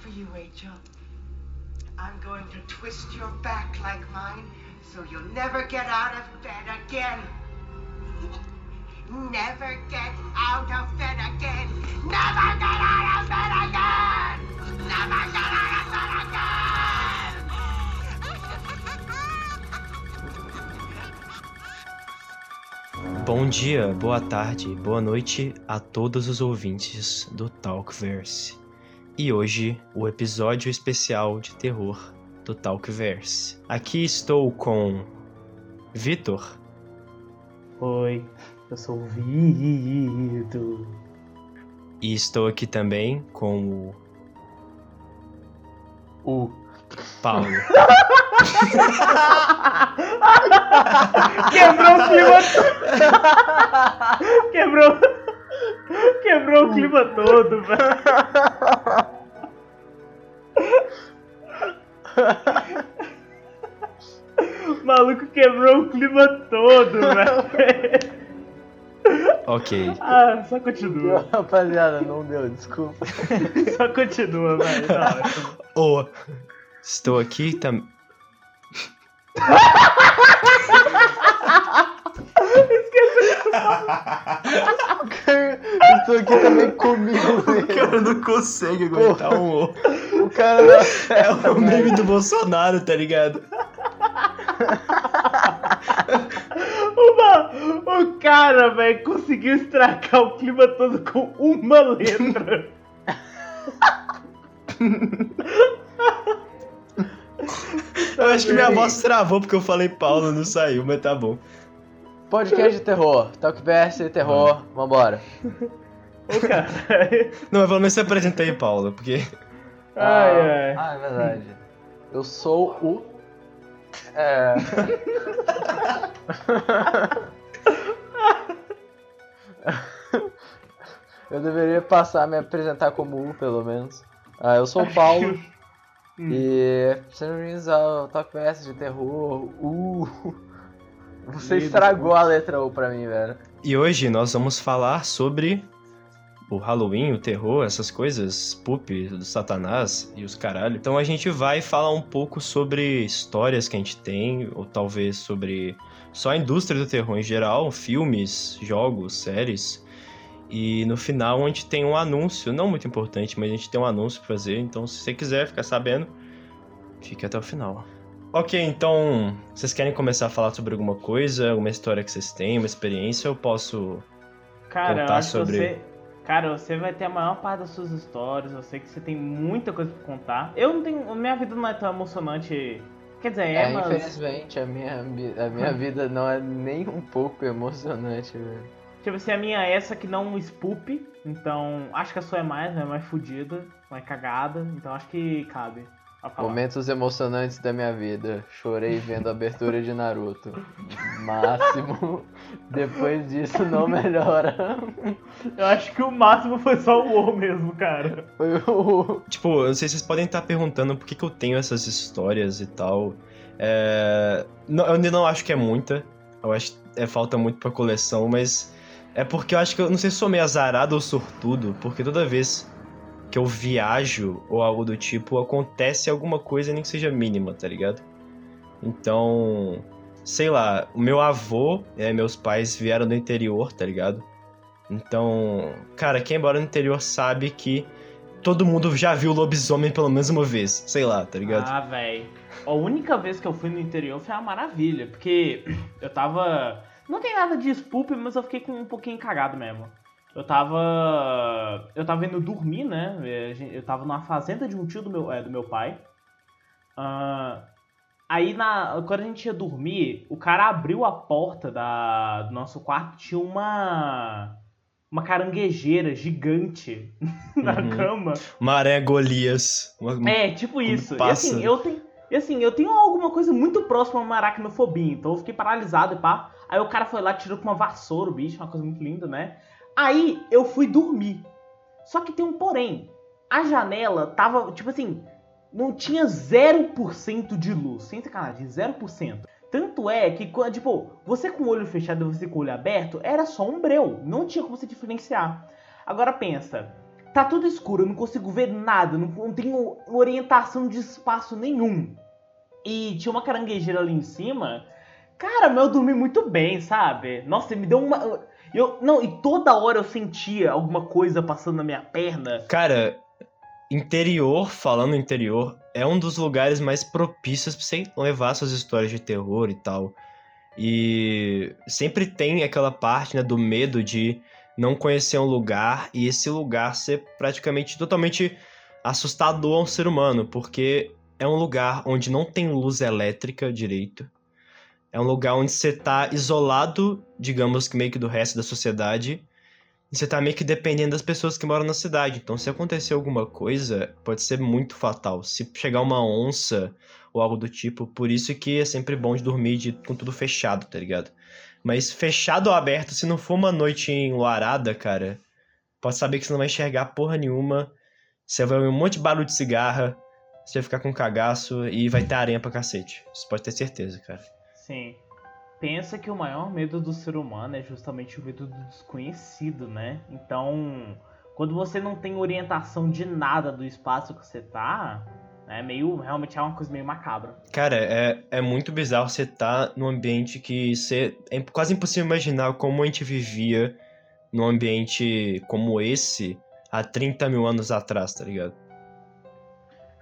for you, Rachel. I'm going to twist your back like mine so you'll never get out of bed again. Never get out of bed again. Never get out of bed again. Never get out of bed again. Bom dia, boa tarde, boa noite a todos os ouvintes do Talkverse. E hoje, o episódio especial de terror do Talkverse. Aqui estou com Vitor. Oi, eu sou o Vitor. E estou aqui também com o. O Paulo. Quebrou o clima. Quebrou. Quebrou o clima todo, velho. O maluco quebrou o clima todo, velho. Ok. Ah, só continua. Não, rapaziada, não deu, desculpa. Só continua, velho. Oh, estou aqui também. Estou aqui também comigo, O velho. cara não consegue aguentar um O. Cara não É o meme do Bolsonaro, tá ligado? Uma, o cara, velho, conseguiu estragar o clima todo com uma letra. Eu acho que minha voz travou porque eu falei Paulo, não saiu, mas tá bom. Podcast de terror, Talkverse de terror, vambora. Ô, cara. Não, mas pelo menos você apresenta aí, Paulo, porque. Ai, ai. Ah, é verdade. Eu sou o. É. Eu deveria passar a me apresentar como U, pelo menos. Ah, eu sou o Paulo. e sejam bem-vindos ao Talkverse de terror. U. Você Medo. estragou a letra U pra mim, velho. E hoje nós vamos falar sobre o Halloween, o terror, essas coisas, poop, do satanás e os caralho. Então a gente vai falar um pouco sobre histórias que a gente tem, ou talvez sobre só a indústria do terror em geral, filmes, jogos, séries. E no final a gente tem um anúncio, não muito importante, mas a gente tem um anúncio pra fazer, então se você quiser ficar sabendo, fique até o final. Ok, então, vocês querem começar a falar sobre alguma coisa, alguma história que vocês têm, uma experiência, eu posso Cara, Contar sobre- você. Cara, você vai ter a maior parte das suas histórias. Eu sei que você tem muita coisa pra contar. Eu não tenho. Minha vida não é tão emocionante. Quer dizer, é, É, mas. infelizmente, a minha, a minha vida não é nem um pouco emocionante, velho. Tipo assim, a minha é essa que não spoop. Então, acho que a sua é mais, né? Mais fodida, mais cagada. Então, acho que cabe. Momentos emocionantes da minha vida. Chorei vendo a abertura de Naruto. Máximo. Depois disso não melhora. Eu acho que o máximo foi só o O mesmo, cara. Foi o. Tipo, eu não sei se vocês podem estar perguntando por que, que eu tenho essas histórias e tal. É... não- eu ainda não acho que é muita. Eu acho que é, falta muito pra coleção, mas é porque eu acho que eu não sei se sou meio azarado ou sortudo, porque toda vez que eu viajo ou algo do tipo, acontece alguma coisa, nem que seja mínima, tá ligado? Então, sei lá, o meu avô, é, meus pais vieram do interior, tá ligado? Então, cara, quem mora no interior sabe que todo mundo já viu lobisomem pelo menos uma vez. Sei lá, tá ligado? Ah, velho. A única vez que eu fui no interior foi uma maravilha, porque eu tava. Não tem nada de spoop, mas eu fiquei com um pouquinho cagado mesmo. Eu tava. Eu tava indo dormir, né? Eu tava numa fazenda de um tio do meu, é, do meu pai. Ah, aí, na, quando a gente ia dormir, o cara abriu a porta da, do nosso quarto tinha uma. Uma caranguejeira gigante na Uhum. cama. Maré Golias. Uma- É, tipo isso. E assim, eu tenho. E assim, eu tenho alguma coisa muito próxima a uma aracnofobia, então eu fiquei paralisado e pá. Aí o cara foi lá, tirou com uma vassoura o bicho, uma coisa muito linda, né? Aí eu fui dormir. Só que tem um porém. A janela tava, tipo assim, não tinha 0% de luz. Sem sacanagem, 0%. Tanto é que, tipo, você com o olho fechado e você com o olho aberto, era só um breu. Não tinha como você diferenciar. Agora pensa, tá tudo escuro, eu não consigo ver nada, não, não tenho orientação de espaço nenhum. E tinha uma caranguejeira ali em cima. Cara, mas eu dormi muito bem, sabe? Nossa, me deu uma. Eu, não, e toda hora eu sentia alguma coisa passando na minha perna. Cara, interior, falando interior, é um dos lugares mais propícios pra você levar suas histórias de terror e tal. E sempre tem aquela parte né, do medo de não conhecer um lugar e esse lugar ser praticamente totalmente assustador a um ser humano, porque é um lugar onde não tem luz elétrica direito. É um lugar onde você tá isolado, digamos que meio que do resto da sociedade. E você tá meio que dependendo das pessoas que moram na cidade. Então, se acontecer alguma coisa, pode ser muito fatal. Se chegar uma onça ou algo do tipo, por isso que é sempre bom de dormir de, com tudo fechado, tá ligado? Mas fechado ou aberto, se não for uma noite enluarada, cara, pode saber que você não vai enxergar porra nenhuma. Você vai ouvir um monte de barulho de cigarra, você vai ficar com cagaço e vai ter aranha pra cacete. Você pode ter certeza, cara. Sim. Pensa que o maior medo do ser humano é justamente o medo do desconhecido, né? Então, quando você não tem orientação de nada do espaço que você tá, é meio. Realmente é uma coisa meio macabra. Cara, é, é muito bizarro você estar tá num ambiente que você. É quase impossível imaginar como a gente vivia num ambiente como esse há 30 mil anos atrás, tá ligado?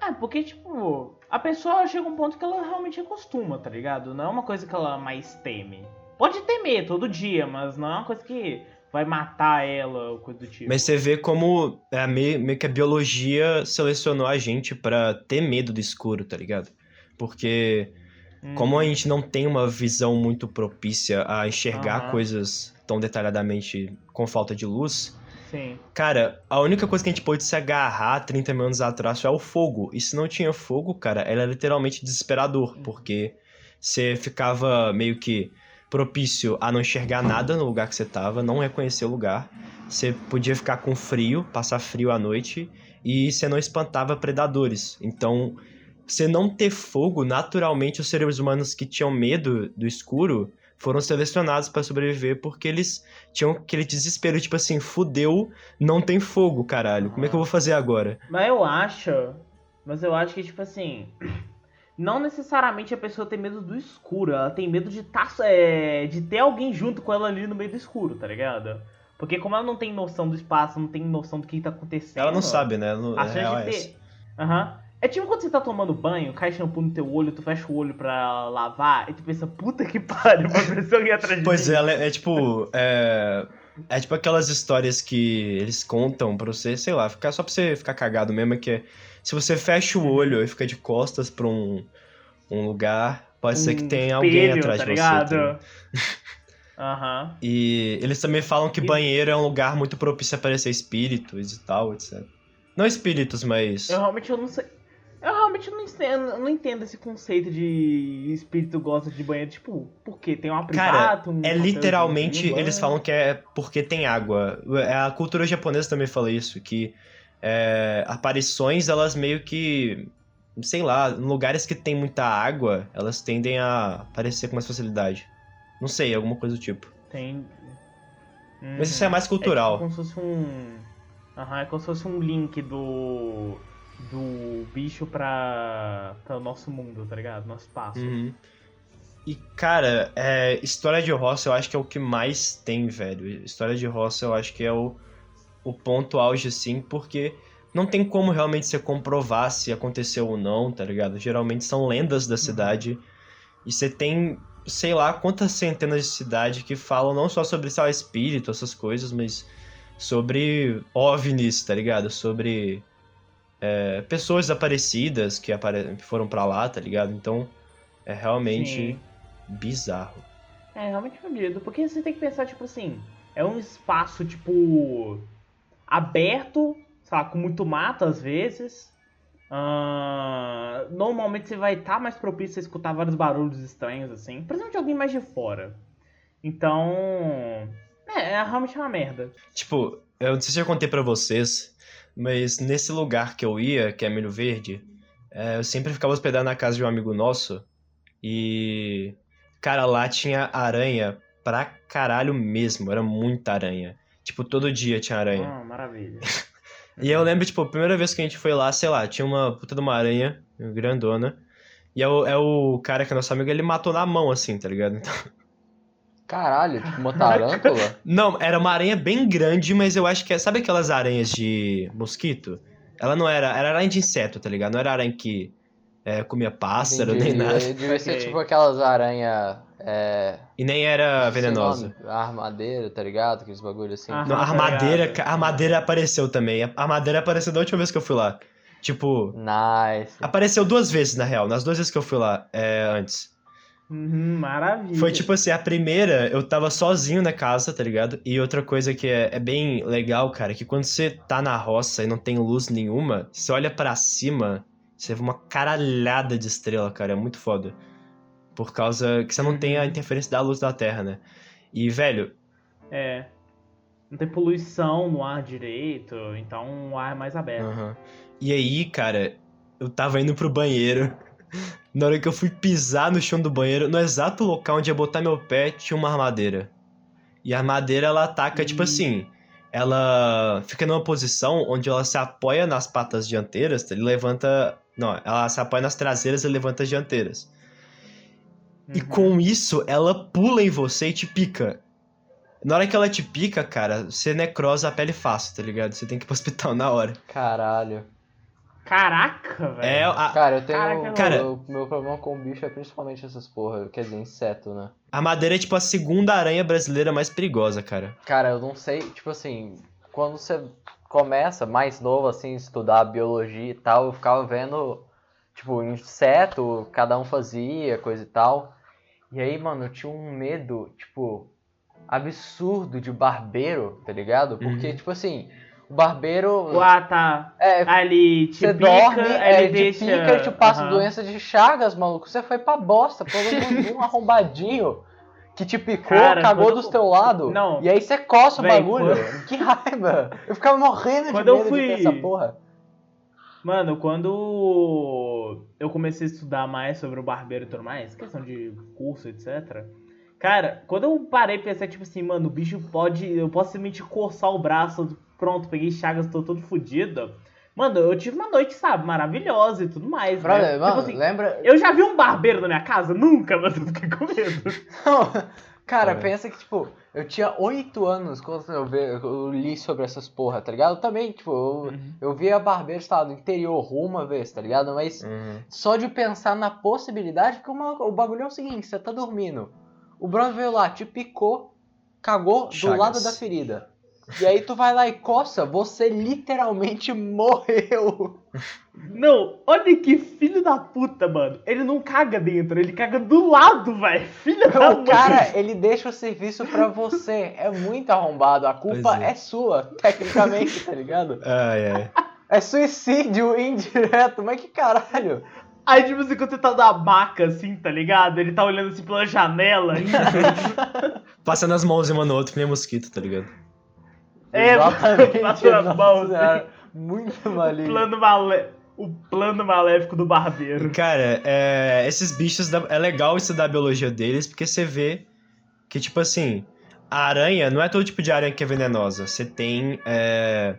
É, porque, tipo, a pessoa chega a um ponto que ela realmente acostuma, tá ligado? Não é uma coisa que ela mais teme. Pode temer todo dia, mas não é uma coisa que vai matar ela ou coisa do tipo. Mas você vê como é, meio, meio que a biologia selecionou a gente para ter medo do escuro, tá ligado? Porque hum. como a gente não tem uma visão muito propícia a enxergar coisas tão detalhadamente com falta de luz, Sim. Cara, a única coisa que a gente pôde se agarrar 30 mil anos atrás foi o fogo. E se não tinha fogo, cara, era literalmente desesperador, porque você ficava meio que propício a não enxergar nada no lugar que você tava, não reconhecer o lugar. Você podia ficar com frio, passar frio à noite e você não espantava predadores. Então, você não ter fogo, naturalmente os seres humanos que tinham medo do escuro foram selecionados para sobreviver porque eles tinham aquele desespero, tipo assim, fudeu, não tem fogo, caralho. Como é que eu vou fazer agora? Mas eu acho, mas eu acho que tipo assim, não necessariamente a pessoa tem medo do escuro, ela tem medo de, tá, é, de ter alguém junto com ela ali no meio do escuro, tá ligado? Porque como ela não tem noção do espaço, não tem noção do que tá acontecendo. Ela não sabe, né? Não, a chance de ter. Aham. Uhum. É tipo quando você tá tomando banho, cai shampoo no teu olho, tu fecha o olho pra lavar, e tu pensa, puta que pariu, uma pessoa aqui atrás de Pois mim. é, é tipo. É... é tipo aquelas histórias que eles contam pra você, sei lá, ficar, só pra você ficar cagado mesmo, que é se você fecha o olho e fica de costas pra um, um lugar, pode um ser que tenha alguém atrás tá de ligado? você. Tá Aham. Uhum. E eles também falam que banheiro é um lugar muito propício a aparecer espíritos e tal, etc. Não espíritos, mas. Eu realmente eu não sei. Eu realmente não entendo, não entendo esse conceito de espírito gosta de banheiro. Tipo, por quê? Tem uma privada? Cara, um é literalmente, eles falam que é porque tem água. A cultura japonesa também fala isso, que é, aparições, elas meio que, sei lá, em lugares que tem muita água, elas tendem a aparecer com mais facilidade. Não sei, alguma coisa do tipo. Tem. Hum, Mas isso é mais cultural. É tipo como se fosse um. Aham, é como se fosse um link do. Do bicho pra. para o nosso mundo, tá ligado? Nosso espaço. Uhum. E, cara, é, história de roça eu acho que é o que mais tem, velho. História de roça eu acho que é o, o ponto auge, assim, porque não tem como realmente você comprovar se aconteceu ou não, tá ligado? Geralmente são lendas da cidade. Uhum. E você tem, sei lá, quantas centenas de cidades que falam não só sobre, sei lá, espírito, essas coisas, mas sobre OVNIs, tá ligado? Sobre é, pessoas desaparecidas que, apare... que foram para lá, tá ligado? Então, é realmente Sim. bizarro. É realmente fodido, porque você tem que pensar, tipo assim, é um espaço, tipo, aberto, lá, com muito mato às vezes. Uh, normalmente você vai estar tá mais propício a escutar vários barulhos estranhos, assim. Principalmente de alguém mais de fora. Então. É, é realmente uma merda. Tipo, eu não sei se eu contei pra vocês, mas nesse lugar que eu ia, que é Milho Verde, é, eu sempre ficava hospedado na casa de um amigo nosso. E. Cara, lá tinha aranha pra caralho mesmo. Era muita aranha. Tipo, todo dia tinha aranha. Ah, maravilha. E eu lembro, tipo, a primeira vez que a gente foi lá, sei lá, tinha uma puta de uma aranha, grandona. E é o, é o cara que é nosso amigo, ele matou na mão, assim, tá ligado? Então- Caralho, tipo uma tarântula? Não, era uma aranha bem grande, mas eu acho que é. Sabe aquelas aranhas de mosquito? Ela não era. Era aranha de inseto, tá ligado? Não era aranha que é, comia pássaro, Entendi. nem nada. Devia ser Ok. tipo aquelas aranhas. É, E nem era venenosa. nome, Armadeira, tá ligado? Aqueles bagulho assim. Ah. Não, a tá armadeira, a armadeira apareceu também. A armadeira apareceu da última vez que eu fui lá. Tipo, Nice. apareceu duas vezes, na real. Nas duas vezes que eu fui lá, é, antes. Uhum, maravilha. Foi tipo assim, a primeira, eu tava sozinho na casa, tá ligado? E outra coisa que é, é bem legal, cara, é que quando você tá na roça e não tem luz nenhuma, você olha pra cima, você vê uma caralhada de estrela, cara. É muito foda. Por causa que você não tem a Uhum. interferência da luz da Terra, né? E, velho, É. Não tem poluição no ar direito, então o ar é mais aberto. Aham. E aí, cara, eu tava indo pro banheiro. Na hora que eu fui pisar no chão do banheiro, no exato local onde ia botar meu pé, tinha uma armadeira. E a armadeira, ela ataca, tipo Ih. assim, ela fica numa posição onde ela se apoia nas patas dianteiras e levanta. Não, ela se apoia nas traseiras e levanta as dianteiras. E Uhum. com isso, ela pula em você e te pica. Na hora que ela te pica, cara, você necrosa a pele fácil, tá ligado? Você tem que ir pro hospital na hora. Caralho. Caraca, velho. É, a, Cara, eu tenho. Caraca, Cara- o meu problema com bicho é principalmente essas porra, quer dizer, inseto, né? A madeira é tipo a segunda aranha brasileira mais perigosa, cara. Cara, eu não sei, tipo assim, quando você começa mais novo, assim, estudar biologia e tal, eu ficava vendo, tipo, inseto, cada um fazia, coisa e tal. E aí, mano, eu tinha um medo, tipo, absurdo de barbeiro, tá ligado? Porque, Uhum. tipo assim, o barbeiro. Ah, tá. É, Ali te você pica, dorme, ele é, deixa... te pica, ele te passa Aham. doença de chagas, maluco. Você foi pra bosta, mundo um arrombadinho que te picou, Cara, cagou quando eu- teu lado. Não. E aí você coça o Véi, bagulho. Que raiva. Eu ficava morrendo Quando de eu medo fui- de ter essa porra. Mano, quando eu comecei a estudar mais sobre o barbeiro e tudo mais, questão de curso, etc. Cara, quando eu parei e pensei, tipo assim, mano, o bicho pode. Eu posso simplesmente coçar o braço, pronto, peguei chagas, tô todo fudido. Mano, eu tive uma noite, sabe, maravilhosa e tudo mais. né? Tipo mano, assim, lembra. eu já vi um barbeiro na minha casa? Nunca, mas eu fiquei com medo. Não, cara, Olha. pensa que, tipo, eu tinha 8 anos quando eu, vi, eu li sobre essas porra, tá ligado? Eu também, tipo, eu, eu via barbeiro, sei lá, no interior uma vez, tá ligado? Mas só de pensar na possibilidade, porque uma- o bagulho é o seguinte, você tá dormindo, o brother veio lá, te picou, cagou do Chagas. lado da ferida. E aí tu vai lá e coça, você literalmente morreu. Não, olha que filho da puta, mano. Ele não caga dentro, ele caga do lado, velho. Filho da O cara, ele deixa o serviço pra você. É muito arrombado. A culpa é. é. sua, tecnicamente, tá ligado? Ai, ai. É suicídio indireto, mas que caralho. Aí, tipo assim, quando você tá na maca, assim, tá ligado? Ele tá olhando assim pela janela. Passando as mãos uma no outro, que nem mosquito, tá ligado? É, Exatamente. passando as mãos, senhora. Muito maligno. plano malé... O plano maléfico do barbeiro. Cara, é, esses bichos, dá- é legal estudar a biologia deles, porque você vê que, tipo assim, a aranha, não é todo tipo de aranha que é venenosa. Você tem é,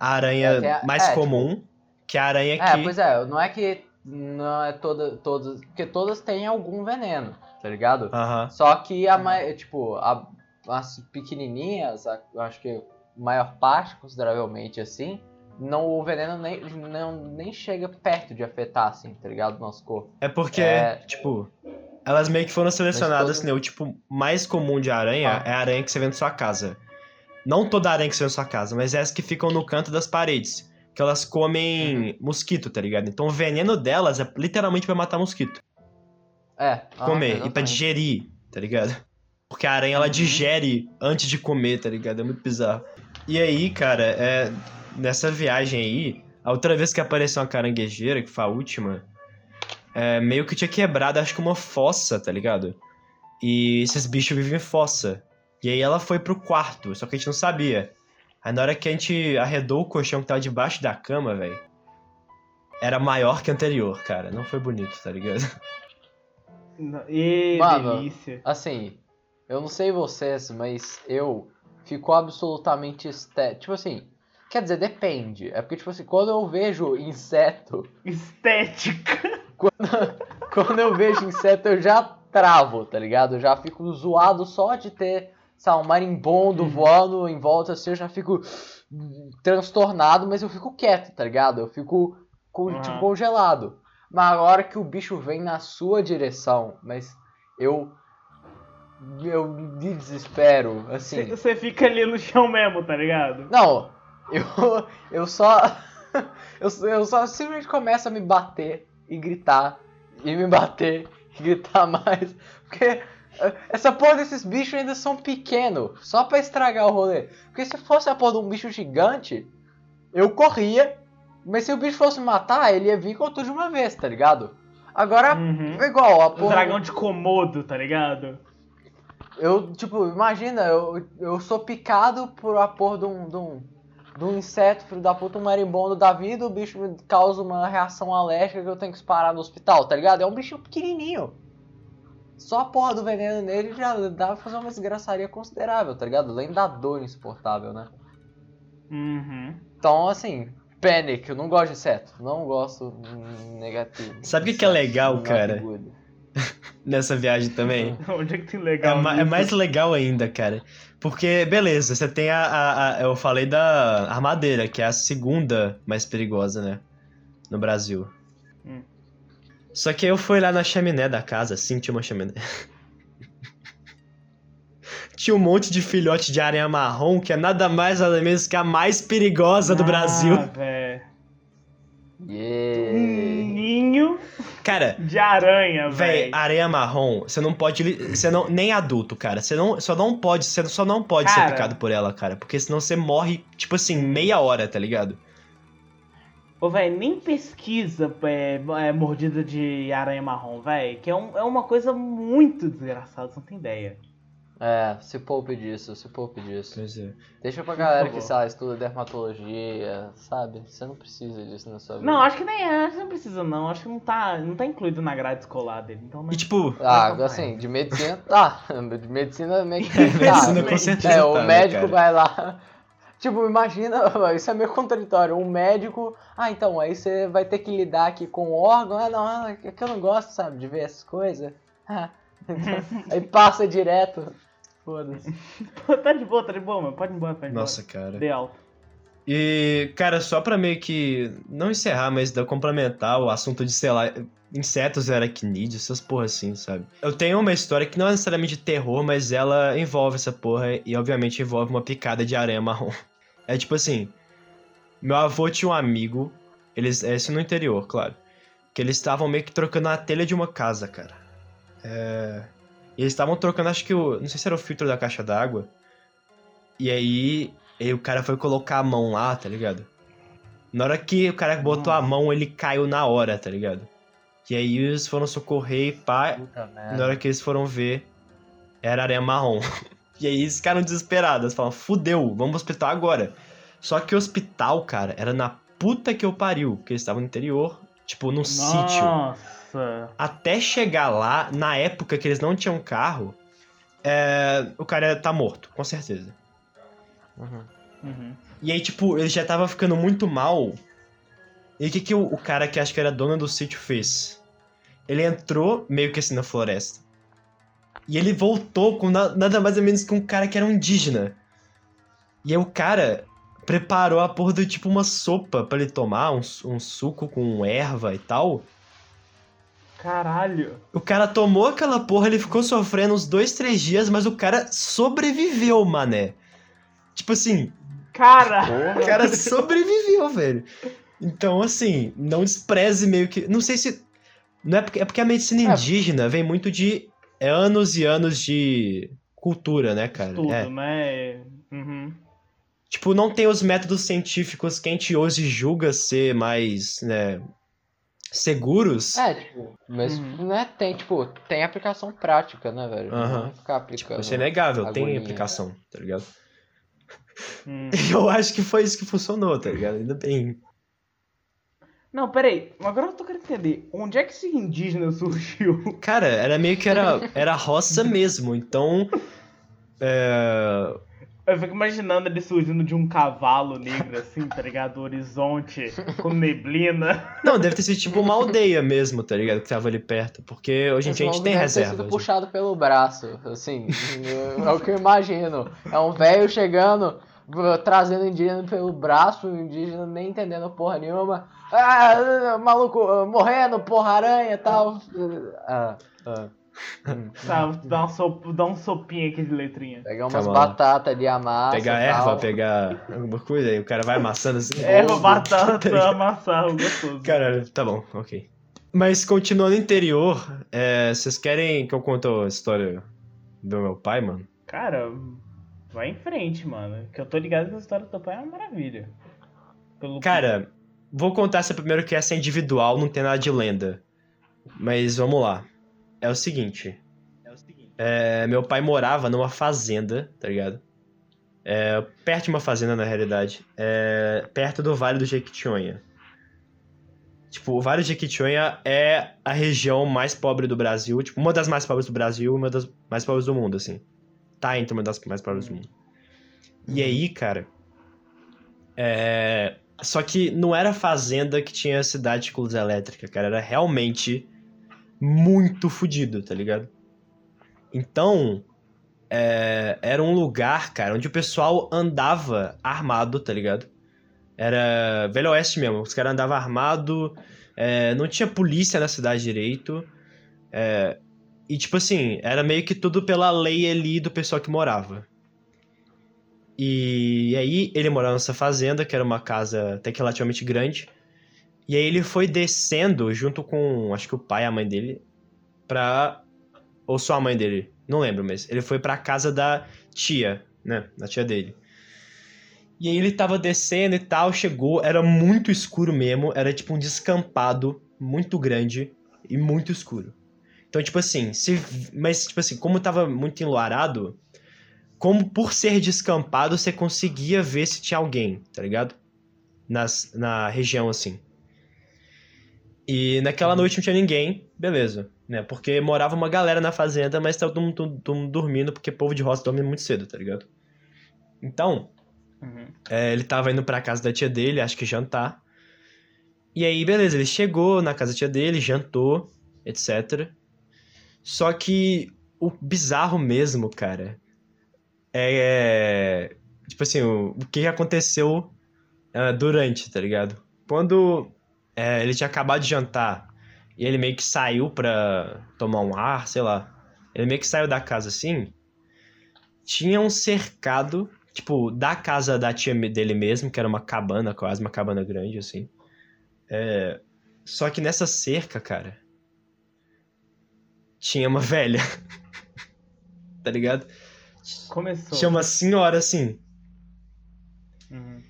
a aranha É, a- mais é, comum, que é a aranha É, que... pois é, não é que não é toda, todas, porque todas têm algum veneno, tá ligado? Aham. Só que a mai- tipo, a- as pequenininhas, a- eu acho que maior parte, consideravelmente assim, não, o veneno nem, não, nem chega perto de afetar, assim, tá ligado? O nosso corpo. É porque, É. tipo, elas meio que foram selecionadas, todo- né? O tipo mais comum de aranha Ah. é a aranha que você vê na sua casa. Não toda aranha que você vê na sua casa, mas é as que ficam no canto das paredes. Que elas comem mosquito, tá ligado? Então o veneno delas é literalmente pra matar mosquito. É, ah, comer. E pra digerir, tá ligado? Porque a aranha, ela Uhum. digere antes de comer, tá ligado? É muito bizarro. E aí, cara, é, nessa viagem aí, a outra vez que apareceu uma caranguejeira, que foi a última, é, meio que tinha quebrado, acho que uma fossa, tá ligado? E esses bichos vivem em fossa. E aí ela foi pro quarto, só que a gente não sabia. Aí na hora que a gente arredou o colchão que tava debaixo da cama, velho, era maior que o anterior, cara. Não foi bonito, tá ligado? E Mano. delícia. Assim, eu não sei vocês, mas eu fico absolutamente estético. Tipo assim, Quer dizer, depende. É porque, tipo assim, quando eu vejo inseto. Estética. Quando eu vejo inseto, eu já travo, tá ligado? Eu já fico zoado só de ter, sabe, um marimbondo voando em volta assim, eu já fico transtornado, mas eu fico quieto, tá ligado? Eu fico co- Uhum. tipo, congelado. Mas agora que o bicho vem na sua direção, mas eu. Eu me desespero, assim. Você fica ali no chão mesmo, tá ligado? Não, eu, eu só. Eu, eu só simplesmente começo a me bater e gritar. E me bater e gritar mais. Porque essa porra desses bichos ainda são pequenos. Só pra estragar o rolê. Porque se fosse a porra de um bicho gigante, eu corria. Mas se o bicho fosse me matar, ele ia vir com tudo de uma vez, tá ligado? Agora, Uhum. é igual, a O porra. dragão de Komodo, tá ligado? Eu, tipo, imagina, eu, eu sou picado por a porra de um, de um, de um inseto, filho da puta, um marimbondo da vida, o bicho me causa uma reação alérgica que eu tenho que parar no hospital, tá ligado? É um bichinho pequenininho. Só a porra do veneno nele já dá pra fazer uma desgraçaria considerável, tá ligado? Além da dor insuportável, né? Uhum. Então, assim, panic, eu não gosto de inseto. Não gosto negativo. Sabe o que que é legal, cara? good. Nessa viagem também. Onde é que tem É, legal? ma- é nisso? mais legal ainda, cara. Porque, beleza, você tem a, a- a- Eu falei da armadeira, que é a segunda mais perigosa, né? No Brasil. Hum. Só que eu fui lá na chaminé da casa, sim, tinha uma chaminé. tinha um monte de filhote de aranha marrom, que é nada mais nada menos que a mais perigosa do Ah, Brasil. velho. Yeah. Cara, de aranha, Véi, velho. areia marrom, você não pode. Você não, nem adulto, cara. Você não, só não pode. Você só não pode ser Cara. picado por ela, cara. Porque senão você morre, tipo assim, meia hora, tá ligado? Ô, velho, nem pesquisa é, é, mordida de aranha marrom, velho. Que é, um- é uma coisa muito desgraçada, você não tem ideia. É, se poupe disso, se poupe disso. Pois é. Deixa pra galera que, sei lá, estuda dermatologia, sabe? Você não precisa disso na sua vida. Não, acho que nem é, acho que não precisa não. Acho que não tá, não tá incluído na grade escolar dele. Então, não E tipo, Ah, Vai, vai. assim, de medicina tá. De medicina meio que. medicina tá. com certeza É, o tá, né, médico cara? vai lá. Tipo, imagina, isso é meio contraditório. Um médico, ah, então, aí você vai ter que lidar aqui com o órgão. Ah, não, ah, é que eu não gosto, sabe, de ver essas coisas. Ah, então, aí passa direto. Foda-se. Tá de boa, tá de boa, mano. Pode ir embora, pode ir nossa, embora. cara. Dê alta. E, cara, só pra meio que. Não encerrar, mas da complementar o assunto de, sei lá, insetos e aracnídeos, essas porra assim, sabe? Eu tenho uma história que não é necessariamente de terror, mas ela envolve essa porra e, obviamente, envolve uma picada de aranha marrom. É tipo assim: meu avô tinha um amigo, eles. É isso no interior, claro. Que eles estavam meio que trocando a telha de uma casa, cara. É. E eles estavam trocando, acho que o. Não sei se era o filtro da caixa d'água. E aí, aí o cara foi colocar a mão lá, tá ligado? Na hora que o cara botou a mão, ele caiu na hora, tá ligado? E aí eles foram socorrer e pá. Puta Na hora que eles foram ver, era aranha marrom. E aí eles ficaram desesperados. Falaram, fudeu, vamos pro hospital agora. Só que o hospital, cara, era na puta que eu pariu. Porque eles estavam no interior, tipo, num sítio. Nossa. Até chegar lá, na época que eles não tinham carro, é, o cara tá morto, com certeza. Uhum. Uhum. E aí, tipo, ele já tava ficando muito mal. E o que, que o, o cara que acho que era dono do sítio fez? Ele entrou meio que assim na floresta. E ele voltou com na- nada mais ou menos que um cara que era um indígena. E aí o cara preparou a porra do tipo uma sopa pra ele tomar, um, um suco com erva e tal. Caralho. O cara tomou aquela porra, ele ficou sofrendo uns dois, três dias, mas o cara sobreviveu, mané. Tipo assim, Cara. o cara sobreviveu, velho. Então, assim, não despreze meio que. Não sei se. Não é porque, é porque a medicina É. indígena vem muito de anos e anos de cultura, né, cara? Tudo, É. né? Uhum. Tipo, não tem os métodos científicos que a gente hoje julga ser mais, né, seguros. É, tipo, mas Uhum. né, tem, tipo, tem aplicação prática, né, velho? Aham. Não vai ficar Tipo, aplicando. isso é inegável, tem agonia. aplicação, tá ligado? Hum. Eu acho que foi isso que funcionou, tá ligado? Ainda bem. Não, peraí. Agora eu tô querendo entender. Onde é que esse indígena surgiu? Cara, era meio que era, era roça mesmo, então. é, Eu fico imaginando ele surgindo de um cavalo negro, assim, tá ligado? O horizonte, com neblina. Não, deve ter sido tipo uma aldeia mesmo, tá ligado? Que tava ali perto. Porque hoje em dia a gente tem Deve ter reserva. sido gente. puxado pelo braço, assim, é o que eu imagino. É um velho chegando, trazendo indígena pelo braço, o indígena nem entendendo porra nenhuma. Ah, maluco, morrendo, porra aranha e tal. Ah, ah. Sabe? Dá, uma sop... Dá um sopinho aqui de letrinha. Pegar umas Calma lá. batatas de amassa. Pegar erva, pegar alguma coisa, aí o cara vai amassando assim. Erva, Tá batata, amassar, gostoso. Caralho, tá bom, ok. Mas continuando interior, é, vocês querem que eu conte a história do meu pai, mano? Cara, vai em frente, mano. Que eu tô ligado que a história do teu pai é uma maravilha. Pelo Cara, vou contar essa primeiro que essa é individual, não tem nada de lenda. Mas vamos lá. É o seguinte. É, meu pai morava numa fazenda, tá ligado? É, perto de uma fazenda, na realidade. É, perto do Vale do Jequitinhonha. Tipo, o Vale do Jequitinhonha é a região mais pobre do Brasil. Tipo, uma das mais pobres do Brasil e uma das mais pobres do mundo, assim. Tá entre uma das mais pobres do mundo. E aí, cara... É... Só que não era fazenda que tinha cidade de luz elétrica, cara. Era realmente muito fodido, tá ligado? Então, é, era um lugar, cara, onde o pessoal andava armado, tá ligado? Era Velho Oeste mesmo. Os caras andavam armado, é, não tinha polícia na cidade direito. é, e, tipo assim, era meio que tudo pela lei ali do pessoal que morava. E aí ele morava nessa fazenda, que era uma casa até que relativamente grande. E aí ele foi descendo junto com, acho que o pai e a mãe dele, pra. Ou só a mãe dele, não lembro, mas ele foi pra casa da tia, né? Da tia dele. E aí ele tava descendo e tal, chegou, era muito escuro mesmo, era tipo um descampado muito grande e muito escuro. Então, tipo assim, se, mas tipo assim, como tava muito enluarado, como por ser descampado, você conseguia ver se tinha alguém, tá ligado? Nas, na região, assim. E naquela noite não tinha ninguém, beleza, né? Porque morava uma galera na fazenda, mas tava todo mundo, todo- todo mundo dormindo, porque povo de roça dorme muito cedo, tá ligado? Então, Uhum. é, ele tava indo pra casa da tia dele, acho que jantar. E aí, beleza, ele chegou na casa da tia dele, jantou, etc. Só que o bizarro mesmo, cara, é. Tipo assim, o, o que aconteceu ah, durante, tá ligado? Quando é, ele tinha acabado de jantar e ele meio que saiu pra tomar um ar, sei lá. Ele meio que saiu da casa assim. Tinha um cercado tipo, da casa da tia dele mesmo, que era uma cabana, quase uma cabana grande, assim. É... Só que nessa cerca, cara, tinha uma velha. tá ligado? Começou. Tinha uma senhora, assim. Uhum.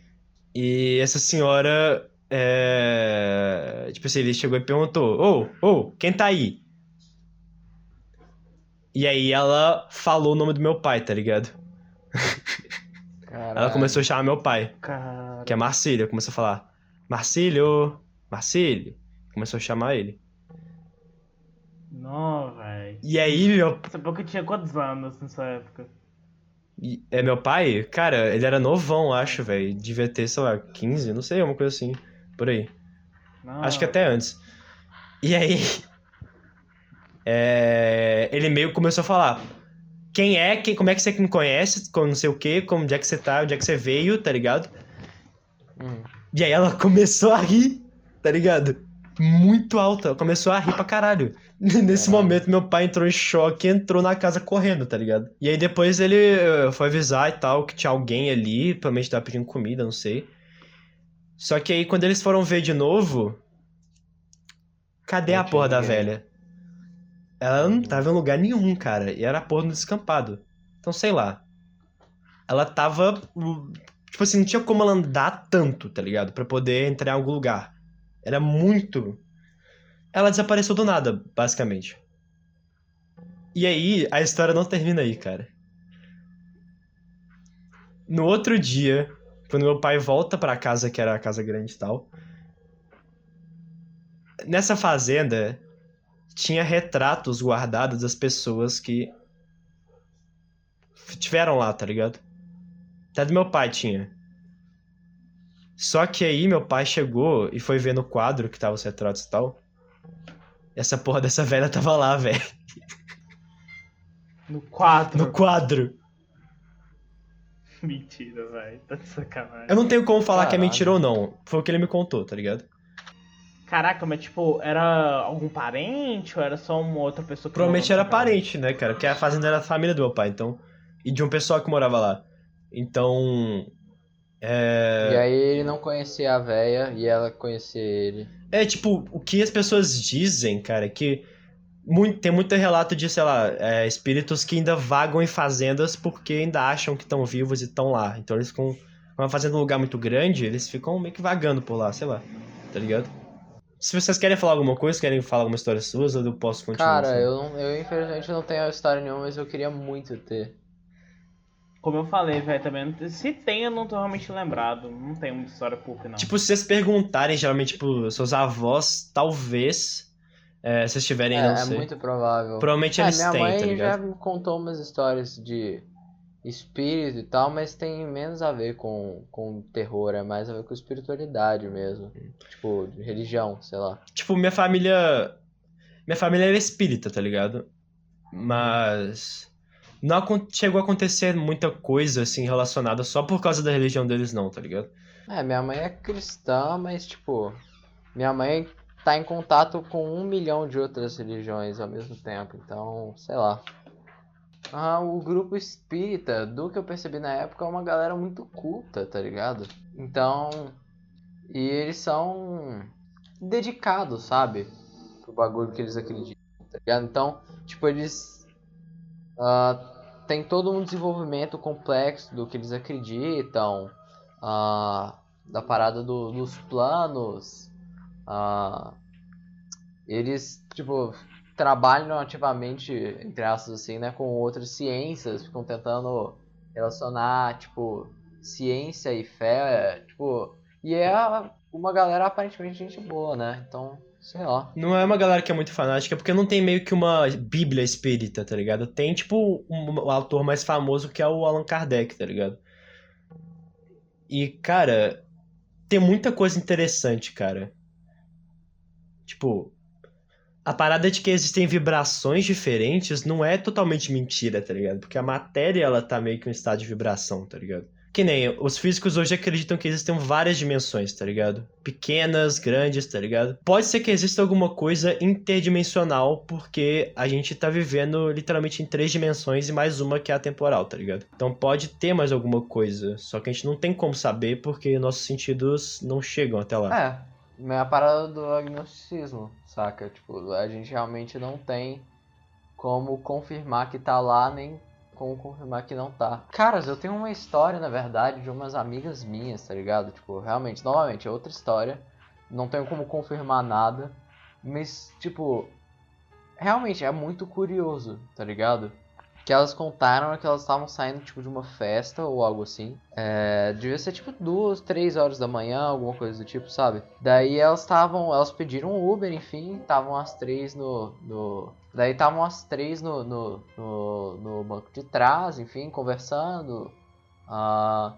E essa senhora. É... Tipo assim, ele chegou e perguntou: Ô, ô, quem tá aí? E aí ela falou o nome do meu pai, tá ligado? Caralho. Ela começou a chamar meu pai. Cara. Que é Marcílio, começou a falar, Marcílio, Marcílio. Começou a chamar ele. Não, velho. E aí, meu, Você falou que tinha quantos anos nessa época? e- é meu pai, cara, ele era novão, acho, velho. Devia ter, sei lá, 15, não sei, uma coisa assim, por aí. Não. Acho que até antes. E aí, é, ele meio que começou a falar, quem é, quem, como é que você me conhece, como não sei o quê, como, onde é que você tá, onde é que você veio, tá ligado? Hum. E aí ela começou a rir, tá ligado? Muito alta, ela começou a rir pra caralho. Nesse Caralho. momento, meu pai entrou em choque e entrou na casa correndo, tá ligado? E aí depois ele eh, foi avisar e tal, que tinha alguém ali, provavelmente tava pedindo comida, não sei. Só que aí quando eles foram ver de novo, cadê Não a porra da ninguém. velha? Ela não tava em lugar nenhum, cara, e era a porra no descampado. Então, sei lá. Ela tava hum, Tipo assim, não tinha como ela andar tanto, tá ligado? Pra poder entrar em algum lugar. Era muito. Ela desapareceu do nada, basicamente. E aí, a história não termina aí, cara. No outro dia, quando meu pai volta pra casa, que era a casa grande e tal. Nessa fazenda, tinha retratos guardados das pessoas que tiveram lá, tá ligado? Até do meu pai tinha. Só que aí meu pai chegou e foi ver no quadro que tava os retratos e tal. Essa porra dessa velha tava lá, velho. No quadro. No quadro. Mentira, velho. Tá de sacanagem. Eu não tenho como falar que é mentira ou não. Foi o que ele me contou, tá ligado? Caraca, mas tipo, era algum parente ou era só uma outra pessoa que Provavelmente era parente, né, cara? Porque a fazenda era da família do meu pai, então. E de um pessoal que morava lá. Então. E É. aí ele não conhecia a véia e ela conhecia ele. É tipo, o que as pessoas dizem, cara, é que muito, tem muito relato de, sei lá, é, espíritos que ainda vagam em fazendas porque ainda acham que estão vivos e estão lá. Então eles ficam. Como a fazenda é um lugar muito grande, eles ficam meio que vagando por lá, sei lá. Tá ligado? Se vocês querem falar alguma coisa, querem falar alguma história suas, eu posso continuar. Cara, assim. eu, não- eu infelizmente não tenho história nenhuma, mas eu queria muito ter. Como eu falei, velho, também. Se tem, eu não tô realmente lembrado. Não tem muita história pouca, não. Tipo, se vocês perguntarem, geralmente, tipo, seus avós, talvez, é, se vocês tiverem, É, não é sei. muito provável. Provavelmente É, eles minha têm, mãe tá já me contou umas histórias de espírito e tal, mas tem menos a ver com, com terror, é mais a ver com espiritualidade mesmo. Tipo, religião, sei lá. Tipo, minha família. Minha família era espírita, tá ligado? Mas. Não chegou a acontecer muita coisa, assim, relacionada só por causa da religião deles, não, tá ligado? É, minha mãe é cristã, mas tipo, minha mãe tá em contato com um milhão de outras religiões ao mesmo tempo, então, sei lá. Ah, o grupo espírita, do que eu percebi na época, é uma galera muito culta, tá ligado? Então, e eles são dedicados, sabe? Pro bagulho que eles acreditam, tá ligado? Então, tipo, eles ah, têm todo um desenvolvimento complexo do que eles acreditam, ah, da parada do- dos planos. Ah, eles, tipo, trabalham ativamente, entre aspas, assim, né, com outras ciências, ficam tentando relacionar, tipo, ciência e fé, tipo, e é uma galera aparentemente gente boa, né? Então, sei lá. Não é uma galera que é muito fanática, porque não tem meio que uma bíblia espírita, tá ligado? Tem, tipo, um autor mais famoso que é o Allan Kardec, tá ligado? E, cara, tem muita coisa interessante, cara. Tipo, a parada de que existem vibrações diferentes não é totalmente mentira, tá ligado? Porque a matéria, ela tá meio que um estado de vibração, tá ligado? Que nem os físicos hoje acreditam que existem várias dimensões, tá ligado? Pequenas, grandes, tá ligado? Pode ser que exista alguma coisa interdimensional, porque a gente tá vivendo literalmente em três dimensões e mais uma que é a temporal, tá ligado? Então pode ter mais alguma coisa, só que a gente não tem como saber porque nossos sentidos não chegam até lá. É, é a parada do agnosticismo, saca? Tipo, a gente realmente não tem como confirmar que tá lá, nem como confirmar que não tá. Caras, eu tenho uma história, na verdade, de umas amigas minhas, tá ligado? Tipo, realmente, novamente, é outra história. Não tenho como confirmar nada. Mas, tipo, realmente é muito curioso, tá ligado? Que elas contaram que elas estavam saindo, tipo, de uma festa ou algo assim. É, devia ser, tipo, duas, três horas da manhã, alguma coisa do tipo, sabe? Daí elas estavam, elas pediram um Uber, enfim, estavam as três no... no... Daí estavam as três no, no, no, no banco de trás, enfim, conversando. Ah,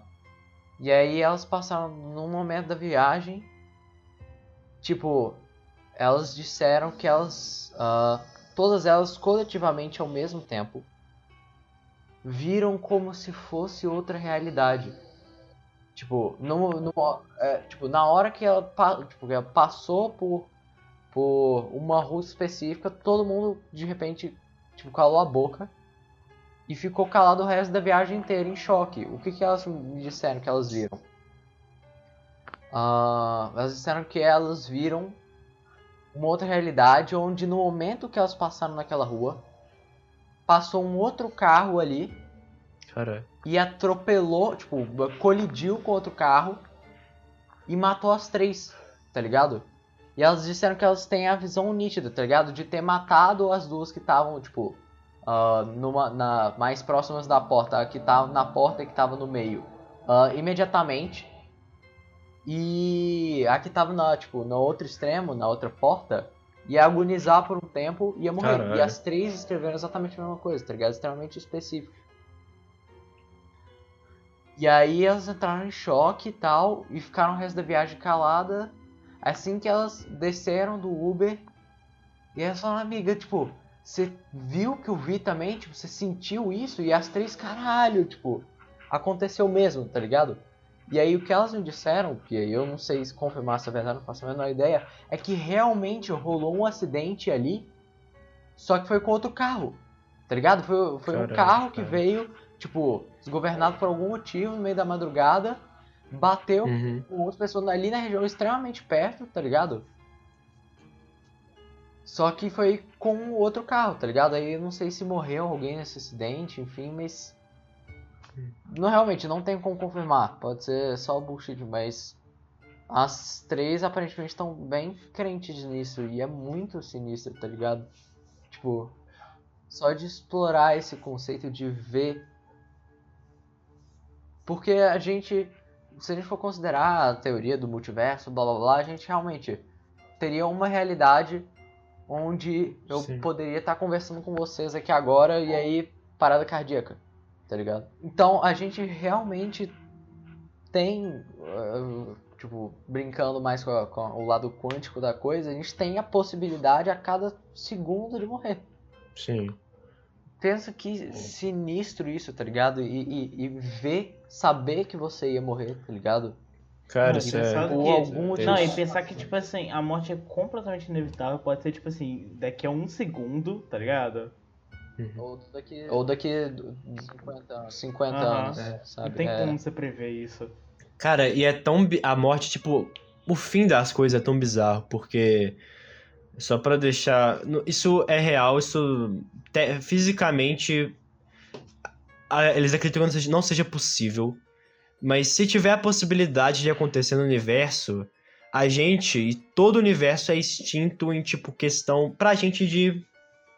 e aí elas passaram num momento da viagem. Tipo, elas disseram que elas. ah, todas elas coletivamente ao mesmo tempo viram como se fosse outra realidade. Tipo, no, no- é, tipo na hora que ela, tipo, ela passou por, por uma rua específica, todo mundo de repente tipo, calou a boca e ficou calado o resto da viagem inteira em choque. O que, que elas me disseram que elas viram? Ah, elas disseram que elas viram uma outra realidade onde no momento que elas passaram naquela rua, passou um outro carro ali Caralho. e atropelou, tipo, colidiu com outro carro e matou as três, tá ligado? E elas disseram que elas têm a visão nítida, tá ligado? De ter matado as duas que estavam, tipo, ah, numa, na, mais próximas da porta, a que tava na porta e que tava no meio, ah, imediatamente. E a que tava na, tipo, no outro extremo, na outra porta, ia agonizar por um tempo e ia morrer. Caralho. E as três escreveram exatamente a mesma coisa, tá ligado? Extremamente específico. E aí elas entraram em choque e tal, e ficaram o resto da viagem calada. Assim que elas desceram do Uber, e elas falaram, amiga, tipo, você viu que eu vi também? Tipo, você sentiu isso? E as três, caralho, tipo, aconteceu mesmo, tá ligado? E aí o que elas me disseram, que eu não sei se confirmar se é verdade, não faço a menor ideia, é que realmente rolou um acidente ali, só que foi com outro carro, tá ligado? Foi, foi um Caralho, carro que cara. veio, tipo, desgovernado por algum motivo no meio da madrugada, bateu Uhum. com outras pessoas ali na região extremamente perto, tá ligado? Só que foi com outro carro, tá ligado? Aí eu não sei se morreu alguém nesse acidente, enfim, mas. Não, realmente, não tem como confirmar. Pode ser só bullshit, mas. As três aparentemente estão bem crentes nisso e é muito sinistro, tá ligado? Tipo, só de explorar esse conceito de ver. Porque a gente se a gente for considerar a teoria do multiverso, blá blá blá, a gente realmente teria uma realidade onde eu Sim. poderia estar conversando com vocês aqui agora e aí parada cardíaca, tá ligado? Então a gente realmente tem, uh, tipo, brincando mais com, a- com o lado quântico da coisa, a gente tem a possibilidade a cada segundo de morrer. Sim. Pensa que sinistro isso, tá ligado? E, e, e ver, saber que você ia morrer, tá ligado? Cara, isso é. Por algum motivo. Não, e pensar que, tipo assim, a morte é completamente inevitável, pode ser, tipo assim, daqui a um segundo, tá ligado? Ou daqui, ou daqui 50 anos, 50 Aham. anos, É. sabe? Não tem É. como você prever isso. Cara, e é tão. A morte, tipo. O fim das coisas é tão bizarro, porque. Só pra deixar. Isso é real, isso. te- Fisicamente. Eles acreditam que não seja, não seja possível. Mas se tiver a possibilidade de acontecer no universo, a gente e todo o universo é extinto em, tipo, questão. Pra gente de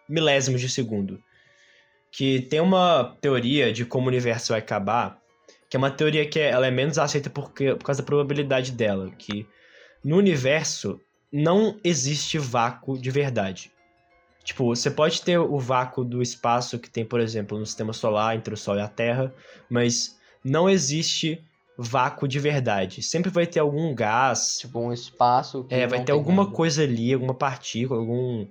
milésimos de segundo. Que tem uma teoria de como o universo vai acabar que é uma teoria que é- ela é menos aceita porque, por causa da probabilidade dela, que no universo não existe vácuo de verdade. Tipo, você pode ter o vácuo do espaço que tem, por exemplo, no sistema solar entre o Sol e a Terra, mas não existe vácuo de verdade. Sempre vai ter algum gás, Tipo um espaço que é, vai ter alguma nada. coisa ali, alguma partícula, algum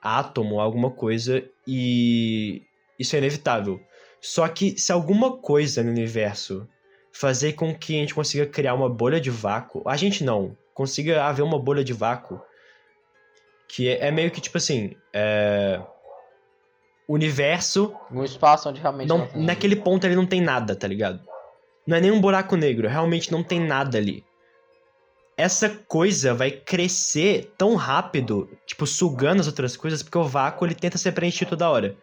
átomo, alguma coisa, e isso é inevitável. Só que se alguma coisa no universo fazer com que a gente consiga criar uma bolha de vácuo, a gente não, consiga haver uma bolha de vácuo, que é, é meio que tipo assim, é, o universo Um espaço onde realmente não, não, naquele ponto ele não tem nada, tá ligado? Não é nem um buraco negro, realmente não tem nada ali. Essa coisa vai crescer tão rápido, tipo, sugando as outras coisas, porque o vácuo ele tenta ser preenchido toda hora.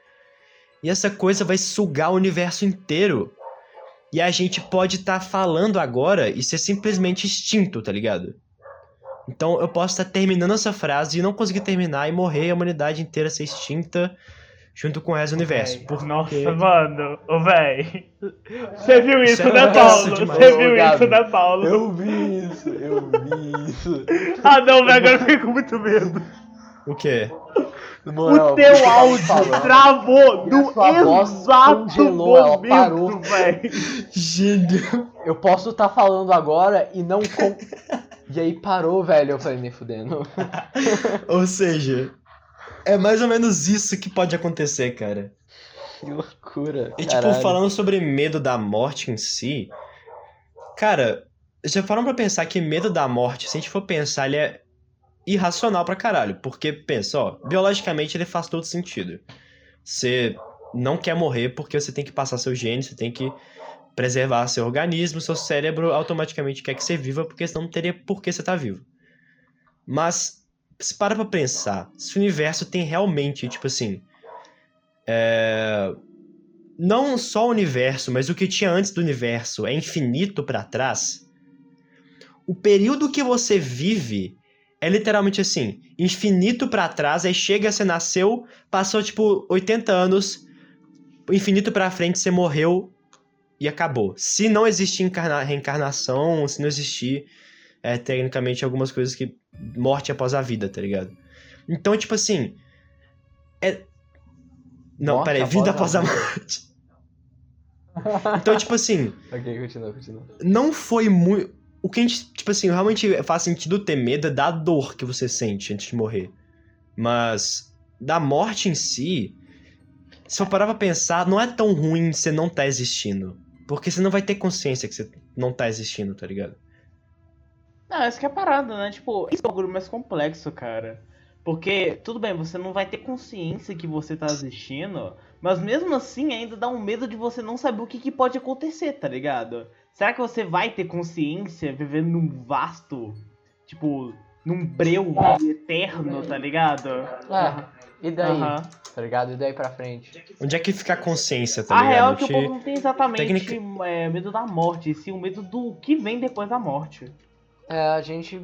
E essa coisa vai sugar o universo inteiro. E a gente pode estar falando agora e ser simplesmente extinto, tá ligado? Então eu posso estar terminando essa frase e não conseguir terminar e morrer e a humanidade inteira ser extinta junto com o resto do universo. Porque... Nossa, mano, ô véi. Você viu Isso isso, é né, Paulo? Você viu Gabi, isso, né, Paulo? Eu vi isso, eu vi isso. Ah, não, velho, agora eu fiquei com muito medo. O quê? O teu áudio travou E a no exato ela parou. momento, velho. Eu posso estar falando agora e não com... E aí parou, velho. Eu falei, nem fudendo. Ou seja, é mais ou menos isso que pode acontecer, cara. Que loucura. E tipo, caralho. falando sobre medo da morte em si, cara, já falaram pra pensar que medo da morte, se a gente for pensar, ele é irracional pra caralho. Porque, pensa, ó, biologicamente ele faz todo sentido. Você não quer morrer porque você tem que passar seu gene, você tem que preservar seu organismo, seu cérebro automaticamente quer que você viva, porque senão não teria por que você tá vivo. Mas, se para pra pensar, se o universo tem realmente, tipo assim, é, não só o universo, mas o que tinha antes do universo é infinito pra trás, o período que você vive é literalmente assim, infinito pra trás, aí chega, você nasceu, passou tipo 80 anos, infinito pra frente, você morreu e acabou. Se não existir encarna- reencarnação, se não existir é, tecnicamente algumas coisas que morte após a vida, tá ligado? Então, tipo assim, é não, Morte peraí, após vida a após a morte. Então, tipo assim, ok, continua, continua. não foi muito. O que a gente, tipo assim, realmente faz sentido ter medo é da dor que você sente antes de morrer. Mas da morte em si, se eu parar pra pensar, não é tão ruim você não tá existindo. Porque você não vai ter consciência que você não tá existindo, tá ligado? Não, essa que é a parada, né? Tipo, isso é um bagulho mais complexo, cara. Porque, tudo bem, você não vai ter consciência que você tá existindo, mas mesmo assim ainda dá um medo de você não saber o que, que pode acontecer, tá ligado? Será que você vai ter consciência vivendo num vasto, tipo, num breu eterno, tá ligado? É, e daí? Aham. Tá ligado? E daí pra frente? Onde é que fica a consciência, tá A ligado? real é que o Te- povo não tem exatamente Tecnica- é, medo da morte, e sim o medo do que vem depois da morte. É, a gente.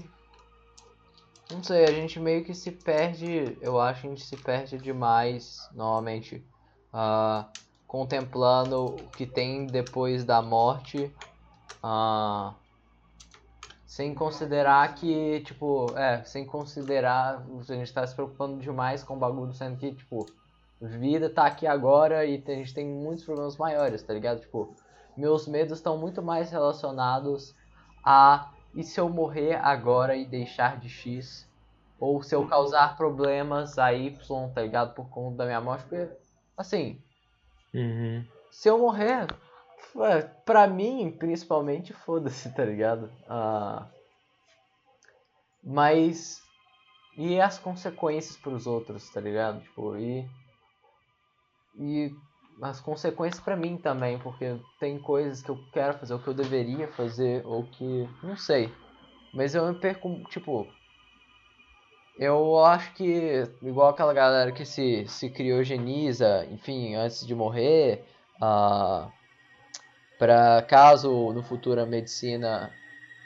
Não sei, a gente meio que se perde. Eu acho que a gente se perde demais, normalmente, ah, contemplando o que tem depois da morte, ah, sem considerar que, tipo, é, sem considerar. A gente tá se preocupando demais com o bagulho, sendo que, tipo, vida tá aqui agora e a gente tem muitos problemas maiores, tá ligado? Tipo, meus medos estão muito mais relacionados a e se eu morrer agora e deixar de X? Ou se eu causar problemas a Y, tá ligado? Por conta da minha morte? Porque, assim, Uhum. se eu morrer, pra mim, principalmente, foda-se, tá ligado? Ah, mas. E as consequências pros outros, tá ligado? Tipo, e. E as consequências pra mim também, porque tem coisas que eu quero fazer, ou que eu deveria fazer, ou que. Não sei. Mas eu me perco, tipo. Eu acho que, igual aquela galera que se, se criogeniza, enfim, antes de morrer, ah, para caso no futuro a medicina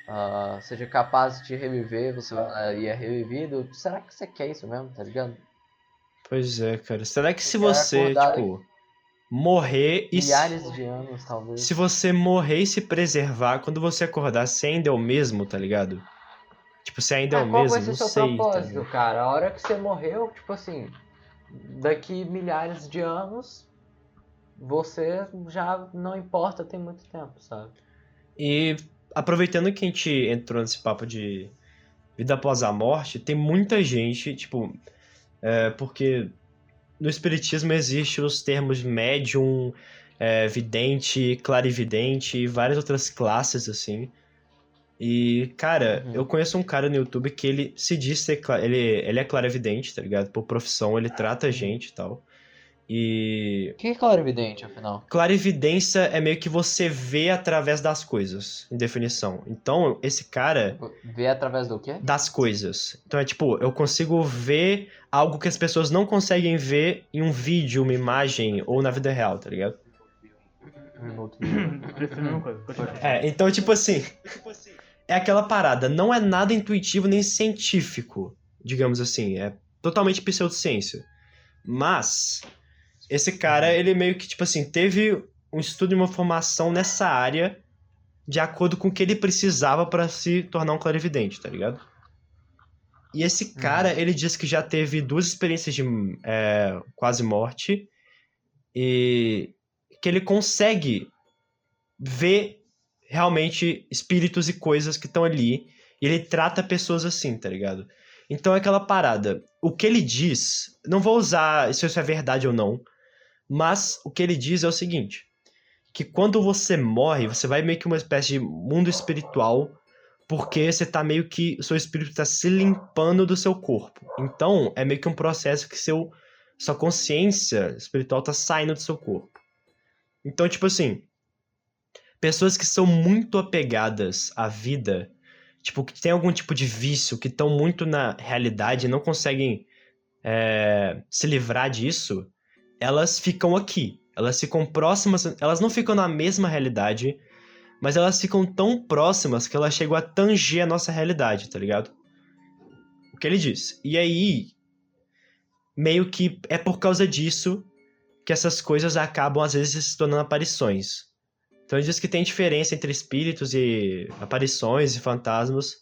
ah, seja capaz de reviver, você e é revivido, será que você quer isso mesmo, tá ligado? Pois é, cara. Será que se você, tipo, morrer e. se- Milhares de anos, talvez. Se você morrer e se preservar, quando você acordar, você ainda é o mesmo, tá ligado? Tipo, você ainda é, Ah, o qual mesmo? vai ser Não seu sei, tá propósito, ligado? cara? A hora que você morreu, tipo assim, daqui milhares de anos, você já não importa tem muito tempo, sabe? E aproveitando que a gente entrou nesse papo de vida após a morte, tem muita gente, tipo, é, porque no espiritismo existe os termos médium, é, vidente, clarividente e várias outras classes assim. E, cara, Uhum. eu conheço um cara no YouTube que ele se diz ser. Ele, ele é clarividente, tá ligado? Por profissão, ele trata a gente e tal. E. O que é clarividente, afinal? Clarividência é meio que você vê através das coisas, em definição. Então, esse cara. Ver através do quê? Das coisas. Então é tipo, eu consigo ver algo que as pessoas não conseguem ver em um vídeo, uma imagem ou na vida real, tá ligado? É, então, tipo assim. É aquela parada, não é nada intuitivo nem científico, digamos assim. É totalmente pseudociência. Mas, esse cara, ele meio que, tipo assim, teve um estudo e uma formação nessa área de acordo com o que ele precisava pra se tornar um clarividente, tá ligado? E esse cara, ele diz que já teve duas experiências de é, quase morte e que ele consegue ver realmente espíritos e coisas que estão ali e ele trata pessoas assim, tá ligado? Então é aquela parada. O que ele diz, não vou usar se isso é verdade ou não, mas o que ele diz é o seguinte: que quando você morre, você vai meio que uma espécie de mundo espiritual, porque você tá meio que seu espírito tá se limpando do seu corpo. Então, é meio que um processo que seu sua consciência espiritual tá saindo do seu corpo. Então, tipo assim, pessoas que são muito apegadas à vida, tipo, que tem algum tipo de vício, que estão muito na realidade e não conseguem é, se livrar disso, elas ficam aqui. Elas ficam próximas, elas não ficam na mesma realidade, mas elas ficam tão próximas que elas chegam a tanger a nossa realidade, tá ligado? O que ele diz. E aí, meio que é por causa disso que essas coisas acabam às vezes se tornando aparições. Então ele diz que tem diferença entre espíritos e aparições e fantasmas,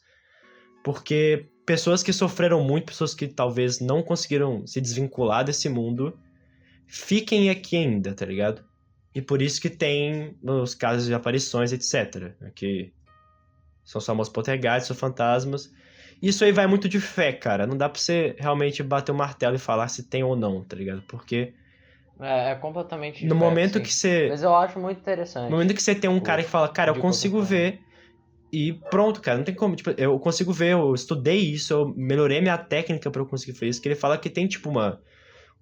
porque pessoas que sofreram muito, pessoas que talvez não conseguiram se desvincular desse mundo, fiquem aqui ainda, tá ligado? E por isso que tem os casos de aparições, etc. né, Que são famosos poltergeists ou fantasmas. Isso aí vai muito de fé, cara. Não dá pra você realmente bater o martelo e falar se tem ou não, tá ligado? Porque É, é completamente no diferente, momento sim. que você. Mas eu acho muito interessante. No momento que você tem um cara que fala, cara, eu consigo ver. E pronto, cara, não tem como. Tipo, eu consigo ver, eu estudei isso, eu melhorei minha técnica pra eu conseguir fazer isso. Que ele fala que tem, tipo, uma.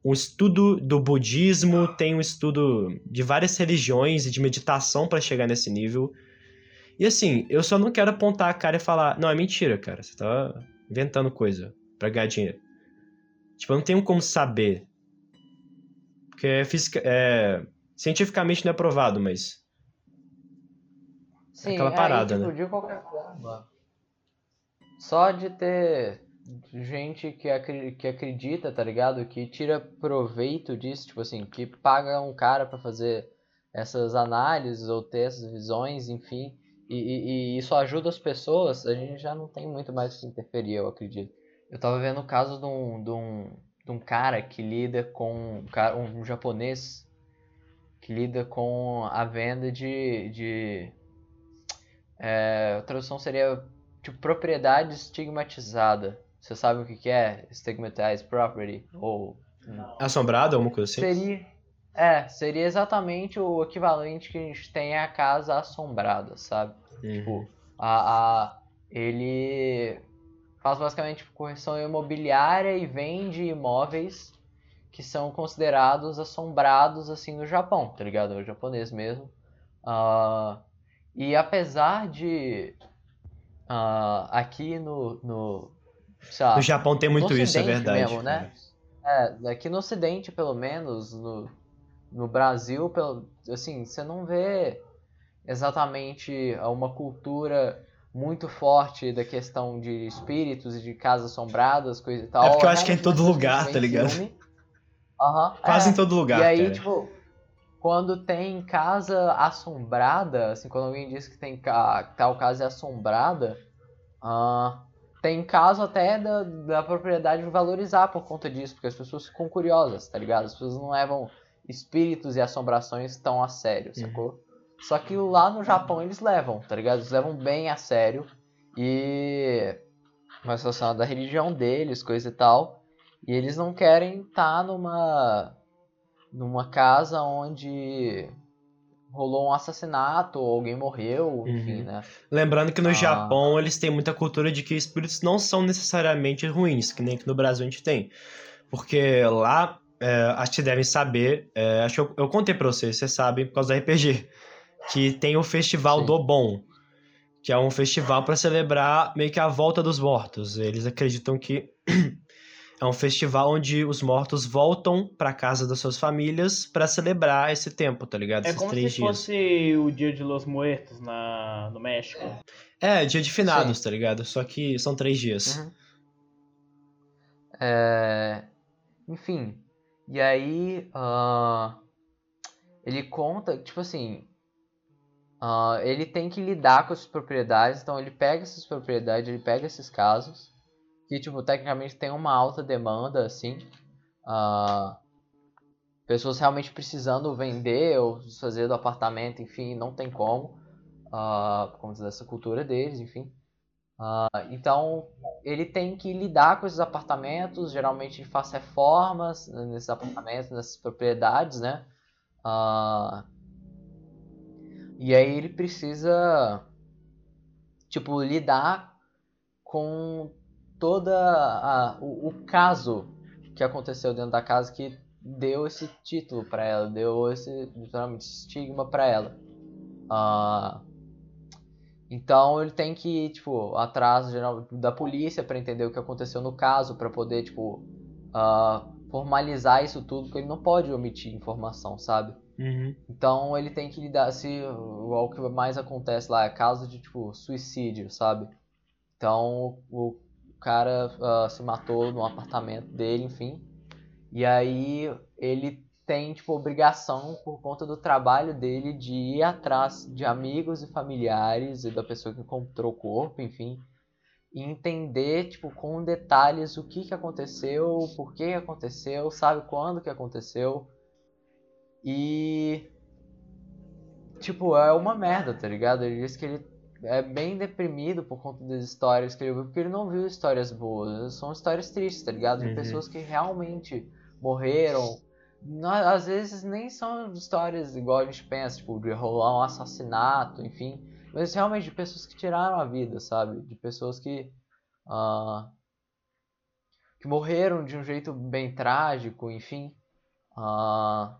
Um estudo do budismo, tem um estudo de várias religiões e de meditação pra chegar nesse nível. E assim, eu só não quero apontar a cara e falar, não, é mentira, cara. Você tá inventando coisa pra ganhar dinheiro. Tipo, eu não tenho como saber. Porque é, fisica, é cientificamente não é provado, mas Sim, aquela é, e, parada, tipo, né? de qualquer forma. Só de ter gente que, acri- que acredita, tá ligado? Que tira proveito disso, tipo assim, que paga um cara pra fazer essas análises ou ter essas visões, enfim, e, e- e isso ajuda as pessoas, a gente já não tem muito mais que interferir, eu acredito. Eu tava vendo o caso de um, de um, de um cara que lida com. Um, cara- um japonês que lida com a venda de. de é, a tradução seria tipo propriedade estigmatizada. Você sabe o que, que é? Stigmatized property? Ou. assombrado, alguma coisa assim? Seria. É, seria exatamente o equivalente que a gente tem à casa assombrada, sabe? Uhum. A, a- ele faz basicamente tipo, correção imobiliária e vende imóveis que são considerados assombrados assim no Japão, tá ligado? É o japonês mesmo. Ah, e apesar de ah, aqui no, no, lá, No Japão tem muito isso, é verdade. mesmo, né? É, aqui no Ocidente, pelo menos, no, no Brasil, pelo, assim, você não vê exatamente uma cultura muito forte da questão de espíritos e de casas assombradas, coisa e tal. É porque eu acho que é em todo lugar, tá ligado? Aham, Quase é. em todo lugar, E aí, cara. tipo, quando tem casa assombrada, assim, quando alguém diz que tem ca... tal casa é assombrada, ah, tem caso até da, da propriedade valorizar por conta disso, porque as pessoas ficam curiosas, tá ligado? As pessoas não levam espíritos e assombrações tão a sério, Uhum. sacou? Só que lá no Japão eles levam, tá ligado? Eles levam bem a sério e mas relacionado à religião deles, coisa e tal. E eles não querem estar numa numa casa onde rolou um assassinato ou alguém morreu, enfim, Uhum. né? Lembrando que no Ah. Japão eles têm muita cultura de que espíritos não são necessariamente ruins, que nem aqui no Brasil a gente tem. Porque lá, é, acho que devem saber, é, acho que eu, eu contei pra vocês, vocês sabem, por causa do RPG, que tem o Festival Sim. do Bom, que é um festival pra celebrar meio que a volta dos mortos. Eles acreditam que é um festival onde os mortos voltam pra casa das suas famílias pra celebrar esse tempo, tá ligado? É Esses como três se dias. fosse o Dia de los Muertos na, no México. É, dia de finados, tá ligado? Só que são três dias. Uhum. É, Enfim, e aí ah, ele conta, tipo assim, ah, ele tem que lidar com essas propriedades, então ele pega essas propriedades, ele pega esses casos, que tipo, tecnicamente tem uma alta demanda, assim, ah, pessoas realmente precisando vender ou fazer do apartamento, enfim, não tem como, ah, por conta dessa cultura deles, enfim. Ah, então, ele tem que lidar com esses apartamentos, geralmente ele faz reformas nesses apartamentos, nessas propriedades, né? E aí ele precisa, tipo, lidar com toda a, o, o caso que aconteceu dentro da casa que deu esse título pra ela, deu esse, literalmente, estigma pra ela. Ah, então ele tem que ir, tipo, atrás geral, da polícia pra entender o que aconteceu no caso, pra poder, tipo, ah, formalizar isso tudo, porque ele não pode omitir informação, sabe? Uhum. Então ele tem que lidar, se o que mais acontece lá é caso de, tipo, suicídio, sabe? Então o cara ah, se matou no apartamento dele, enfim. E aí ele tem, tipo, obrigação por conta do trabalho dele de ir atrás de amigos e familiares e da pessoa que encontrou o corpo, enfim, e entender, tipo, com detalhes o que que aconteceu, por que que aconteceu, sabe quando que aconteceu. E tipo, é uma merda, tá ligado? Ele disse que ele é bem deprimido por conta das histórias que ele viu, porque ele não viu histórias boas. São histórias tristes, tá ligado? De Uhum. pessoas que realmente morreram. Às vezes nem são histórias igual a gente pensa, tipo, de rolar um assassinato, enfim. Mas realmente de pessoas que tiraram a vida, sabe? De pessoas que. ah, que morreram de um jeito bem trágico, enfim. Ah,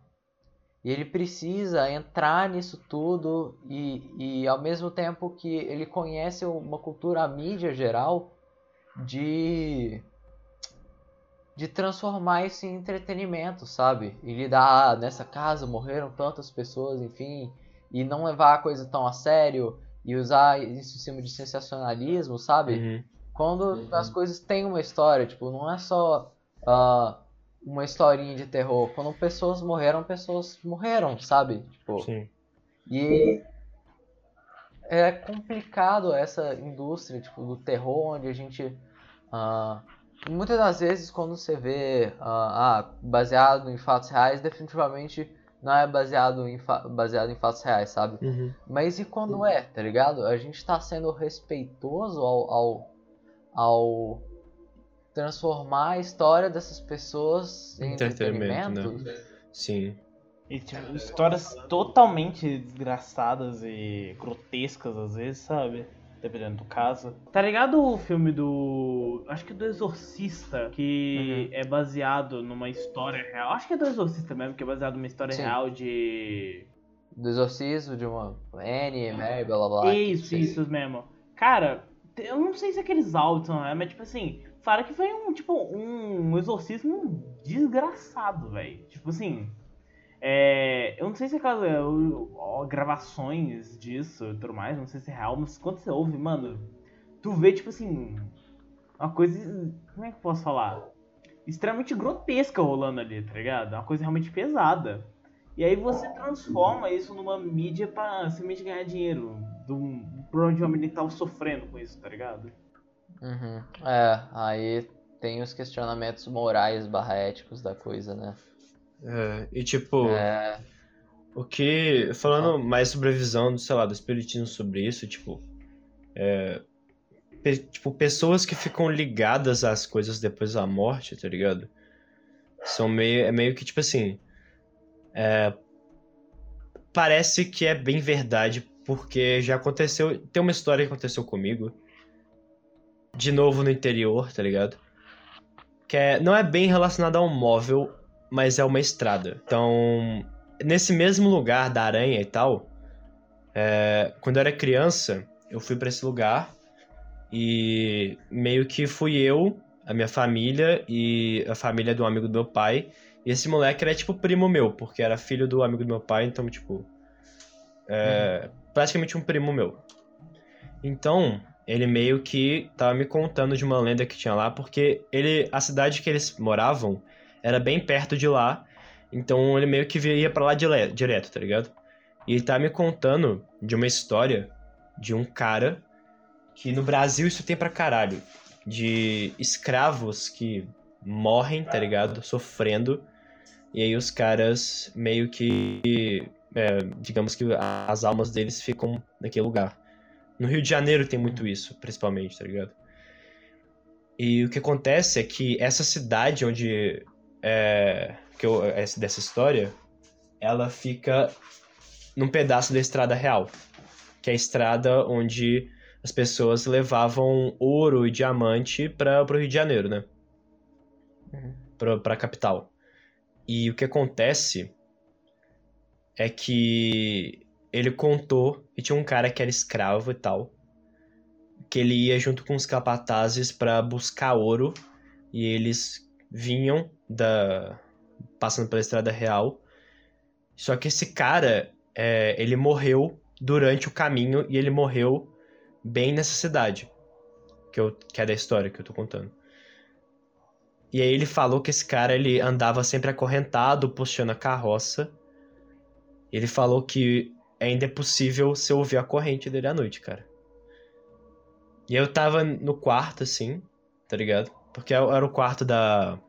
e ele precisa entrar nisso tudo e, e ao mesmo tempo que ele conhece uma cultura, a mídia geral, de de transformar isso em entretenimento, sabe? E lidar, ah, nessa casa morreram tantas pessoas, enfim, e não levar a coisa tão a sério e usar isso em cima de sensacionalismo, sabe? Uhum. Quando as coisas têm uma história, tipo, não é só ah, uma historinha de terror. Quando pessoas morreram, pessoas morreram, sabe? Tipo, Sim. e é complicado essa indústria tipo, do terror, onde a gente. ah, muitas das vezes, quando você vê ah, ah, baseado em fatos reais, definitivamente não é baseado em, baseado em fatos reais, sabe? Uhum. Mas e quando é, tá ligado? A gente tá sendo respeitoso ao, ao, ao transformar a história dessas pessoas em Entretenimento, entretenimento. né? Sim. E, tipo, histórias totalmente desgraçadas e grotescas às vezes, sabe? Dependendo do caso. Tá ligado o filme do. Acho que do Exorcista, que é baseado numa história real. Acho que é do Exorcista mesmo, que é baseado numa história Sim. real de. Do exorcismo de uma Annie, Mary, blá blá blá. Isso, isso mesmo. Cara, eu não sei se aqueles áudios são, né? Mas tipo assim, fala que foi um, tipo, um exorcismo desgraçado, velho. Tipo assim. É, eu não sei se é é, o- ó, gravações disso e tudo mais, não sei se é real, mas quando você ouve, mano, tu vê, tipo assim, uma coisa. Como é que eu posso falar? Extremamente grotesca rolando ali, tá ligado? Uma coisa realmente pesada. E aí você transforma isso numa mídia pra simplesmente ganhar dinheiro. Do, provavelmente ele tava sofrendo com isso, tá ligado? Uhum. É, aí tem os questionamentos morais barra éticos da coisa, né? É, e tipo, É, o que. Falando mais sobre a visão do, sei lá, do espiritismo sobre isso, tipo. É, pe- tipo, pessoas que ficam ligadas às coisas depois da morte, tá ligado? São meio. É meio que tipo assim. é, parece que é bem verdade, porque já aconteceu. Tem uma história que aconteceu comigo. De novo no interior, tá ligado? Que é, não é bem relacionada a um móvel, mas é uma estrada. Então, nesse mesmo lugar da aranha e tal, é, quando eu era criança, eu fui pra esse lugar e meio que fui eu, a minha família e a família um amigo do meu pai. E esse moleque era tipo primo meu, porque era filho do amigo do meu pai, então, tipo. É, praticamente um primo meu. Então, ele meio que tava me contando de uma lenda que tinha lá, porque ele, a cidade que eles moravam era bem perto de lá, então ele meio que ia pra lá direto, tá ligado? E ele tá me contando de uma história de um cara que no Brasil isso tem pra caralho, de escravos que morrem, tá ligado? Sofrendo, e aí os caras meio que, é, digamos que as almas deles ficam naquele lugar. No Rio de Janeiro tem muito isso, principalmente, tá ligado? E o que acontece é que essa cidade onde é, que eu, essa, dessa história, ela fica num pedaço da estrada real, que é a estrada onde as pessoas levavam ouro e diamante para o Rio de Janeiro, né? Uhum. Pra, pra capital. E o que acontece é que ele contou que tinha um cara que era escravo e tal, que ele ia junto com os capatazes para buscar ouro e eles vinham da passando pela estrada real. Só que esse cara, é, ele morreu durante o caminho e ele morreu bem nessa cidade que, eu, que é da história que eu tô contando. E aí ele falou que esse cara ele andava sempre acorrentado, puxando a carroça. Ele falou que ainda é possível você ouvir a corrente dele à noite, cara. E eu tava no quarto, assim, tá ligado? Porque era o quarto da.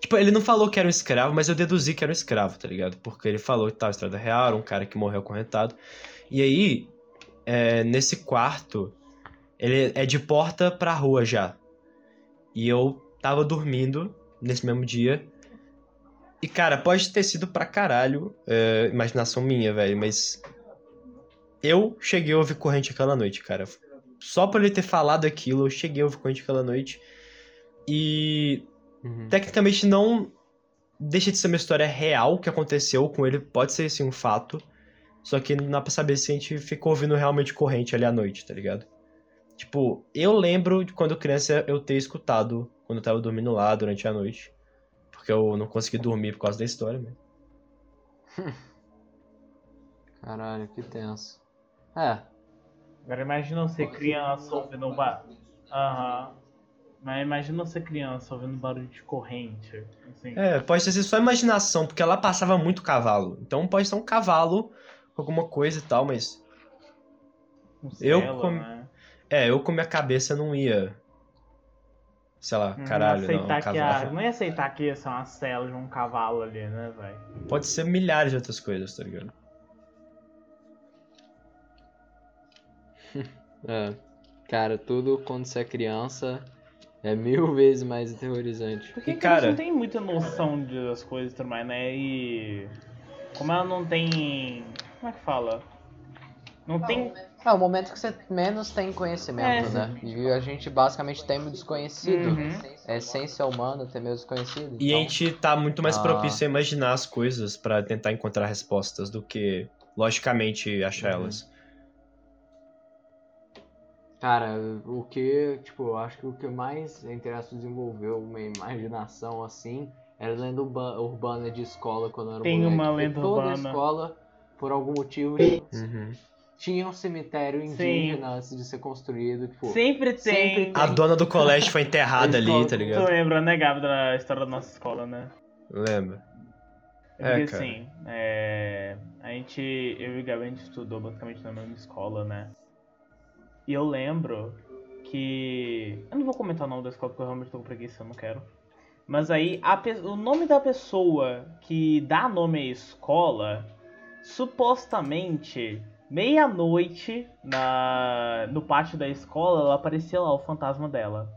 Tipo, ele não falou que era um escravo, mas eu deduzi que era um escravo, tá ligado? Porque ele falou que tava estrada real, um cara que morreu acorrentado. E aí, é, nesse quarto, ele é de porta pra rua já. E eu tava dormindo nesse mesmo dia. E, cara, pode ter sido pra caralho, é, imaginação minha, velho, mas. Eu cheguei a ouvir corrente aquela noite, cara. Só por ele ter falado aquilo, eu cheguei a ouvir corrente aquela noite. E Uhum. tecnicamente não deixa de ser uma história real que aconteceu com ele, pode ser sim um fato. Só que não dá pra saber se a gente ficou ouvindo realmente corrente ali à noite, tá ligado? Tipo, eu lembro de quando criança eu ter escutado quando eu tava dormindo lá durante a noite. Porque eu não consegui dormir por causa da história, né? Caralho, que tenso. É, Agora imagina você criança ouvindo um bar. Aham. Mas imagina você criança ouvindo barulho de corrente. Assim. É, pode ser só imaginação, porque lá passava muito cavalo. Então pode ser um cavalo, alguma coisa e tal, mas. Um eu celo, com- né? É, eu com minha cabeça não ia. Sei lá, Não caralho, não. aceitar que cavalo. a, não ia aceitar que ia ser uma cela de um cavalo ali, né, velho? Pode ser milhares de outras coisas, tá ligado? é. Cara, tudo quando você é criança é mil vezes mais aterrorizante. Porque E, cara- não tem muita noção de- das coisas e tudo mais, né? E. Como ela não tem. Como é que fala? Não tem. É o momento que você menos tem conhecimento, É. né? E a gente basicamente tem o desconhecido. Uhum. É essência humana ter meio desconhecido. E a então- gente tá muito mais Ah. propício a imaginar as coisas pra tentar encontrar respostas do que, logicamente, achar Uhum. elas. Cara, o que, tipo, eu acho que o que mais, entre aspas, desenvolveu uma imaginação assim era a lenda urba- urbana de escola quando eu era Tem moleque. uma lenda toda urbana. escola, por algum motivo, Uhum. Tinha um cemitério indígena antes de ser construído. Tipo, Sempre tem. Sempre A dona do colégio foi enterrada ali, tá Tu ligado? lembra, né, Gabi, da história da nossa escola, né? Lembra? É porque cara. assim, é, a gente, eu e o Gabi, a gente estudou basicamente na mesma escola, né? E eu lembro que. Eu não vou comentar o nome da escola porque eu realmente tô com preguiça, eu não quero. Mas aí, a pe- o nome da pessoa que dá nome à escola, supostamente, meia-noite, na no pátio da escola, ela aparecia lá, o fantasma dela.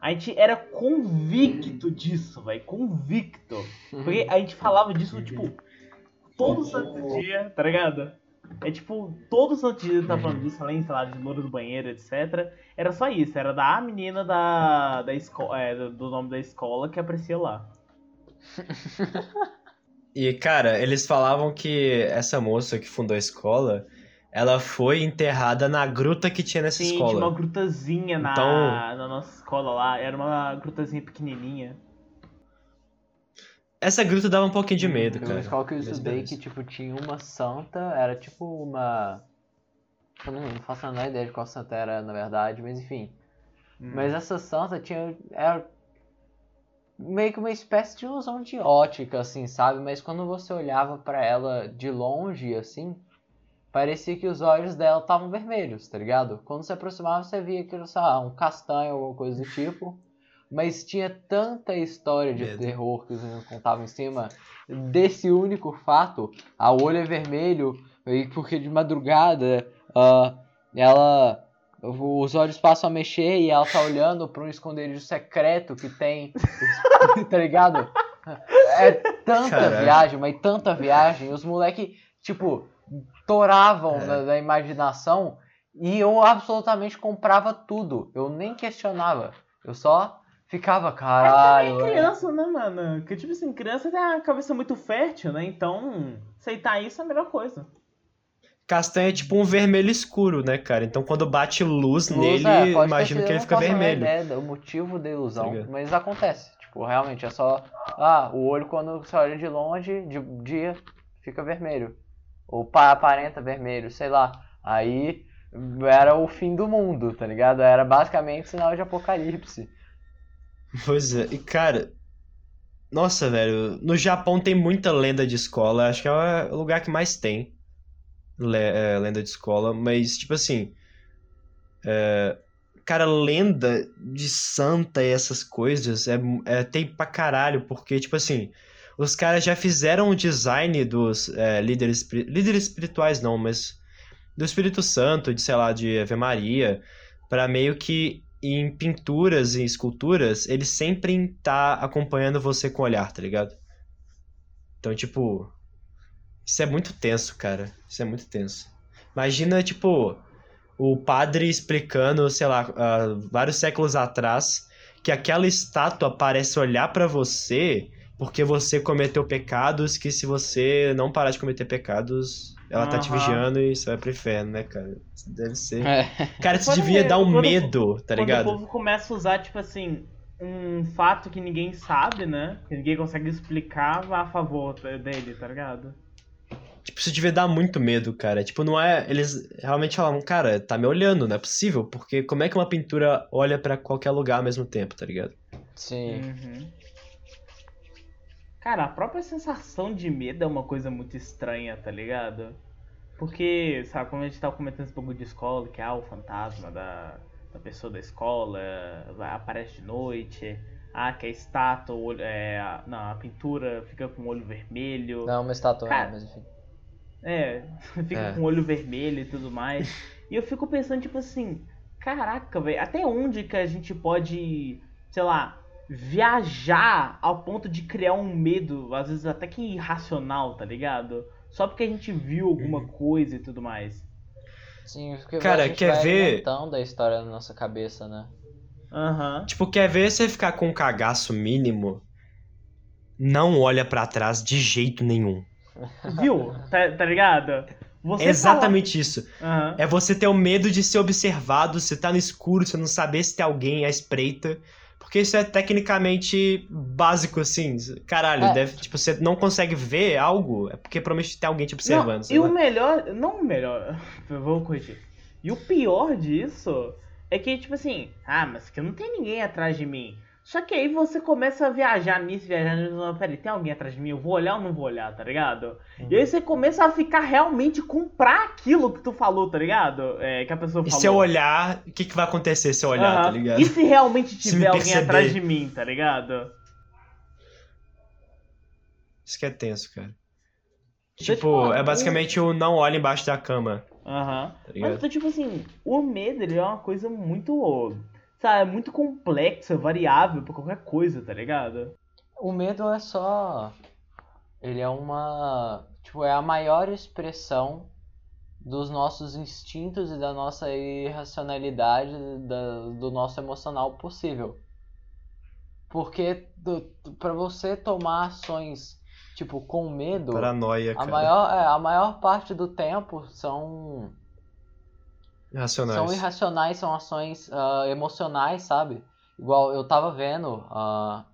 A gente era convicto disso, velho. Convicto. Porque a gente falava disso, tipo, todo santo dia, tá ligado? É tipo, todo santo dia tá falando disso, além, sei lá, de louro do banheiro, etc. Era só isso, era da menina da, da escola, é, do do nome da escola que aparecia lá. E, cara, eles falavam que essa moça que fundou a escola, ela foi enterrada na gruta que tinha nessa Sim, tinha escola. uma grutazinha na, Então- na nossa escola lá, era uma grutazinha pequenininha. Essa gruta dava um pouquinho de medo, Tem cara. uma escola que eu estudei que, tipo, tinha uma santa, era tipo uma... Eu não, não faço a menor ideia de qual santa era, na verdade, mas enfim. Hum. Mas essa santa tinha... Era meio que uma espécie de ilusão de ótica, assim, sabe? Mas quando você olhava pra ela de longe, assim, parecia que os olhos dela estavam vermelhos, tá ligado? Quando se aproximava, você via aquilo, sei lá, um castanho, alguma coisa do tipo. Mas tinha tanta história de Medo. terror que os meninos contavam em cima desse único fato. A olho é vermelho, porque de madrugada ah, ela. Os olhos passam a mexer e ela tá olhando pra um esconderijo secreto que tem. tá ligado? É tanta Caralho. viagem, mas tanta viagem. Os moleque, tipo, toravam É. da, da imaginação e eu absolutamente comprava tudo. Eu nem questionava. Eu só ficava, caralho. É criança, né, mano? Porque, tipo assim, criança tem a cabeça muito fértil, né? Então, aceitar isso é a melhor coisa. Castanho é tipo um vermelho escuro, né, cara? Então quando bate luz, Luz, nele, é, imagino que ele fica vermelho. ideia do motivo da Tá ilusão, ligado? mas acontece. Tipo, realmente é só. Ah, o olho quando você olha de longe, de dia, fica vermelho. Ou pa- aparenta vermelho, sei lá. Aí era o fim do mundo, tá ligado? Era basicamente sinal de apocalipse. Pois é, e cara. Nossa, velho, no Japão tem muita lenda de escola, acho que é o lugar que mais tem é, lenda de escola, mas, tipo assim. é, cara, lenda de santa e essas coisas é, é tem pra caralho, porque, tipo assim, os caras já fizeram o design dos é, líderes, líderes espirituais, não, mas do Espírito Santo, de, sei lá, de Ave Maria, pra meio que em pinturas e esculturas, eles sempre tá acompanhando você com o olhar, tá ligado? Então, tipo, isso é muito tenso, cara. Isso é muito tenso. Imagina, tipo, o padre explicando, sei lá, ah, vários séculos atrás, que aquela estátua parece olhar pra você porque você cometeu pecados que se você não parar de cometer pecados, ela tá te vigiando e você vai pro inferno, né, cara? Isso deve ser. É. Cara, isso Quando devia dar um quando- medo, tá Quando ligado? o povo começa a usar, tipo assim, um fato que ninguém sabe, né? Que ninguém consegue explicar a favor dele, tá ligado? Tipo, isso devia dar muito medo, cara. Tipo, não é. Eles realmente falam, cara, tá me olhando, não é possível, porque como é que uma pintura olha pra qualquer lugar ao mesmo tempo, tá ligado? Sim. Uhum. Cara, a própria sensação de medo é uma coisa muito estranha, tá ligado? Porque, sabe, quando a gente tava comentando esse bagulho de escola, que ah, o fantasma da, da pessoa da escola aparece de noite, ah, que a estátua, o olho, é, a- não, a pintura fica com o olho vermelho. Não, uma estátua, Cara, mas enfim. É, fica É. com o olho vermelho e tudo mais. E eu fico pensando, tipo assim, caraca, velho, até onde que a gente pode, sei lá, viajar ao ponto de criar um medo, às vezes até que irracional, tá ligado? Só porque a gente viu alguma coisa e tudo mais. Sim, porque Cara, a gente quer vai ver- alimentando a história na nossa cabeça, né? Aham. Tipo, quer ver você ficar com um cagaço mínimo? Não olha pra trás de jeito nenhum. Viu? Tá, tá ligado? Você É exatamente isso. fala- Aham. É você ter o medo de ser observado, você tá no escuro, você não saber se tem alguém à espreita. Porque isso é tecnicamente básico, assim. Caralho, É. deve, tipo, você não consegue ver algo, é porque provavelmente tem alguém te observando. Não, e lá. o melhor, não o melhor, vou corrigir. E o pior disso é que, tipo assim, ah, mas que não tem ninguém atrás de mim. Só que aí você começa a viajar nisso, viajar nisso, não, peraí, tem alguém atrás de mim, eu vou olhar ou não vou olhar, tá ligado? E aí você começa a ficar realmente comprar aquilo que tu falou, tá ligado? É, que a pessoa E falou. se eu olhar, o que, que vai acontecer se eu olhar, Aham. tá ligado? E se realmente Se tiver me alguém perceber. atrás de mim, tá ligado? Isso que é tenso, cara. Deixa eu te Tipo, falar, é basicamente o não olha embaixo da cama, Aham. tá Mas então, tipo assim, o medo ele é uma coisa muito. Sabe, é muito complexa, variável pra qualquer coisa, tá ligado? O medo é só. Ele é uma. Tipo, é a maior expressão dos nossos instintos e da nossa irracionalidade, da- do nosso emocional possível. Porque do, pra você tomar ações, tipo, com medo, Paranoia, a cara. maior, é, a maior parte do tempo são Irracionais. são irracionais, são ações ah, emocionais, sabe? Igual eu tava vendo ah,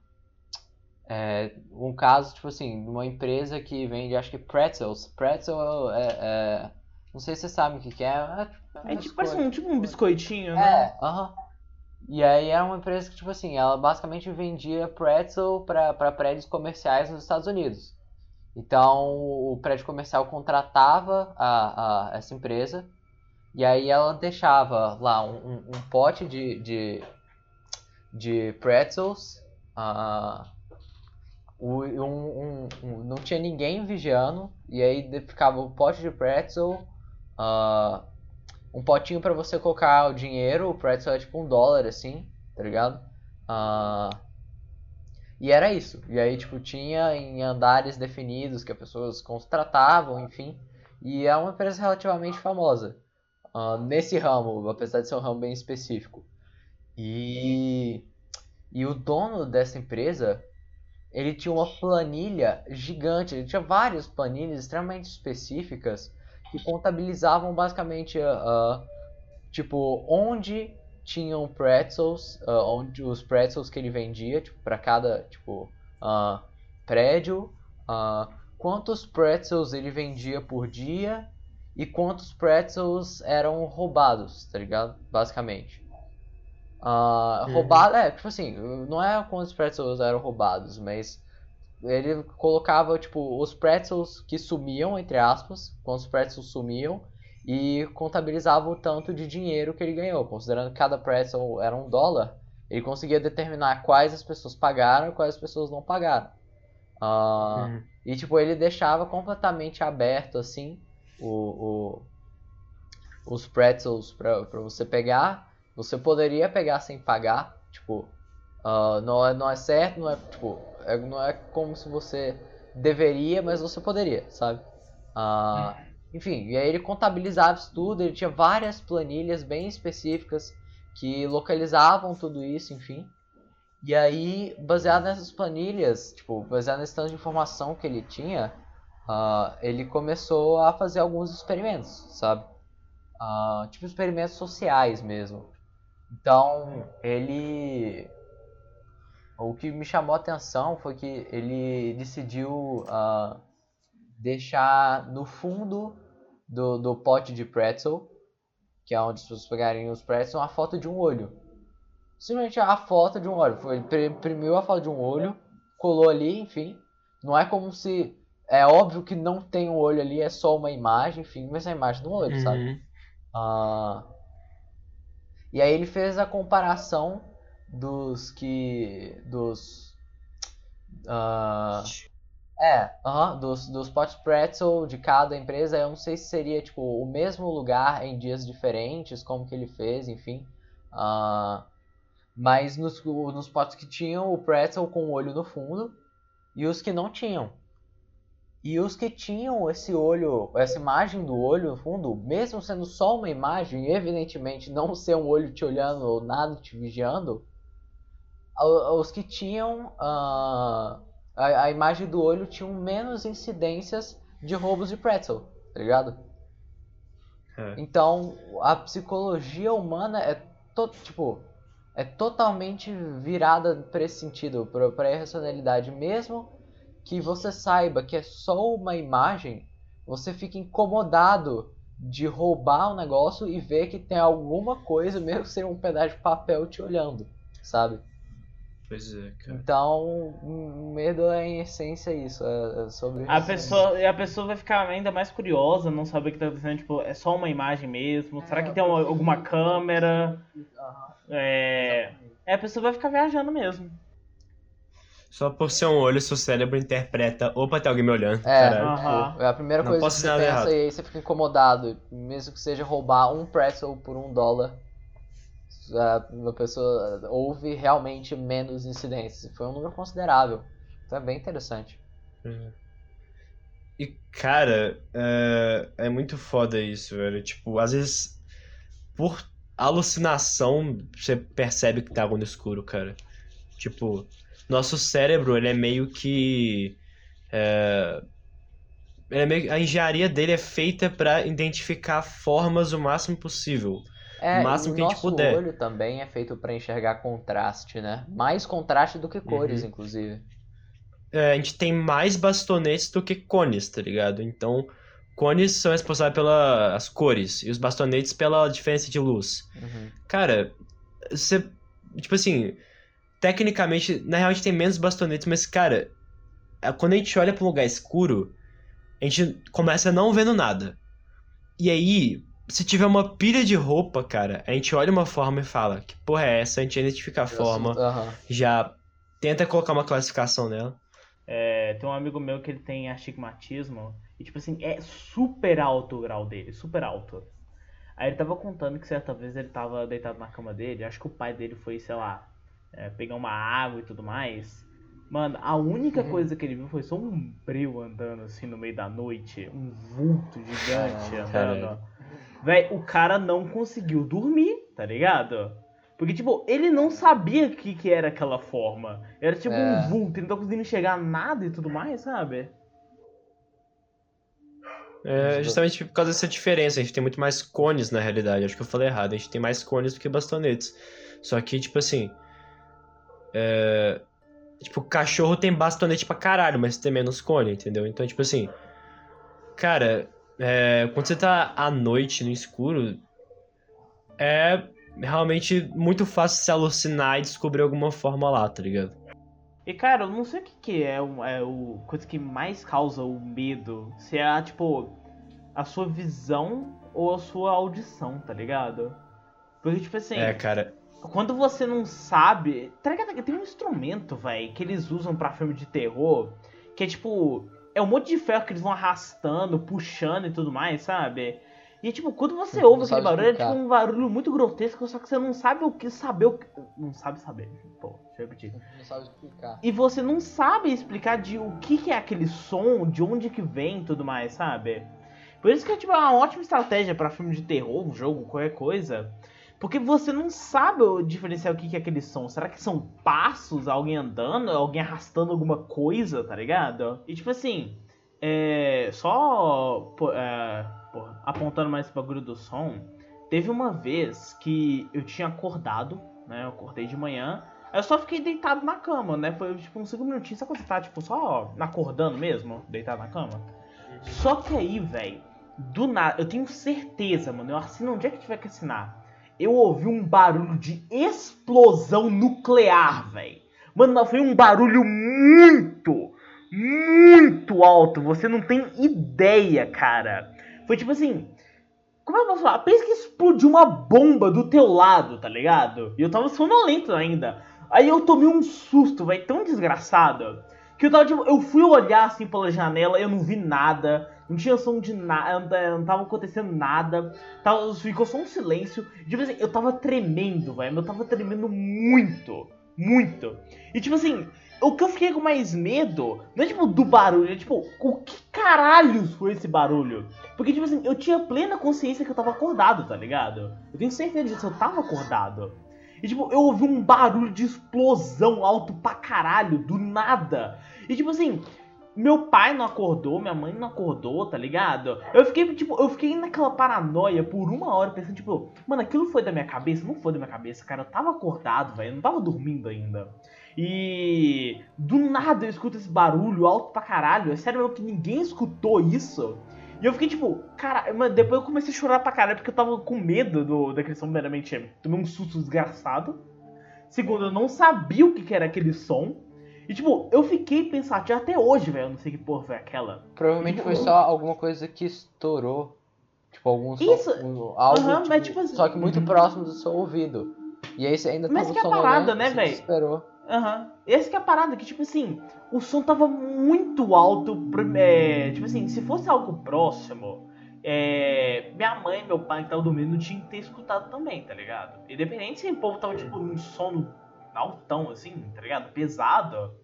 é, um caso, tipo assim, de uma empresa que vende, acho que pretzels. Pretzel é. é- não sei se você sabe o que, que é. É, É tipo, parece um, tipo um biscoitinho, né? É, aham. E aí era uma empresa que, tipo assim, ela basicamente vendia pretzel pra pra prédios comerciais nos Estados Unidos. Então o prédio comercial contratava a, a, essa empresa e aí ela deixava lá um, um, um pote de, de, de pretzels. o- um, um- um- não tinha ninguém vigiando, e aí ficava o pote de pretzel, ah, um potinho pra você colocar o dinheiro, o pretzel é tipo um dólar assim, tá ligado? Ah, e era isso. E aí, tipo, tinha em andares definidos que as pessoas contratavam, enfim. E é uma empresa relativamente famosa ah, nesse ramo, apesar de ser um ramo bem específico. E, e o dono dessa empresa, ele tinha uma planilha gigante, ele tinha várias planilhas extremamente específicas que contabilizavam basicamente ah, tipo onde tinham pretzels, ah, onde os pretzels que ele vendia, tipo, para cada tipo ah, prédio, quantos pretzels ele vendia por dia e quantos pretzels eram roubados, tá ligado? Basicamente. Ah, Uhum. roubado, é, tipo assim, não é quantos pretzels eram roubados, mas ele colocava, tipo, os pretzels que sumiam, entre aspas, quantos pretzels sumiam, e contabilizava o tanto de dinheiro que ele ganhou. Considerando que cada pretzel era um dólar, ele conseguia determinar quais as pessoas pagaram e quais as pessoas não pagaram. Ah, Uhum. E tipo, ele deixava completamente aberto assim o, o- os pretzels pra você pegar. Você poderia pegar sem pagar, tipo, ah, não, é, não é certo, não é tipo, é- não é como se você deveria, mas você poderia, sabe? Ah, enfim, e aí ele contabilizava isso tudo, ele tinha várias planilhas bem específicas que localizavam tudo isso, enfim. E aí, baseado nessas planilhas, tipo, baseado nesse tanto de informação que ele tinha, ah, ele começou a fazer alguns experimentos, sabe? Ah, tipo experimentos sociais mesmo. Então, ele. O que me chamou a atenção foi que ele decidiu ah, deixar no fundo do, do pote de pretzel, que é onde as pessoas pegarem os pretzels, uma foto de um olho. Simplesmente a foto de um olho. Ele imprimiu a foto de um olho, colou ali, enfim. Não é como se. É óbvio que não tem um olho ali, é só uma imagem, enfim, mas é a imagem do olho, sabe? Uhum. Ah, e aí ele fez a comparação dos que. dos. ah, é, aham, dos, dos potes pretzel de cada empresa. Eu não sei se seria tipo o mesmo lugar em dias diferentes, como que ele fez, enfim. Ah, mas nos, nos potes que tinham o pretzel com o olho no fundo e os que não tinham. E os que tinham esse olho, essa imagem do olho no fundo, mesmo sendo só uma imagem, evidentemente não ser um olho te olhando ou nada te vigiando, os que tinham ah, a, a imagem do olho tinham menos incidências de roubos de pretzel, tá ligado? É. Então, a psicologia humana é to, tipo é totalmente virada para esse sentido, para a irracionalidade mesmo que você saiba que é só uma imagem, você fica incomodado de roubar um negócio e ver que tem alguma coisa, mesmo que seja um pedaço de papel te olhando, sabe? Pois é, cara. Então, o medo é em essência isso, é é sobre A isso. pessoa, e a pessoa vai ficar ainda mais curiosa, não saber o que tá acontecendo, tipo, é só uma imagem mesmo? Será que tem uma- alguma câmera? É... é, a pessoa vai ficar viajando mesmo. Só por ser um olho, seu cérebro interpreta. Opa, tem alguém me olhando. É, Caralho. Tipo, é a primeira Não coisa que você pensa errado. e aí você fica incomodado, mesmo que seja roubar um pretzel por um dólar. A pessoa houve realmente menos incidências. Foi um número considerável. Então é bem interessante. E, cara, é, é muito foda isso, velho. Tipo, às vezes, por alucinação, você percebe que tá algo no escuro, cara. Tipo, nosso cérebro, ele é meio que. é, é meio, a engenharia dele é feita pra identificar formas o máximo possível. É, O máximo que o a gente nosso puder. olho também é feito para enxergar contraste, né? Mais contraste do que cores, Uhum. inclusive. É, a gente tem mais bastonetes do que cones, tá ligado? Então, cones são responsáveis pelas cores e os bastonetes pela diferença de luz. Uhum. Cara, você. Tipo assim, tecnicamente, na real a gente tem menos bastonetes, mas, cara, quando a gente olha pra um lugar escuro, a gente começa não vendo nada. E aí, se tiver uma pilha de roupa, cara, a gente olha uma forma e fala: que porra é essa? A gente identifica a forma, Aham. já tenta colocar uma classificação nela. É, tem um amigo meu que ele tem astigmatismo e, tipo assim, é super alto o grau dele, super alto. Aí ele tava contando que certa vez ele tava deitado na cama dele, acho que o pai dele foi, sei lá, é, pegar uma água e tudo mais. Mano, a única Uhum. coisa que ele viu foi só um breu andando assim no meio da noite, um vulto gigante andando. Véi, o cara não conseguiu dormir, tá ligado? Porque, tipo, ele não sabia o que, que era aquela forma. Era tipo É. um vulto, ele não tá conseguindo enxergar nada e tudo mais, sabe? É justamente por causa dessa diferença. A gente tem muito mais cones na realidade. Acho que eu falei errado. A gente tem mais cones do que bastonetes. Só que, tipo assim. É... Tipo, cachorro tem bastonete pra caralho, mas tem menos cone, entendeu? Então, tipo assim. Cara, é, quando você tá à noite no escuro, é realmente muito fácil se alucinar e descobrir alguma forma lá, tá ligado? E, cara, eu não sei o que, que é, o, é o coisa que mais causa o medo. Se é, tipo, a sua visão ou a sua audição, tá ligado? Porque, tipo assim, É, cara. Quando você não sabe. Tá? Tem um instrumento, velho, que eles usam pra filme de terror, que é tipo. É um monte de ferro que eles vão arrastando, puxando e tudo mais, sabe? E tipo, quando você ouve aquele barulho, é explicar. tipo um barulho muito grotesco, só que você não sabe o que saber o que. Não sabe saber. Pô, deixa eu repetir. Não sabe explicar. E você não sabe explicar de o que, que é aquele som, de onde que vem e tudo mais, sabe? Por isso que é tipo, uma ótima estratégia pra filme de terror, um jogo, qualquer coisa. Porque você não sabe diferenciar o que, é aquele som. Será que são passos, alguém andando, alguém arrastando alguma coisa, tá ligado? E tipo assim, é, só é, porra, apontando mais esse bagulho do som, teve uma vez que eu tinha acordado, né? Eu acordei de manhã. Eu só fiquei deitado na cama, né? Foi tipo uns 5 minutinhos. Sabe quando você tá, tipo, só acordando mesmo? Deitado na cama? Só que aí, velho, do nada, eu tenho certeza, mano. Eu assino onde é que tiver que assinar. Eu ouvi um barulho de explosão nuclear, velho. Mano, foi um barulho muito, muito alto. Você não tem ideia, cara. Foi tipo assim. Como é que eu posso falar? Pensa que explodiu uma bomba do teu lado, tá ligado? E eu tava sonolento ainda. Aí eu tomei um susto, velho, tão desgraçado. Que eu tava, tipo, eu fui olhar assim pela janela, eu não vi nada. Não tinha som de nada, não tava acontecendo nada. Tava, ficou só um silêncio. Tipo assim, eu tava tremendo, velho. Eu tava tremendo muito. Muito. E tipo assim, o que eu fiquei com mais medo, não é tipo do barulho, é tipo, o que caralhos foi esse barulho? Porque, tipo assim, eu tinha plena consciência que eu tava acordado, tá ligado? Eu tenho certeza disso, eu tava acordado. E, tipo, eu ouvi um barulho de explosão alto pra caralho, do nada. E, tipo assim, meu pai não acordou, minha mãe não acordou, tá ligado? Eu fiquei, tipo, eu fiquei naquela paranoia por uma hora pensando, tipo, mano, aquilo foi da minha cabeça? Não foi da minha cabeça, cara. Eu tava acordado, velho. Eu não tava dormindo ainda. E do nada eu escuto esse barulho alto pra caralho. É sério mesmo que ninguém escutou isso. E eu fiquei tipo, cara, mas depois eu comecei a chorar pra caralho porque eu tava com medo do, daquele som, primeiramente, tomei um susto desgraçado. Segundo, eu não sabia o que, que era aquele som. E tipo, eu fiquei pensativo até hoje, velho. Eu não sei que porra foi aquela. Provavelmente foi só alguma coisa que estourou. Tipo, algum som. Isso. um- algo, Aham, tipo, mas tipo assim- Só que muito próximo do seu ouvido. E aí você ainda Mas tava que é a parada, né, você véi? Esperou. Aham. Esse que é a parada, que tipo assim, o som tava muito alto. é, tipo assim, se fosse algo próximo, é, minha mãe e meu pai que estavam dormindo não tinham que ter escutado também, tá ligado? Independente se o povo tava tipo num sono altão, assim, tá ligado? Pesado.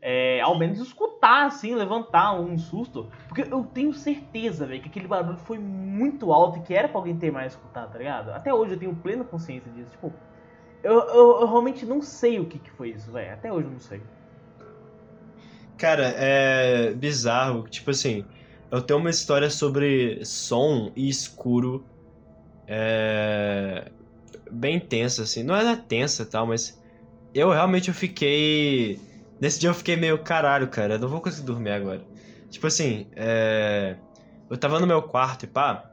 É, ao menos escutar, assim, levantar um susto. Porque eu tenho certeza, velho, que aquele barulho foi muito alto e que era pra alguém ter mais escutado, tá ligado? Até hoje eu tenho plena consciência disso. Tipo, eu, eu, eu realmente não sei o que, que foi isso, velho. Até hoje eu não sei. Cara, é bizarro. Tipo assim, eu tenho uma história sobre som e escuro. É. Bem tensa, assim. Não era tensa tal, mas. Eu realmente eu fiquei. Nesse dia eu fiquei meio caralho, cara. Eu não vou conseguir dormir agora. Tipo assim, é. Eu tava no meu quarto e pá.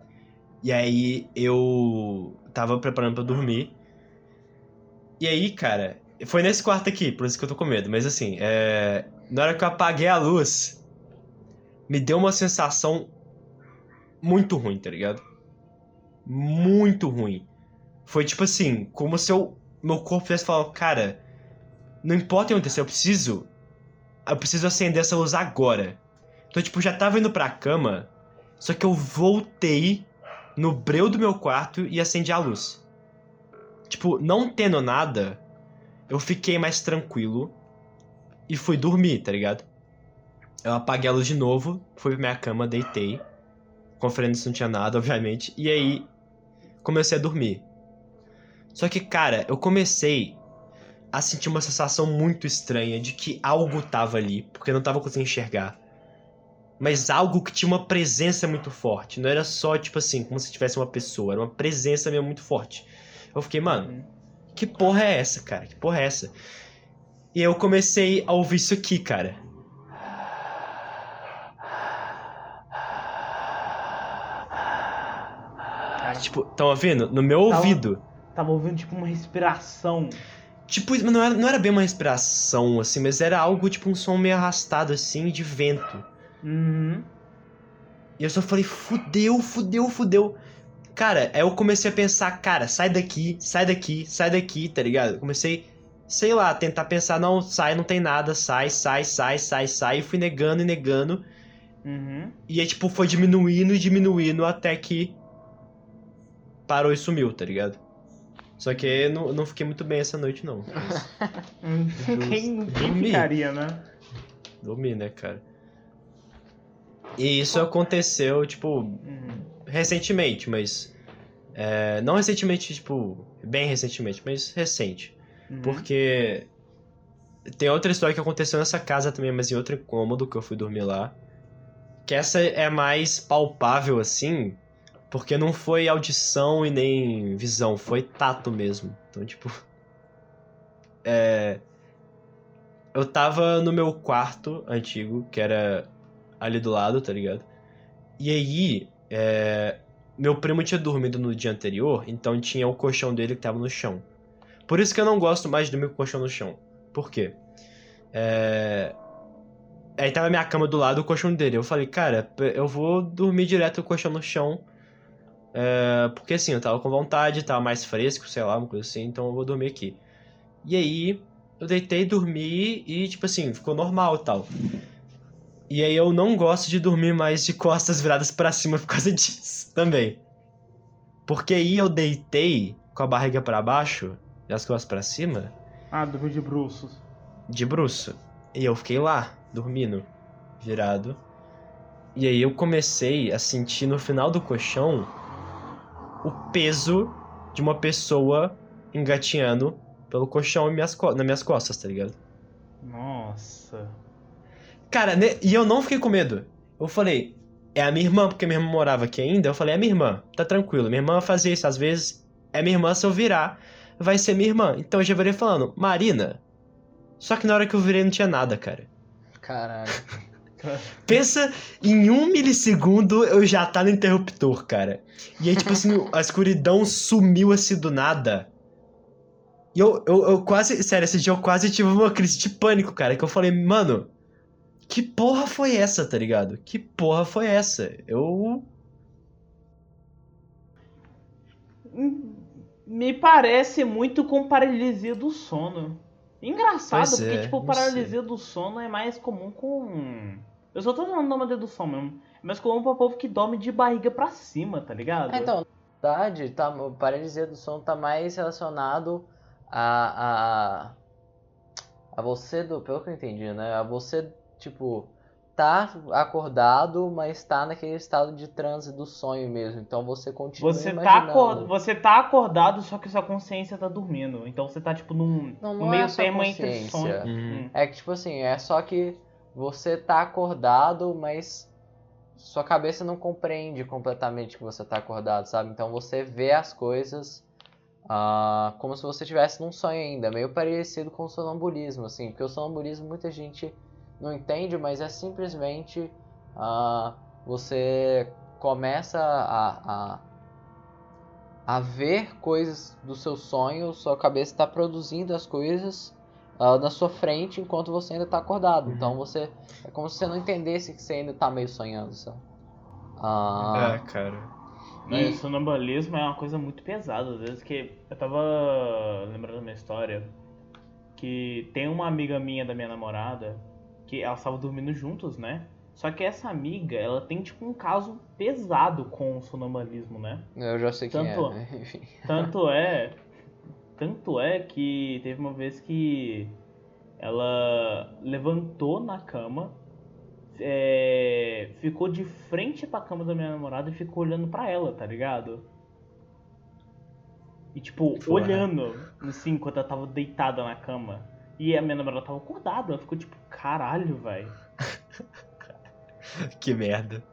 E aí eu tava preparando pra dormir. E aí, cara, foi nesse quarto aqui, por isso que eu tô com medo. Mas assim, é. Na hora que eu apaguei a luz, me deu uma sensação muito ruim, tá ligado? Muito ruim. Foi tipo assim, como se eu, meu corpo tivesse falado, cara, não importa o que acontecer, eu preciso. Eu preciso acender essa luz agora. Então, tipo, já tava indo pra cama, só que eu voltei no breu do meu quarto e acendi a luz. Tipo, não tendo nada, eu fiquei mais tranquilo e fui dormir, tá ligado? Eu apaguei a luz de novo, fui pra minha cama, deitei. Conferendo se não tinha nada, obviamente. E aí, comecei a dormir. Só que, cara, eu comecei a sentir uma sensação muito estranha de que algo tava ali, porque eu não tava conseguindo enxergar. Mas algo que tinha uma presença muito forte. Não era só, tipo assim, como se tivesse uma pessoa, era uma presença mesmo muito forte. Eu fiquei, mano, que porra é essa, cara? Que porra é essa? E eu comecei a ouvir isso aqui, cara. Tipo, tão ouvindo? No meu Tava- ouvido. Tava ouvindo tipo uma respiração. Tipo, não era, não era bem uma respiração, assim, mas era algo, tipo, um som meio arrastado, assim, de vento. Uhum. E eu só falei, fudeu, fudeu, fudeu. Cara, aí eu comecei a pensar, cara, sai daqui, sai daqui, sai daqui, tá ligado? Comecei, sei lá, tentar pensar, não, sai, não tem nada, sai, sai, sai, sai, sai. E fui negando e negando. Uhum. E aí, tipo, foi diminuindo e diminuindo até que parou e sumiu, tá ligado? Só que não, não fiquei muito bem essa noite, não. Quem, quem ficaria, né? dormi, né, cara? E isso aconteceu, tipo, Uhum. recentemente, mas. é, não recentemente, tipo, bem recentemente, mas recente. Uhum. Porque tem outra história que aconteceu nessa casa também, mas em outro cômodo que eu fui dormir lá. Que essa é mais palpável, assim, porque não foi audição e nem visão, foi tato mesmo. Então, tipo. É. Eu tava no meu quarto antigo, que era ali do lado, tá ligado? E aí, é, meu primo tinha dormido no dia anterior, então tinha o colchão dele que tava no chão. Por isso que eu não gosto mais de dormir com o colchão no chão. Por quê? É... Aí tava minha cama do lado do colchão dele. Eu falei, cara, eu vou dormir direto com o colchão no chão. É, Porque assim, eu tava com vontade, tava mais fresco, sei lá, uma coisa assim, então eu vou dormir aqui. E aí, eu deitei, dormi e, tipo assim, ficou normal e tal. E aí eu não gosto de dormir mais de costas viradas pra cima por causa disso também. Porque aí eu deitei com a barriga pra baixo e as costas pra cima, Ah, dormiu de bruços. de bruço. E eu fiquei lá, dormindo, virado. E aí eu comecei a sentir no final do colchão o peso de uma pessoa engatinhando pelo colchão e minhas nas minhas costas, tá ligado? Nossa. Cara, e eu não fiquei com medo. Eu falei, é a minha irmã, porque minha irmã morava aqui ainda. Eu falei, é minha irmã, tá tranquilo. Minha irmã fazia isso às vezes. É minha irmã, se eu virar, vai ser minha irmã. Então eu já virei falando, Marina. Só que na hora que eu virei não tinha nada, cara. Caralho. Pensa em um milissegundo eu já tá no interruptor, cara. E aí, tipo assim, a escuridão sumiu assim do nada. E eu, eu, eu quase. Sério, esse dia eu quase tive uma crise de pânico, cara. Que eu falei, mano, que porra foi essa, tá ligado? Que porra foi essa? Eu. Hum, Me parece muito com paralisia do sono. Engraçado, porque, é, tipo, paralisia do sono é mais comum com. Eu só tô falando nome do sono mesmo. É mais comum pra povo que dorme de barriga pra cima, tá ligado? É, Então, na verdade, tá, paralisia do sono tá mais relacionado a, a, a você, do, pelo que eu entendi, né? A você, tipo, tá acordado, mas tá naquele estado de transe do sonho mesmo. Então você continua Você tá, você tá acordado, só que sua consciência tá dormindo. Então você tá, tipo, num, Não, no não é meio só termo entre sonho. Uhum. Hum. É que, tipo assim, é só que você tá acordado, mas sua cabeça não compreende completamente que você tá acordado, sabe? Então você vê as coisas ah, como se você estivesse num sonho ainda, meio parecido com o sonambulismo, assim, porque o sonambulismo muita gente não entende, mas é simplesmente ah, você começa a, a, a ver coisas do seu sonho, sua cabeça está produzindo as coisas ah, na sua frente enquanto você ainda está acordado. Uhum. Então você é como se você não entendesse que você ainda está meio sonhando, sabe? Ah, É, cara. Mas E- sonambulismo é uma coisa muito pesada, às vezes que eu tava lembrando minha história que tem uma amiga minha da minha namorada que elas estavam dormindo juntos, né? Só que essa amiga, ela tem tipo um caso pesado com o sonambulismo, né? eu já sei quem Tanto- é, né? Enfim. Tanto é, tanto é que teve uma vez que ela levantou na cama, é, ficou de frente pra cama da minha namorada e ficou olhando pra ela, tá ligado? E tipo, Porra. olhando, assim, enquanto ela tava deitada na cama. E a minha namorada tava acordada, ela ficou tipo, caralho, velho. Que merda.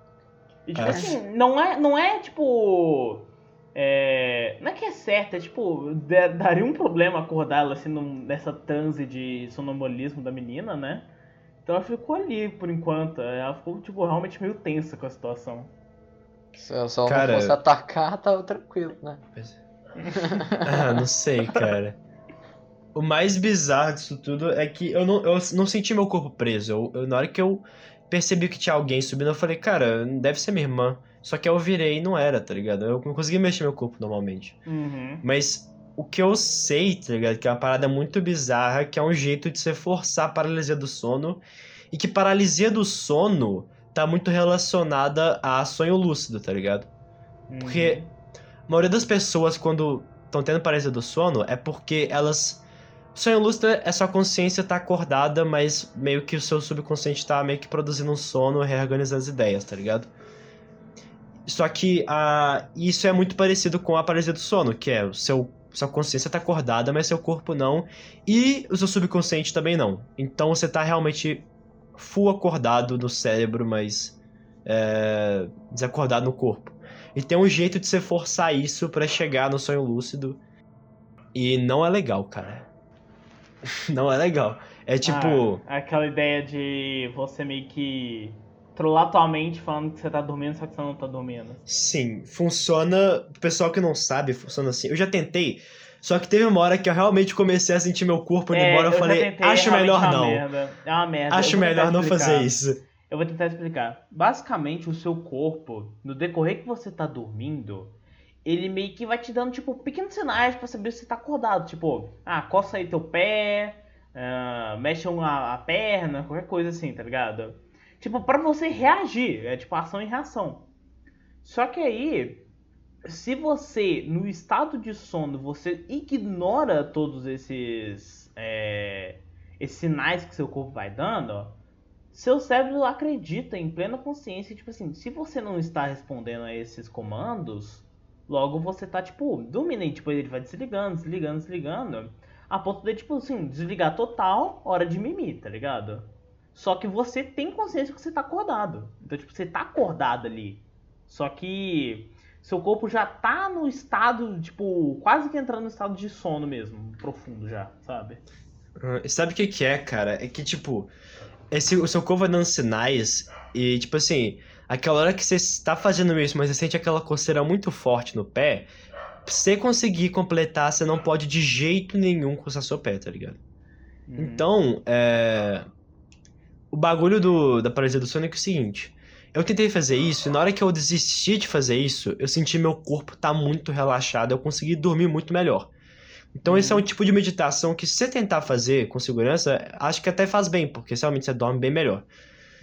E tipo Ah. assim, não é, não é tipo. É, não é que é certo, é tipo, da- daria um problema acordar ela assim nessa transe de sonambulismo da menina, né? Então ela ficou ali por enquanto. Ela ficou, tipo, realmente meio tensa com a situação. Se eu só Cara- não fosse atacar, tava tranquilo, né? Ah, não sei, cara. O mais bizarro disso tudo é que eu não, eu não senti meu corpo preso. Eu, eu- na hora que eu percebi que tinha alguém subindo, eu falei, cara, deve ser minha irmã. Só que eu virei e não era, tá ligado? Eu não consegui mexer meu corpo normalmente. Uhum. Mas o que eu sei, tá ligado? Que é uma parada muito bizarra, que é um jeito de você forçar a paralisia do sono. E que paralisia do sono tá muito relacionada a sonho lúcido, tá ligado? Porque a maioria das pessoas, quando estão tendo paralisia do sono, é porque elas. Sonho lúcido é sua consciência tá acordada, mas meio que o seu subconsciente tá meio que produzindo um sono, reorganizando as ideias, tá ligado? Só que a, isso é muito parecido com a paralisia do sono, que é o seu sua consciência tá acordada, mas seu corpo não, e o seu subconsciente também não. Então você tá realmente full acordado no cérebro, mas é, desacordado no corpo. E tem um jeito de você forçar isso para chegar no sonho lúcido. E não é legal, cara. não é legal. É tipo. Ah, aquela ideia de você meio que trollar tua mente falando que você tá dormindo, só que você não tá dormindo. Sim, funciona. O pessoal que não sabe, funciona assim. Eu já tentei. Só que teve uma hora que eu realmente comecei a sentir meu corpo indo É, embora. Eu, eu falei, tentei, acho realmente melhor é uma não. merda. É uma merda. Acho melhor não explicar. fazer isso. Eu vou tentar explicar. Basicamente, o seu corpo, no decorrer que você tá dormindo, ele meio que vai te dando, tipo, pequenos sinais pra saber se você tá acordado. Tipo, ah, coça aí teu pé, ah, mexe uma, a perna, qualquer coisa assim, tá ligado? Tipo, pra você reagir. É tipo ação e reação. Só que aí, se você, no estado de sono, você ignora todos esses, é, esses sinais que seu corpo vai dando, seu cérebro acredita em plena consciência, tipo assim, se você não está respondendo a esses comandos, logo você tá, tipo, dormindo e, tipo, ele vai desligando, desligando, desligando, a ponto de, tipo, assim, desligar total, hora de mimir, tá ligado? Só que você tem consciência que você tá acordado. Então, tipo, você tá acordado ali. Só que seu corpo já tá no estado, tipo, quase que entrando no estado de sono mesmo, profundo já, sabe? Ah, Sabe o que que é, cara? É que, tipo, esse, o seu corpo vai dando sinais e, tipo assim, aquela hora que você está fazendo isso, mas você sente aquela coceira muito forte no pé, pra você conseguir completar, você não pode de jeito nenhum coçar seu pé, tá ligado? Uhum. Então, é... O bagulho do, da paralisia do sono é que é o seguinte. Eu tentei fazer isso e na hora que eu desisti de fazer isso, eu senti meu corpo tá muito relaxado, eu consegui dormir muito melhor. Então esse é um tipo de meditação que se você tentar fazer com segurança, acho que até faz bem, porque realmente você dorme bem melhor.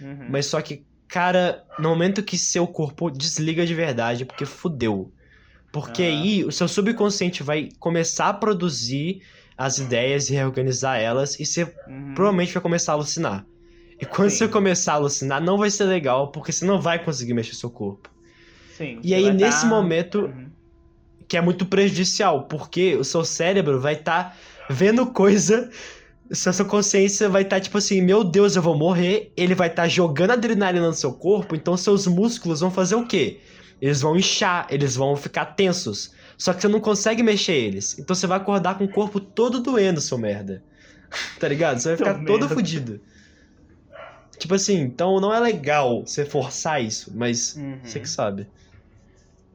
Uhum. Mas só que, cara, no momento que seu corpo desliga de verdade, porque fudeu. Porque Ah. aí o seu subconsciente vai começar a produzir as ideias e reorganizar elas, e você Uhum. provavelmente vai começar a alucinar. E quando Sim. você começar a alucinar, não vai ser legal, porque você não vai conseguir mexer seu corpo. Sim, E aí, vai nesse tá- momento, Uhum. que é muito prejudicial, porque o seu cérebro vai estar vendo coisa, sua sua consciência vai estar tipo assim, meu Deus, eu vou morrer, ele vai estar jogando adrenalina no seu corpo, então seus músculos vão fazer o quê? Eles vão inchar, eles vão ficar tensos. Só que você não consegue mexer eles. Então você vai acordar com o corpo todo doendo, seu merda. tá ligado? Você vai ficar todo fudido. Tipo assim, então não é legal você forçar isso, mas Uhum. você que sabe.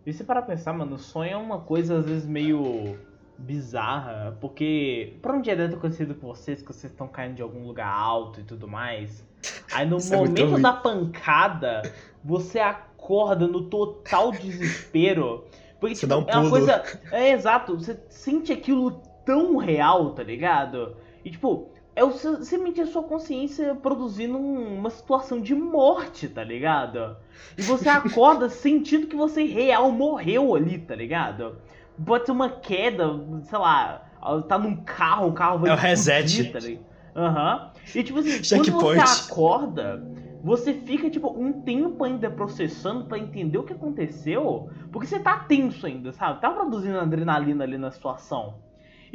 E se para pensar, mano, o sonho é uma coisa às vezes meio bizarra, porque por um dia deve ter acontecido com vocês que vocês estão caindo de algum lugar alto e tudo mais. Aí no Isso é momento ruim. da pancada, você acorda no total desespero. Porque Você tipo, um é uma coisa. É exato, você sente aquilo tão real, tá ligado? E tipo, é seu- simplesmente a sua consciência produzindo um- uma situação de morte, tá ligado? E você acorda sentindo que você real morreu ali, tá ligado? Pode ser uma queda, sei lá, tá num carro, o carro vai É o reset. tá ligado? Aham. E tipo assim, quando Checkpoint. você acorda, você fica tipo um tempo ainda processando pra entender o que aconteceu, porque você tá tenso ainda, sabe? Tá produzindo adrenalina ali na situação.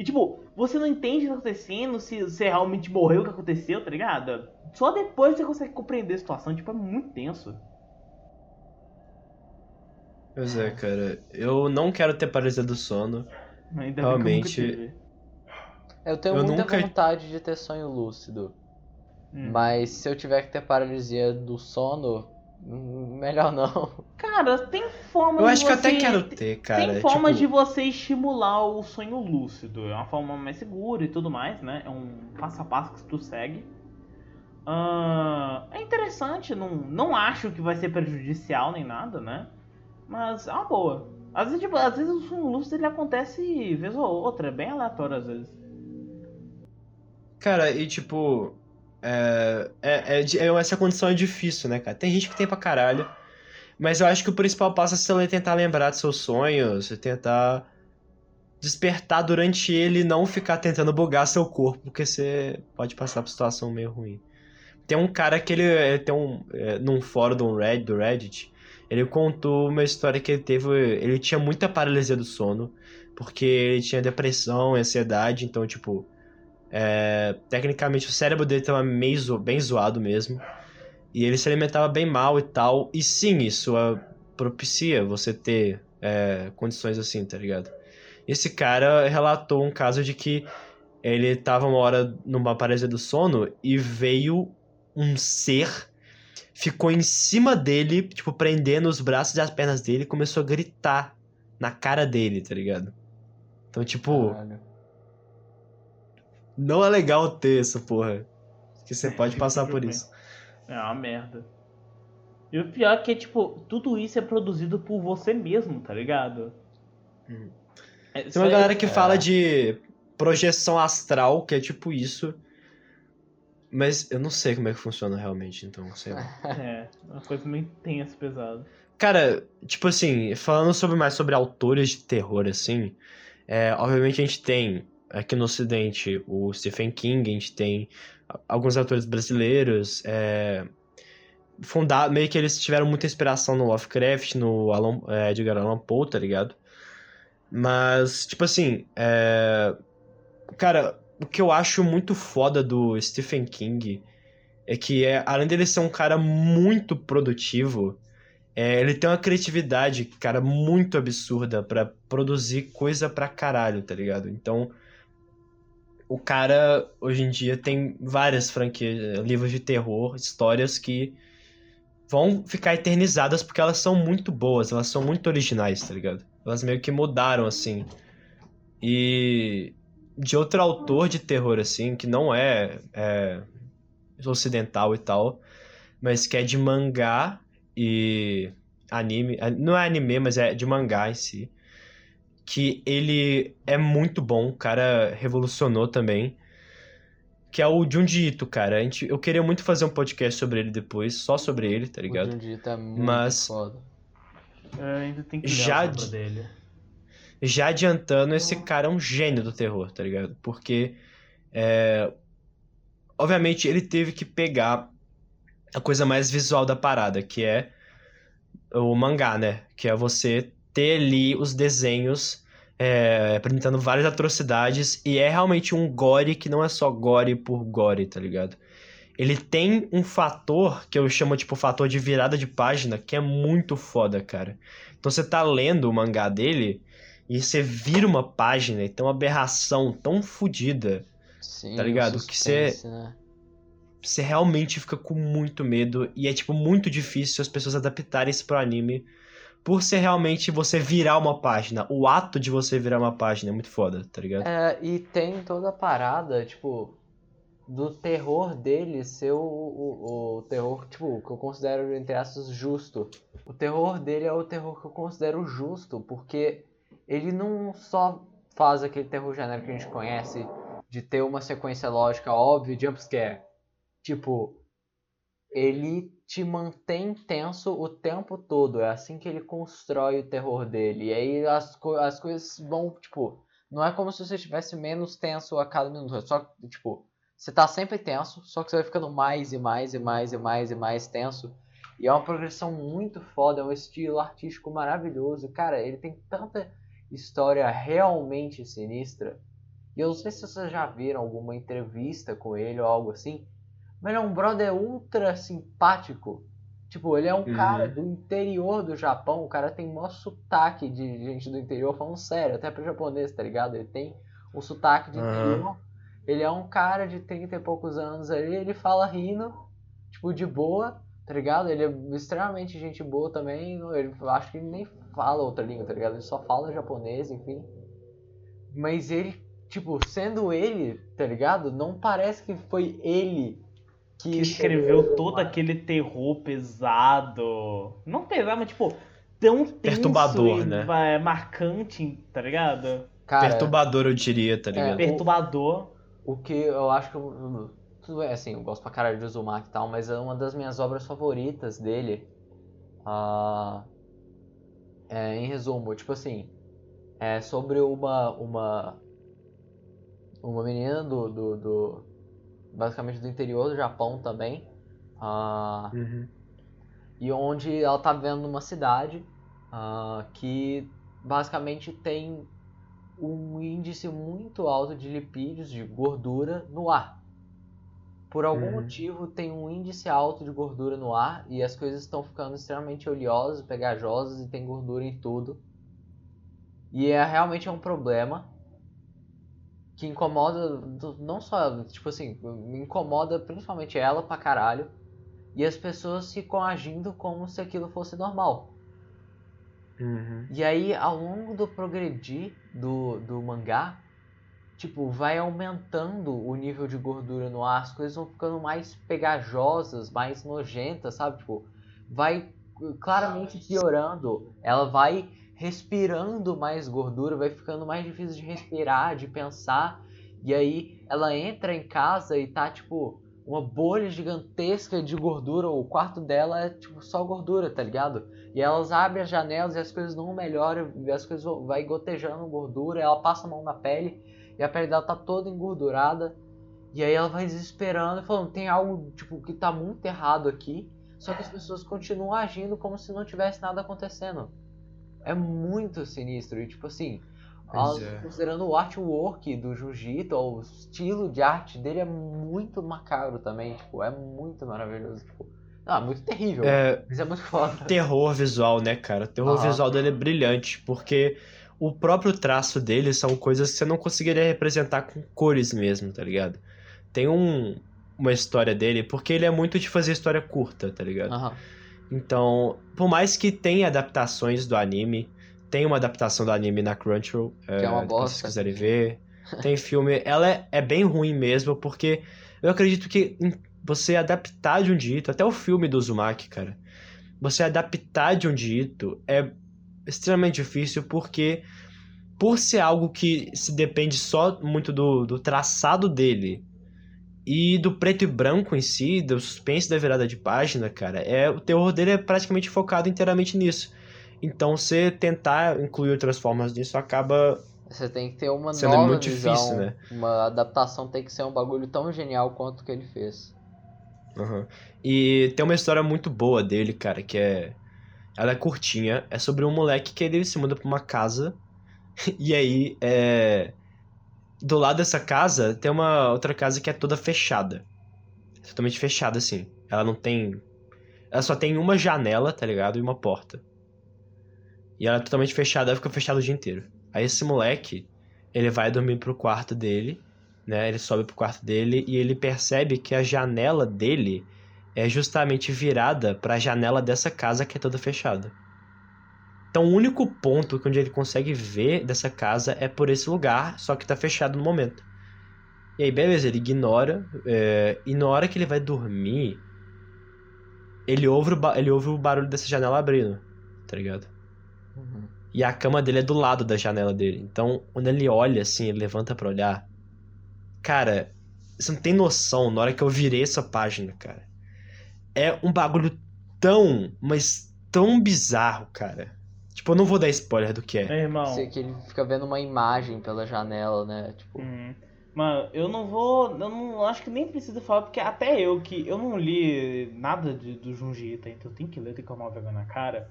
E tipo, você não entende o que tá acontecendo, se você realmente morreu o que aconteceu, tá ligado? Só depois você consegue compreender a situação, tipo, é muito tenso. Pois é, cara. Eu não quero ter paralisia do sono. Ainda Realmente. bem que eu nunca tive. Eu tenho Eu muita nunca- vontade de ter sonho lúcido. Hum. Mas se eu tiver que ter paralisia do sono, melhor não. Cara, tem forma Eu de acho que eu até você- quero ter, cara. Tem formas de tipo, você estimular o sonho lúcido. É uma forma mais segura e tudo mais, né? É um passo a passo que tu segue. Ah, é interessante, não, não acho que vai ser prejudicial nem nada, né? Mas é uma boa. Às vezes, tipo, às vezes o Sun Lúcido ele acontece vez ou outra, é bem aleatório às vezes. Cara, e tipo. É, é, é, é- essa condição é difícil, né, cara? Tem gente que tem pra caralho. Mas eu acho que o principal passo é você tentar lembrar dos seus sonhos, você tentar despertar durante ele e não ficar tentando bugar seu corpo, porque você pode passar por situação meio ruim. Tem um cara que ele, ele tem um. É, num fórum do Reddit, do Reddit, ele contou uma história que ele teve. Ele tinha muita paralisia do sono, porque ele tinha depressão, ansiedade, então, tipo. É, tecnicamente o cérebro dele tava meio bem zoado mesmo. E ele se alimentava bem mal e tal. E sim, isso ah, propicia você ter é, condições assim, tá ligado? Esse cara relatou um caso de que ele tava uma hora numa paralisia do sono e veio um ser, ficou em cima dele, tipo, prendendo os braços e as pernas dele e começou a gritar na cara dele, tá ligado? Então, tipo. Caralho. Não é legal ter essa porra. Que você pode passar por isso. É uma merda. E o pior é que, tipo, tudo isso é produzido por você mesmo, tá ligado? Uhum. É, Tem uma galera que é. fala de projeção astral, que é tipo isso. Mas eu não sei como é que funciona realmente, então, sei lá. É, uma coisa meio tensa, pesada. Cara, tipo assim, falando sobre mais sobre autores de terror, assim, é, obviamente a gente tem aqui no ocidente o Stephen King, a gente tem alguns autores brasileiros, é, funda- meio que eles tiveram muita inspiração no Lovecraft, no Alan, é, Edgar Allan Poe, tá ligado? Mas, tipo assim, é, cara, o que eu acho muito foda do Stephen King é que, é, além dele ser um cara muito produtivo, é, ele tem uma criatividade, cara, muito absurda pra produzir coisa pra caralho, tá ligado? Então, o cara, hoje em dia, tem várias franquias, livros de terror, histórias que vão ficar eternizadas porque elas são muito boas, elas são muito originais, tá ligado? Elas meio que mudaram, assim. E de outro autor de terror, assim, que não é, é ocidental e tal, mas que é de mangá e anime. Não é anime, mas é de mangá em si. Que ele é muito bom, o cara revolucionou também. Que é o Junji Ito, cara. A gente, eu queria muito fazer um podcast sobre ele depois, só sobre ele, tá O ligado? Junji tá muito Mas- foda. Eu ainda tem que ler Já de- dele. Já adiantando, esse cara é um gênio do terror, tá ligado? Porque, é, obviamente, ele teve que pegar a coisa mais visual da parada, que é o mangá, né? Que é você ter ali os desenhos é, apresentando várias atrocidades e é realmente um gore que não é só gore por gore, tá ligado? Ele tem um fator que eu chamo tipo fator de virada de página que é muito foda, cara. Então você tá lendo o mangá dele e você vira uma página e tem uma aberração tão fodida, Sim, Tá ligado? Que cê- suspense, né? você realmente fica com muito medo e é tipo muito difícil as pessoas adaptarem isso pro anime por ser realmente você virar uma página. O ato de você virar uma página é muito foda, tá ligado? É, e tem toda a parada, tipo, do terror dele ser o, o, o terror, tipo, que eu considero, entre aspas, justo. O terror dele é o terror que eu considero justo, porque ele não só faz aquele terror genérico que a gente conhece, de ter uma sequência lógica óbvia, jumpscare. Tipo, ele te mantém tenso o tempo todo. É assim que ele constrói o terror dele. E aí as, co- as coisas vão, tipo, não é como se você estivesse menos tenso a cada minuto. É só, tipo, você tá sempre tenso, só que você vai ficando mais e mais e mais e mais e mais tenso. E é uma progressão muito foda, é um estilo artístico maravilhoso. Cara, ele tem tanta história realmente sinistra. E eu não sei se vocês já viram alguma entrevista com ele ou algo assim. Mas ele é um brother ultra simpático. Tipo, ele é um Uhum. cara do interior do Japão. O cara tem maior sotaque de gente do interior, falando sério, até pro japonês, tá ligado? Ele tem um sotaque de interior. Ele é um cara de 30 e poucos anos ali, ele fala rindo, tipo, de boa, tá ligado? Ele é extremamente gente boa também. Ele, acho que ele nem fala outra língua, tá ligado? Ele só fala japonês, enfim. Mas ele, tipo, sendo ele, tá ligado? Não parece que foi ele que escreveu todo aquele terror pesado. Não pesado, mas tipo, tão tenso Perturbador, e né? é, marcante, tá ligado? Cara, Perturbador, eu diria, tá ligado? É, Perturbador. o que eu acho que. eu- Tudo bem, assim, eu gosto pra caralho de Uzumaki e tal, mas é uma das minhas obras favoritas dele. ah, é, em resumo, tipo assim, é sobre uma. uma. uma menina do. do, do- basicamente do interior do Japão também. ah, Uhum. e onde ela tá vivendo numa cidade ah, que basicamente tem um índice muito alto de lipídios, de gordura no ar. Por algum Uhum. motivo tem um índice alto de gordura no ar e as coisas estão ficando extremamente oleosas, pegajosas e tem gordura em tudo. E é realmente é um problema que incomoda do- não só ela, tipo assim, me incomoda principalmente ela pra caralho. E as pessoas ficam agindo como se aquilo fosse normal. Uhum. E aí, ao longo do progredir do, do mangá, tipo, vai aumentando o nível de gordura no ar, as coisas vão ficando mais pegajosas, mais nojentas, sabe? Tipo, vai claramente piorando. Ela vai respirando mais gordura, vai ficando mais difícil de respirar, de pensar. E aí, ela entra em casa e tá, tipo, uma bolha gigantesca de gordura. O quarto dela é, tipo, só gordura, tá ligado? E elas abrem as janelas e as coisas não melhoram, e as coisas vão- vai gotejando gordura, ela passa a mão na pele e a pele dela tá toda engordurada. E aí ela vai desesperando falando, tem algo tipo que tá muito errado aqui. Só que as pessoas continuam agindo como se não tivesse nada acontecendo. É muito sinistro e tipo assim, Pois a- é. considerando o artwork do Jiu-Jitsu, o estilo de arte dele é muito macabro também, tipo, é muito maravilhoso, tipo, não, é muito terrível, É, mas é muito foda. terror visual, né, cara? O terror Aham. visual dele é brilhante, porque o próprio traço dele são coisas que você não conseguiria representar com cores mesmo, tá ligado? Tem um, uma história dele, porque ele é muito de fazer história curta, tá ligado? Aham. Então, por mais que tenha adaptações do anime, tem uma adaptação do anime na Crunchyroll, Que é uma se bosta. vocês quiserem ver. Tem filme, ela é, é bem ruim mesmo, porque eu acredito que você adaptar de um dito, até o filme do Uzumaki, cara, você adaptar de um dito é extremamente difícil, porque por ser algo que se depende só muito do, do traçado dele e do preto e branco em si, do suspense da virada de página, cara, é o terror dele é praticamente focado inteiramente nisso. Então, você tentar incluir outras formas disso acaba Você tem que ter uma Sendo nova muito visão, difícil, né? uma adaptação tem que ser um bagulho tão genial quanto o que ele fez. Aham. E tem uma história muito boa dele, cara, que é. Ela é curtinha. É sobre um moleque que ele se muda pra uma casa. E aí, é. Do lado dessa casa tem uma outra casa que é toda fechada. Totalmente fechada, assim. Ela não tem. Ela só tem uma janela, tá ligado? E uma porta. E ela é totalmente fechada, ela fica fechada o dia inteiro. Aí esse moleque, ele vai dormir pro quarto dele né? Ele sobe pro quarto dele e ele percebe que a janela dele é justamente virada para a janela dessa casa que é toda fechada. Então o único ponto que onde ele consegue ver dessa casa é por esse lugar, só que tá fechado no momento. E aí, beleza, ele ignora, é, e na hora que ele vai dormir, ele ouve, o ele ouve o barulho dessa janela abrindo, tá ligado? Uhum. E a cama dele é do lado da janela dele. Então, quando ele olha assim, ele levanta pra olhar. Cara, você não tem noção na hora que eu virei essa página, cara. É um bagulho tão, mas tão bizarro, cara. Tipo, eu não vou dar spoiler do que é. Meu irmão. Sei que ele fica vendo uma imagem pela janela, né? Tipo, Uhum. Mano, eu não vou. Eu não acho que nem precisa falar, porque até eu que. Eu não li nada de, do Junji Ita, então eu tenho que ler, tem que tomar uma vergonha na cara.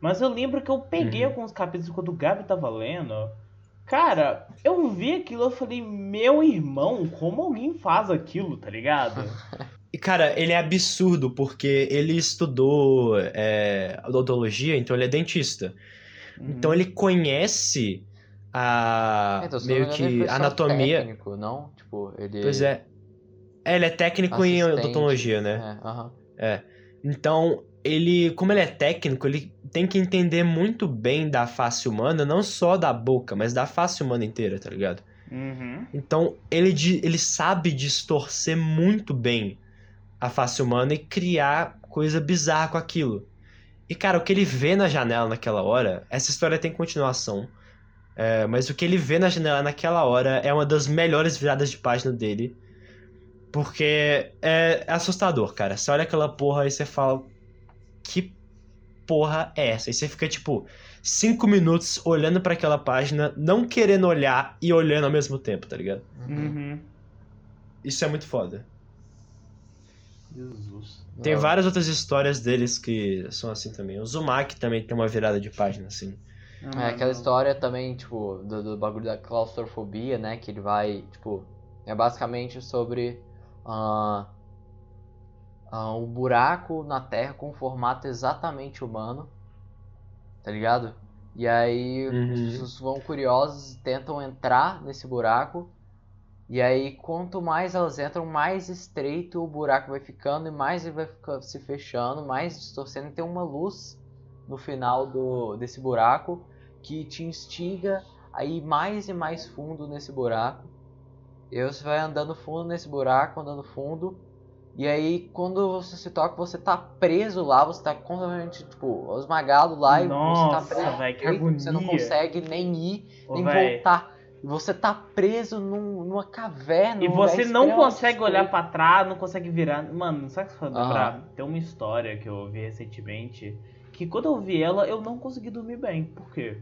Mas eu lembro que eu peguei Uhum. alguns capítulos quando o Gabi tava lendo. Cara, eu vi aquilo eu falei, meu irmão, como alguém faz aquilo, tá ligado? E, cara, ele é absurdo, porque ele estudou é, odontologia, então ele é dentista. Então ele conhece a. então, não me meio ele que anatomia. técnico, não? Tipo, ele. Pois é. É, ele é técnico em assistente, odontologia, né? É, aham. Então, ele, como ele é técnico, ele tem que entender muito bem da face humana, não só da boca, mas da face humana inteira, tá ligado? Uhum. Então, ele, ele sabe distorcer muito bem a face humana e criar coisa bizarra com aquilo. E, cara, o que ele vê na janela naquela hora, essa história tem continuação. É, mas o que ele vê na janela naquela hora é uma das melhores viradas de página dele. Porque é, é assustador, cara. Você olha aquela porra e você fala. Que porra é essa? E você fica, tipo, cinco minutos olhando para aquela página, não querendo olhar e olhando ao mesmo tempo, tá ligado? Uhum. Isso é muito foda. Jesus. Tem Não. várias outras histórias deles que são assim também. O Zumak também tem uma virada de página, assim. É aquela história também, tipo, do, do bagulho da claustrofobia, né? Que ele vai, tipo, é basicamente sobre ah, ah, um buraco na Terra com um formato exatamente humano, tá ligado? E aí Uhum. as pessoas vão curiosas e tentam entrar nesse buraco. E aí, quanto mais elas entram, mais estreito o buraco vai ficando e mais ele vai ficar se fechando, mais distorcendo. E tem uma luz no final do, desse buraco que te instiga a ir mais e mais fundo nesse buraco. E você vai andando fundo nesse buraco, andando fundo. E aí, quando você se toca, você tá preso lá, você tá completamente, tipo, esmagado lá e Nossa, você tá preso. véi, que feito, Você não agonia. consegue nem ir, Ô, nem véi, voltar. Você tá preso num- numa caverna. E você não consegue olhar escuro. pra trás, não consegue virar. Mano, sabe o que lembrar? Tem uma história que eu vi recentemente que quando eu vi ela, eu não consegui dormir bem. Por quê?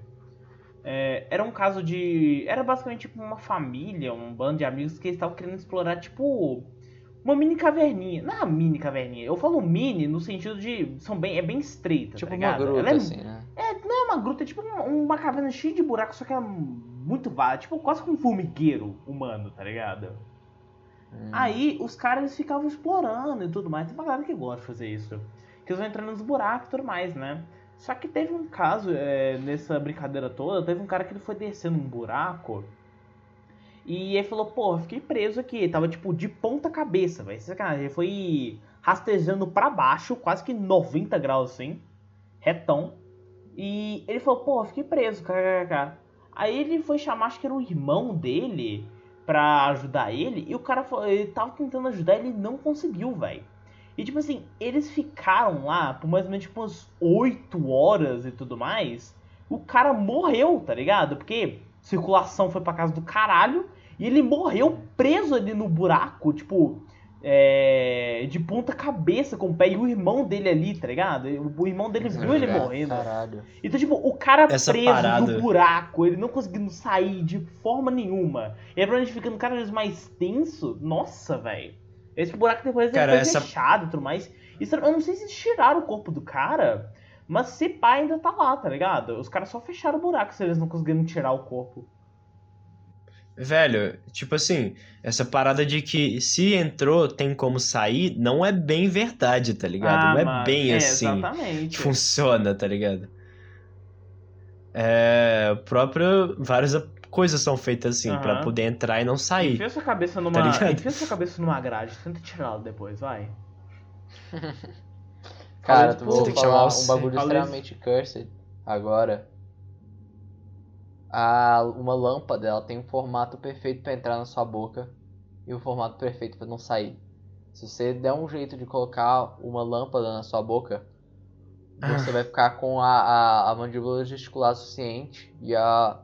É, era um caso de. Era basicamente tipo uma família, um bando de amigos que eles estavam querendo explorar, tipo. Uma mini caverninha. Não é uma mini caverninha. Eu falo mini no sentido de. São bem, é bem estreita. Tipo tá uma gruta, Ela é, assim, né? não é uma gruta, é tipo uma, uma caverna cheia de buracos, só que é muito vasta. Tipo, quase como um formigueiro humano, tá ligado? Hum. Aí os caras ficavam explorando e tudo mais. Tem uma galera que gosta de fazer isso. Que eles vão entrando nos buracos e tudo mais, né? Só que teve um caso é, nessa brincadeira toda, teve um cara que ele foi descendo um buraco. E ele falou, pô, fiquei preso aqui. Tava tipo de ponta cabeça, velho. Sacanagem. Ele foi rastejando pra baixo, quase que 90 graus assim. Retão. E ele falou, pô, fiquei preso, kkkk. Aí ele foi chamar, acho que era o irmão dele, pra ajudar ele. E o cara foi, ele tava tentando ajudar ele não conseguiu, velho. E tipo assim, eles ficaram lá por mais ou menos tipo umas 8 horas e tudo mais. O cara morreu, tá ligado? Porque circulação foi pra casa do caralho. E ele morreu preso ali no buraco, tipo, é, de ponta cabeça com o pé. E o irmão dele ali, tá ligado? O irmão dele viu ele morrendo. Caralho. Então, tipo, o cara Essa preso parada. no buraco, ele não conseguindo sair de forma nenhuma. E aí, provavelmente ficando cada vez mais tenso. Nossa, velho. Esse buraco depois ele Cara, foi essa- fechado e tudo mais. Isso, eu não sei se eles tiraram o corpo do cara, mas se pá ainda tá lá, tá ligado? Os caras só fecharam o buraco se eles não conseguiram tirar o corpo. Velho, tipo assim, essa parada de que se entrou tem como sair, não é bem verdade, tá ligado? não é Ah, mano, bem é, assim que Exatamente. funciona, tá ligado? É. Próprio. Várias coisas são feitas assim, pra Aham. poder entrar e não sair. Enfia sua cabeça numa. Tá enfia sua cabeça numa grade, tenta tirá-la depois, vai. Cara, tu Você tem que chamar um bagulho Fala extremamente cursed agora. A, uma lâmpada, ela tem um formato perfeito pra entrar na sua boca e um formato perfeito pra não sair. Se você der um jeito de colocar uma lâmpada na sua boca, você vai ficar com a, a, a mandíbula gesticulada suficiente e a,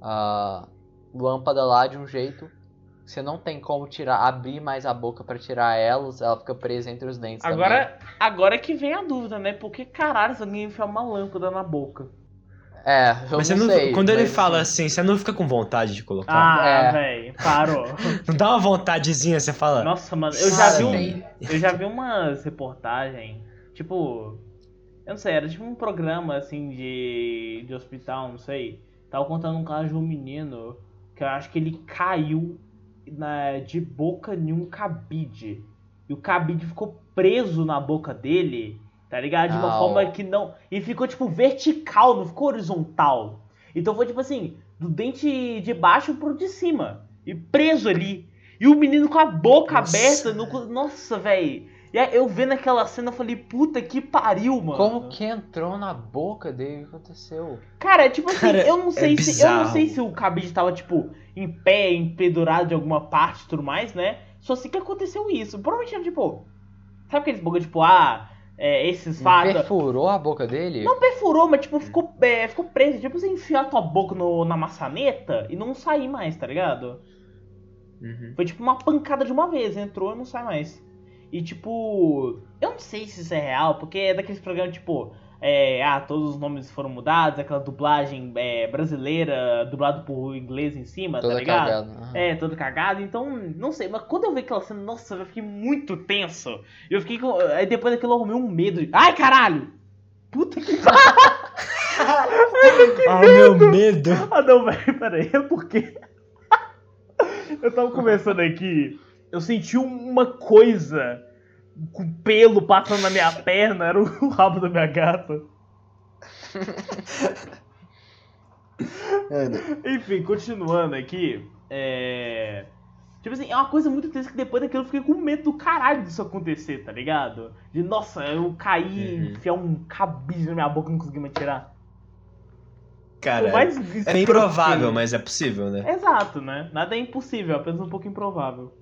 a lâmpada lá de um jeito você não tem como tirar, abrir mais a boca pra tirar elas, ela fica presa entre os dentes também. Agora, agora que vem a dúvida, né? Por que caralho alguém enfia uma lâmpada na boca? É, eu Mas você não não, sei. quando ele mas, fala assim, você não fica com vontade de colocar? Ah, É. velho, parou. Não dá uma vontadezinha, você fala. Nossa, mano, eu já vi um, eu já vi umas reportagens, tipo, eu não sei, era tipo um programa assim de, de hospital, não sei. Tava contando um caso de um menino que eu acho que ele caiu na, de boca em um cabide. E o cabide ficou preso na boca dele, tá ligado? De uma forma que não. E ficou tipo vertical, não ficou horizontal. Então foi tipo assim, do dente de baixo pro de cima. E preso ali. E o menino com a boca Nossa. aberta. No... Nossa, velho. E aí eu vendo aquela cena, eu falei, puta que pariu, mano. Como que entrou na boca dele? O que aconteceu? Cara, tipo assim, Cara, eu não sei é se. Eu não bizarro. sei se o cabide tava, tipo, em pé, empedurado de alguma parte e tudo mais, né? Só sei que aconteceu isso. Provavelmente, tipo, Sabe aqueles bagulho tipo, ah, é, esses fatos. Perfurou a boca dele? Não perfurou, mas tipo, ficou, é, ficou preso. Tipo, você enfiar a tua boca no, na maçaneta e não sair mais, tá ligado? Uhum. Foi tipo uma pancada de uma vez, entrou e não sai mais. E tipo, eu não sei se isso é real, porque é daqueles programas tipo, é, ah, todos os nomes foram mudados, aquela dublagem é, brasileira, dublado por inglês em cima, Toda tá ligado? cagada. Aham. É, todo cagado, então, não sei, mas quando eu vi aquela cena, nossa, eu fiquei muito tenso. Eu fiquei com. Aí depois daquilo eu arrumei um medo. de- Ai, caralho! Puta que Ah, meu medo. Ah, não, velho, peraí, é porque. eu tava conversando aqui, eu senti uma coisa com pelo passando na minha perna, era o rabo da minha gata. Enfim, continuando aqui, é. Tipo assim, é uma coisa muito tensa que depois daquilo eu fiquei com medo do caralho disso acontecer, tá ligado? De, nossa, eu caí, Uhum. enfiar um cabide na minha boca e não consegui mais tirar. Cara, é estranho- improvável, mas é possível, né? Exato, né? Nada é impossível, apenas um pouco improvável.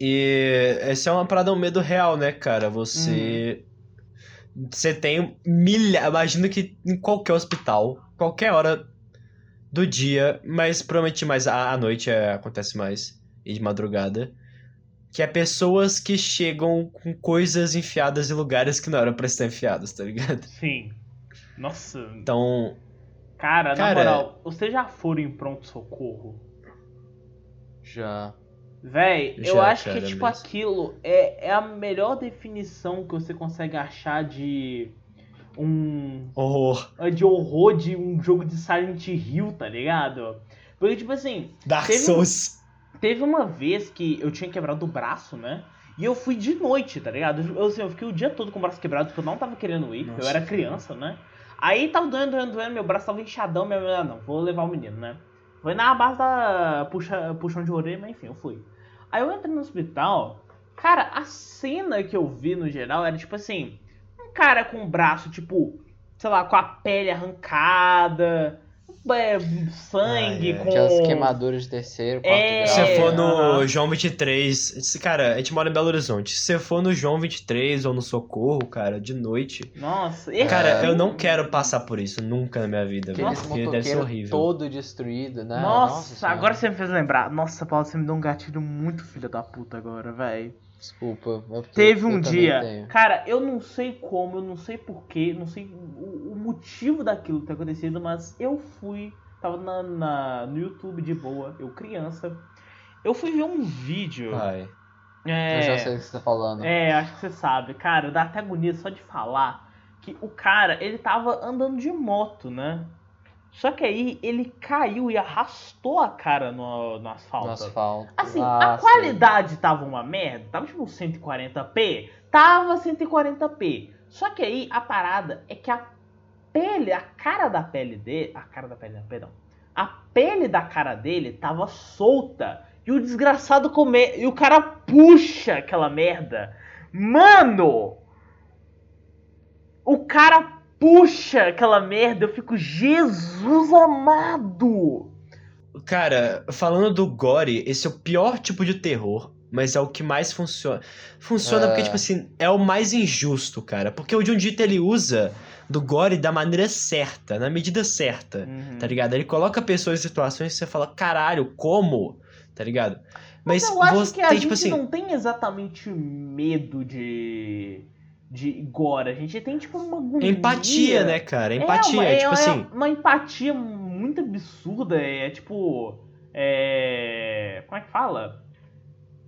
E essa é uma parada, um medo real, né, cara? Você. Você tem milha. Imagino que em qualquer hospital, qualquer hora do dia, mas provavelmente mais à à noite é, acontece mais, e de madrugada. Que é pessoas que chegam com coisas enfiadas em lugares que não eram pra estar enfiadas, tá ligado? Sim. Nossa, Então. cara, na Cara- moral, vocês já foram em pronto-socorro? Já. Véi, eu Já, acho cara, que, tipo, mesmo. aquilo é, é a melhor definição que você consegue achar de um. Horror. de horror de um jogo de Silent Hill, tá ligado? Porque, tipo assim, Dark Teve Souls. Teve uma vez que eu tinha quebrado o braço, né? E eu fui de noite, tá ligado? Eu, assim, eu fiquei o dia todo com o braço quebrado porque eu não tava querendo ir, Nossa. eu era criança, né? Aí tava doendo, doendo, doendo, meu braço tava inchadão, minha mulher, não, vou levar o menino, né? Foi na base da puxa, puxão de orelha, mas enfim, eu fui. Aí eu entrei no hospital, cara, a cena que eu vi no geral era tipo assim, um cara com o braço, tipo, sei lá, com a pele arrancada, é, sangue, Ai, ai. com... Aquelas queimaduras de terceiro, quarto É, grau. Se você for no. João 23, esse- cara, a gente mora em Belo Horizonte. Se você for no João 23 ou no Socorro, cara, de noite. Nossa, esse Cara, eu não quero passar por isso nunca na minha vida, velho. Porque deve ser horrível. todo destruído, né? Nossa, Senhora. agora você me fez lembrar. Nossa, Paulo, você me deu um gatilho muito filho da puta agora, velho. Desculpa. é Teve um dia, cara, eu não sei como, eu não sei porquê, não sei o, o motivo daquilo ter acontecido, mas eu fui, tava na, na- no YouTube de boa, eu criança, eu fui ver um vídeo. Ai. é, Eu já sei o que você tá falando. É, acho que você sabe. Cara, dá até agonia só de falar que o cara, ele tava andando de moto, né? Só que aí ele caiu e arrastou a cara no, no asfalto. No asfalto. Assim, Ah, a qualidade tava uma merda, tava tipo 140p, tava 140p. Só que aí a parada é que a pele, a cara da pele dele, a cara da pele, não, perdão. A pele da cara dele tava solta e o desgraçado come e o cara puxa aquela merda. Mano! O cara puxa aquela merda, eu fico Jesus amado. Cara, falando do gore, esse é o pior tipo de terror, mas é o que mais funciona. Funciona É. porque, tipo assim, é o mais injusto, cara. Porque o Junjito ele usa do gore da maneira certa, na medida certa, Uhum. tá ligado? Ele coloca pessoas em situações que você fala, caralho, como? Tá ligado? Mas, Mas eu acho você que a tem, gente tipo assim. não tem exatamente medo de. De gore. A gente tem, tipo, uma agonia. Empatia, né, cara? É Empatia, uma- é, é, tipo é assim. uma empatia muito absurda. É tipo. É. Como é que fala?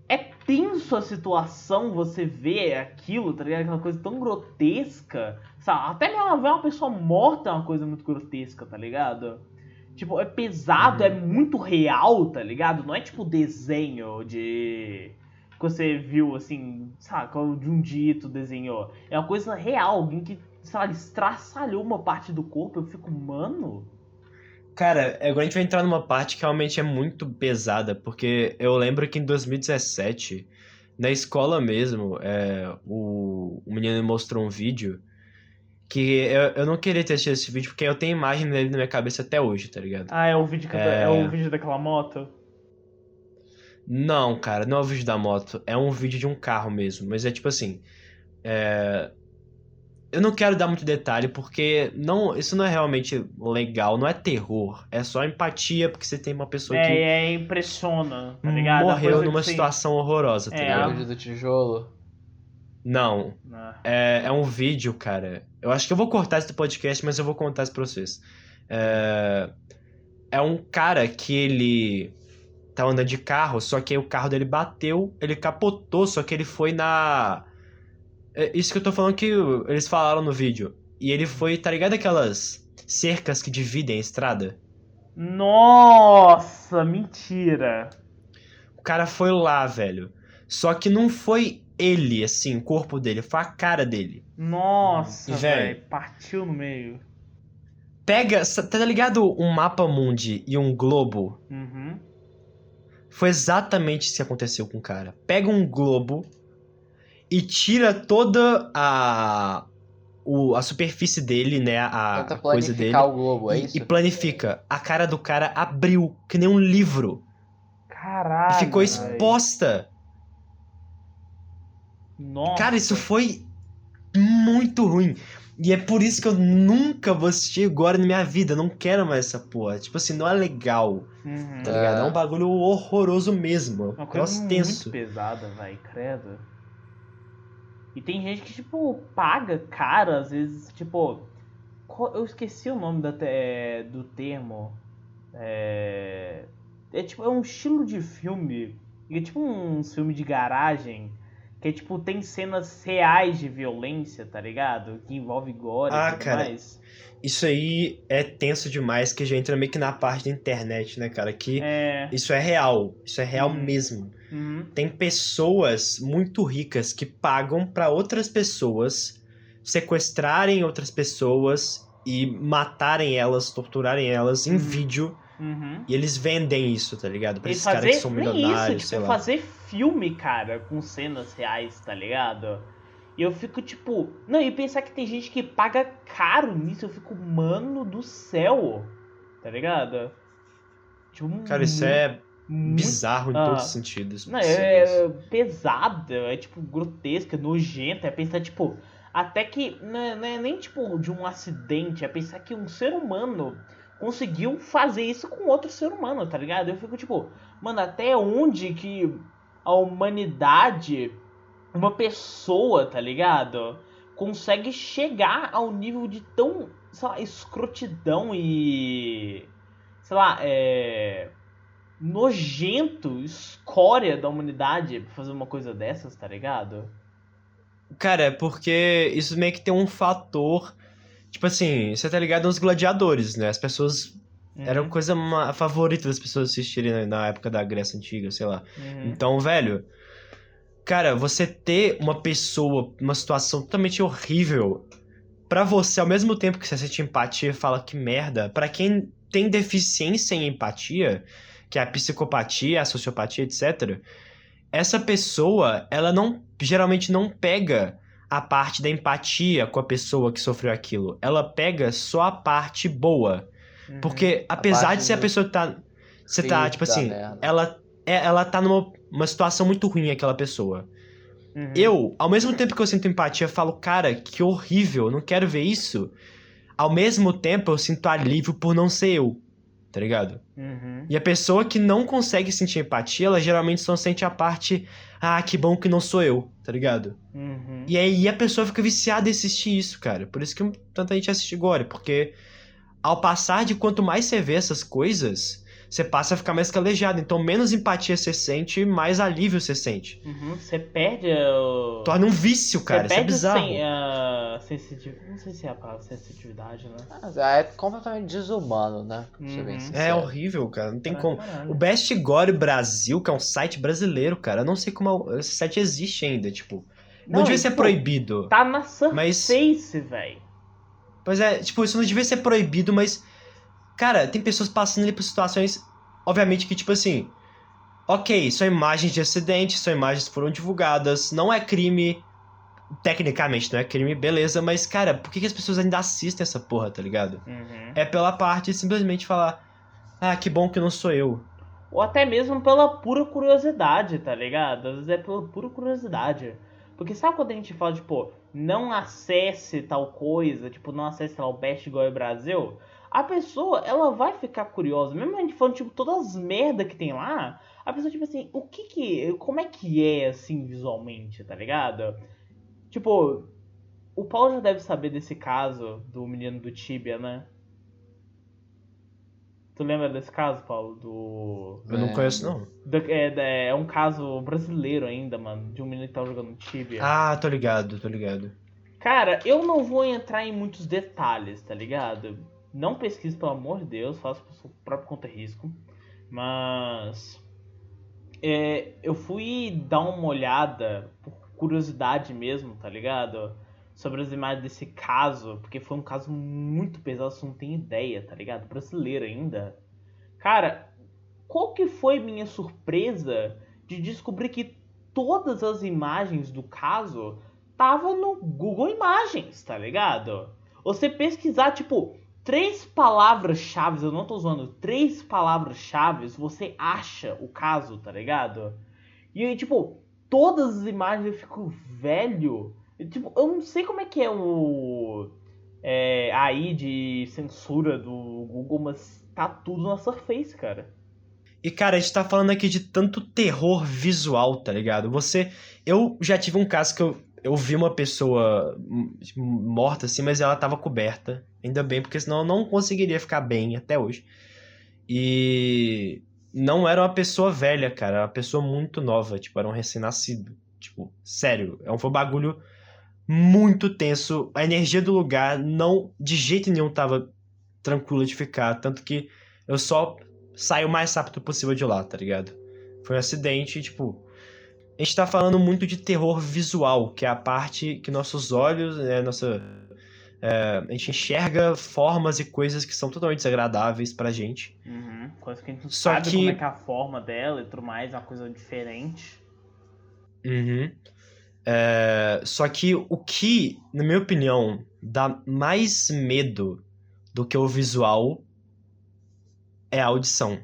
É tenso a situação, você vê aquilo, tá ligado? Aquela coisa tão grotesca. Sabe? Até mesmo ver uma pessoa morta é uma coisa muito grotesca, tá ligado? Tipo, é pesado, Uhum. é muito real, tá ligado? Não é tipo desenho de. Que você viu, assim, sabe, de um dito desenhou. É uma coisa real, alguém que, sei lá, estraçalhou uma parte do corpo. Eu fico, mano. Cara, agora a gente vai entrar numa parte que realmente é muito pesada, porque eu lembro que em 2017, na escola mesmo, é, o, o menino me mostrou um vídeo que eu, eu não queria ter assistido esse vídeo porque eu tenho imagem dele na minha cabeça até hoje, tá ligado? Ah, é o vídeo, que- É. é o vídeo daquela moto? Não, cara, não é o vídeo da moto. É um vídeo de um carro mesmo. Mas é tipo assim. É... Eu não quero dar muito detalhe porque não, isso não é realmente legal, não é terror. É só empatia porque você tem uma pessoa É, que é, impressiona, tá ligado? A morreu numa situação horrorosa, tá É, ligado? Vídeo do tijolo. Não, Ah, É, é um vídeo, cara. Eu acho que eu vou cortar esse do podcast, mas eu vou contar isso pra vocês. É, é um cara que ele tá andando de carro, só que aí o carro dele bateu, ele capotou, só que ele foi na. É isso que eu tô falando que eles falaram no vídeo. E ele foi, tá ligado aquelas cercas que dividem a estrada? Nossa, mentira. O cara foi lá, velho. Só que não foi ele, assim, o corpo dele, foi a cara dele. Nossa, velho. Partiu no meio. Pega, tá ligado um mapa mundi e um globo? Uhum. Foi exatamente isso que aconteceu com o cara. Pega um globo e tira toda a o, a superfície dele, né, a, Tenta coisa dele o globo, é e, isso? e planifica. A cara do cara abriu que nem um livro Caralho. e ficou exposta. Nossa. Cara, isso foi muito ruim. E é por isso que eu nunca vou assistir agora na minha vida. Eu não quero mais essa porra. Tipo assim, não é legal, Uhum. tá ligado? É um bagulho horroroso mesmo. É um Uma coisa muito tenso. pesada, vai, credo. E tem gente que, tipo, paga caro, às vezes, tipo. Eu esqueci o nome da, te- do termo. É. É tipo, é um estilo de filme. É tipo um filme de garagem. Que tipo, tem cenas reais de violência, tá ligado? Que envolve gore Ah, e tudo cara. mais. Isso aí é tenso demais, que já entra meio que na parte da internet, né, cara? Que É. isso é real. Isso é real Hum. mesmo. uhum. Tem pessoas muito ricas que pagam pra outras pessoas sequestrarem outras pessoas e matarem elas, torturarem elas em Uhum. vídeo. Uhum. E eles vendem isso, tá ligado? Pra E esses caras que são nem milionários, isso, sei tipo, fazer filme, cara, com cenas reais, tá ligado? E eu fico tipo. Não, e pensar que tem gente que paga caro nisso, eu fico, mano do céu, tá ligado? Tipo, Cara, isso é bizarro em Ah. todos os sentidos. Não, é, é pesada, é tipo grotesca, nojenta, é pensar tipo. Até que não é, não é nem tipo de um acidente, é pensar que um ser humano conseguiu fazer isso com outro ser humano, tá ligado? Eu fico tipo, mano, até onde que a humanidade, uma pessoa, tá ligado? Consegue chegar ao nível de tão, sei lá, escrotidão e. sei lá, é nojento, escória da humanidade pra fazer uma coisa dessas, tá ligado? Cara, é porque isso meio que tem um fator. Tipo assim, você tá ligado nos gladiadores, né? As pessoas. Era a Uhum, coisa ma- favorita das pessoas assistirem na- época da Grécia Antiga, sei lá. uhum. Então, velho. Cara, você ter uma pessoa, uma situação totalmente horrível. Pra você, ao mesmo tempo que você sente empatia e fala que merda, pra quem tem deficiência em empatia, que é a psicopatia, a sociopatia, etc. Essa pessoa, ela não geralmente não pega a parte da empatia com a pessoa que sofreu aquilo. Ela pega só a parte boa. Uhum. Porque apesar de ser a pessoa tá. Você tá, tipo assim, merda. ela, é- ela tá numa uma situação muito ruim, aquela pessoa. Uhum. Eu, ao mesmo tempo que eu sinto empatia, falo, cara, que horrível, não quero ver isso. Ao mesmo tempo, eu sinto alívio por não ser eu, tá ligado? Uhum. E a pessoa que não consegue sentir empatia, ela geralmente só sente a parte, ah, que bom que não sou eu, tá ligado? Uhum. E aí a pessoa fica viciada em assistir isso, cara. Por isso que tanta gente assiste Gore, porque ao passar de quanto mais você vê essas coisas, você passa a ficar mais calejado. Então, menos empatia você sente, mais alívio você sente. Uhum. Você perde o. Torna um vício, cara. Você Isso é perde bizarro. Sem, a sensitividade. Não sei se é a palavra sensitividade, né? Mas é completamente desumano, né? Uhum. É horrível, cara. Não tem como. caralho. O Best Gore Brasil, que é um site brasileiro, cara. Eu não sei como esse site existe ainda, tipo. Não, Não, devia ser tipo, proibido. Tá na Mas- Surface, velho. Pois é, tipo, isso não devia ser proibido, mas. Cara, tem pessoas passando ali por situações. Obviamente que, tipo assim. Ok, são imagens de acidente, são imagens que foram divulgadas, não é crime. Tecnicamente não é crime, beleza, mas, cara, por que, que as pessoas ainda assistem essa porra, tá ligado? Uhum. É pela parte de simplesmente falar. Ah, que bom que não sou eu. ou até mesmo pela pura curiosidade, tá ligado? Às vezes é pela pura curiosidade. Porque sabe quando a gente fala, tipo, não acesse tal coisa, tipo, não acesse lá o Best Goy Brasil? A pessoa, ela vai ficar curiosa, mesmo a gente falando, tipo, todas as merda que tem lá, a pessoa, tipo assim, o que que, como é que é, assim, visualmente, tá ligado? Tipo, o Paulo já deve saber desse caso do menino do Tibia, né? Tu lembra desse caso, Paulo? Do. Eu não É. conheço, não. do- é, é um caso brasileiro ainda, mano, de um menino que tava jogando Tibia. Ah, tô ligado, tô ligado. Cara, eu não vou entrar em muitos detalhes, tá ligado? Não pesquise, pelo amor de Deus, faça por sua própria conta risco. Mas. é, eu fui dar uma olhada, por curiosidade mesmo, tá ligado? Sobre as imagens desse caso, porque foi um caso muito pesado, você não tem ideia, tá ligado? Brasileiro ainda. Cara, qual que foi minha surpresa de descobrir que todas as imagens do caso tava no Google Imagens, tá ligado? Você pesquisar, tipo, três palavras-chave, eu não tô usando, três palavras-chave, você acha o caso, tá ligado? E aí, tipo, todas as imagens eu fico velho. Eu, tipo, eu não sei como é que é o. É, aí de censura do Google, mas tá tudo na Surface, cara. E, cara, a gente tá falando aqui de tanto terror visual, tá ligado? Você. Eu já tive um caso que eu, eu vi uma pessoa morta, assim, mas ela tava coberta. Ainda bem, porque senão eu não conseguiria ficar bem até hoje. E. Não era uma pessoa velha, cara. Era uma pessoa muito nova. Tipo, era um recém-nascido. Tipo, sério. É um, foi um bagulho muito tenso. A energia do lugar não. De jeito nenhum tava tranquila de ficar. Tanto que eu só saio o mais rápido possível de lá, tá ligado? Foi um acidente, tipo. A gente tá falando muito de terror visual, que é a parte que nossos olhos, né, nossa. é, a gente enxerga formas e coisas que são totalmente desagradáveis pra gente. Uhum. Coisa que a gente não Só sabe que- como é que é a forma dela e tudo mais, é uma coisa diferente. Uhum. É, só que o que, na minha opinião, dá mais medo do que o visual é a audição.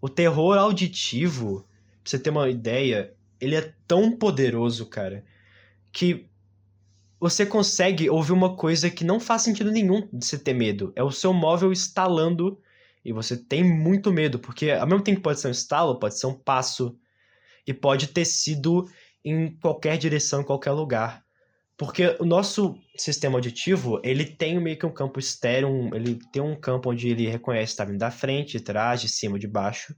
O terror auditivo, pra você ter uma ideia, ele é tão poderoso, cara, que você consegue ouvir uma coisa que não faz sentido nenhum de você ter medo. É o seu móvel estalando e você tem muito medo, porque ao mesmo tempo pode ser um estalo, pode ser um passo e pode ter sido em qualquer direção, em qualquer lugar. Porque o nosso sistema auditivo, ele tem meio que um campo estéreo, ele tem um campo onde ele reconhece tá vindo da frente, de trás, de cima, de baixo.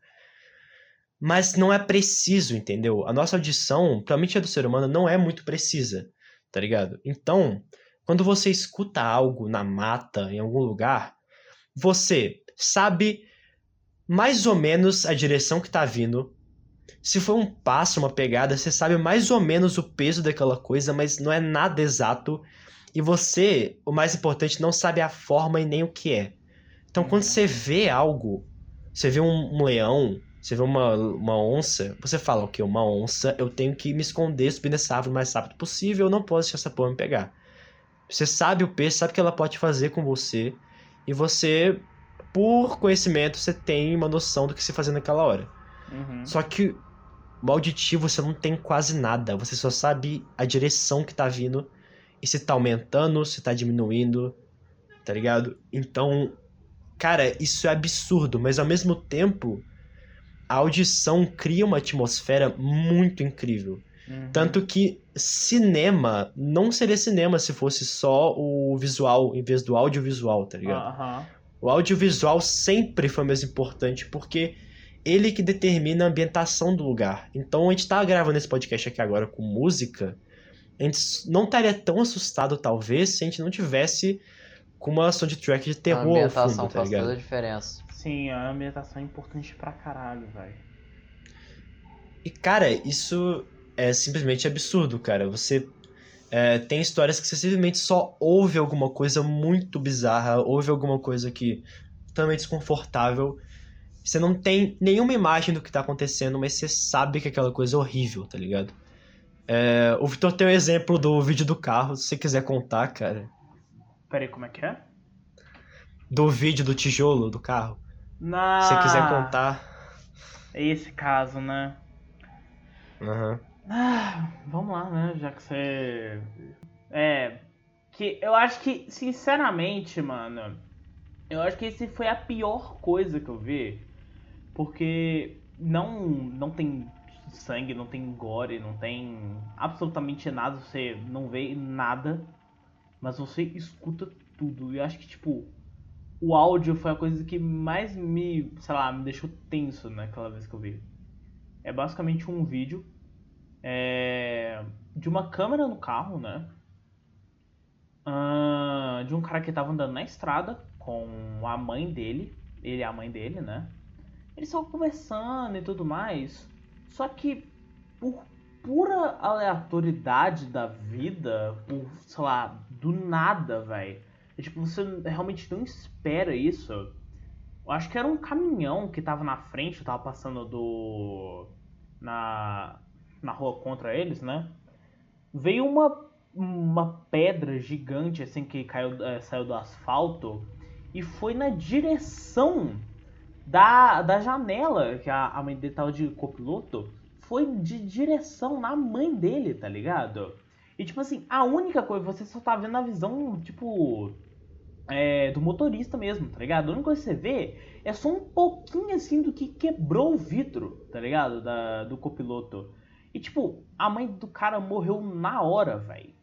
Mas não é preciso, entendeu? A nossa audição, principalmente a do ser humano, não é muito precisa, tá ligado? Então, quando você escuta algo na mata, em algum lugar, você sabe mais ou menos a direção que tá vindo, se for um passo, uma pegada, você sabe mais ou menos o peso daquela coisa, mas não é nada exato. E você, o mais importante, não sabe a forma e nem o que é. Então, quando você vê algo, você vê um, um leão, você vê uma, uma onça, você fala, ok, uma onça, eu tenho que me esconder, subir nessa árvore o mais rápido possível, eu não posso deixar essa porra me pegar. Você sabe o peso, sabe o que ela pode fazer com você, e você, por conhecimento, você tem uma noção do que se fazer naquela hora. Uhum. Só que o auditivo você não tem quase nada. Você só sabe a direção que tá vindo e se tá aumentando, se tá diminuindo, tá ligado? Então, cara, isso é absurdo, mas ao mesmo tempo a audição cria uma atmosfera muito incrível. Uhum. Tanto que cinema não seria cinema se fosse só o visual em vez do audiovisual, tá ligado? Aham. O audiovisual sempre foi mais importante porque ele que determina a ambientação do lugar. Então a gente tá gravando esse podcast aqui agora com música, a gente não estaria tão assustado talvez se a gente não tivesse com uma soundtrack de a terror ao ambientação fundo, tá faz toda a ligado? diferença. Sim, a ambientação é importante pra caralho, velho. E cara, isso é simplesmente absurdo, cara. Você é, tem histórias que você simplesmente só ouve alguma coisa muito bizarra, ouve alguma coisa que também desconfortável. Você não tem nenhuma imagem do que tá acontecendo, mas você sabe que aquela coisa é horrível, tá ligado? É, o Vitor tem um exemplo do vídeo do carro, se você quiser contar, cara. Pera aí, como é que é? Do vídeo do tijolo do carro. Na... Se você quiser contar. É esse caso, né? Aham. Ah, vamos lá, né? Já que você. É. Que eu acho que, sinceramente, mano. Eu acho que esse foi a pior coisa que eu vi. Porque não, não tem sangue, não tem gore, não tem absolutamente nada. Você não vê nada. Mas você escuta tudo. E acho que, tipo, o áudio foi a coisa que mais me, sei lá, me deixou tenso naquela vez que eu vi. É basicamente um vídeo é, de uma câmera no carro, né? De um cara que tava andando na estrada com a mãe dele, ele e a mãe dele, né? Eles estavam conversando e tudo mais. Só que por pura aleatoriedade da vida, por, sei lá, do nada, velho. Tipo, você realmente não espera isso. Eu acho que era um caminhão que tava na frente, tava passando do. na na rua contra eles, né? Veio uma, uma pedra gigante assim que caiu, é, saiu do asfalto e foi na direção da, da janela que a, a mãe dele tava de copiloto. Foi de direção na mãe dele, tá ligado? E tipo assim, a única coisa, você só tá vendo a visão, tipo, é, do motorista mesmo, tá ligado? A única coisa que você vê é só um pouquinho assim do que quebrou o vidro, tá ligado? Da, do copiloto. E, tipo, a mãe do cara morreu na hora, velho.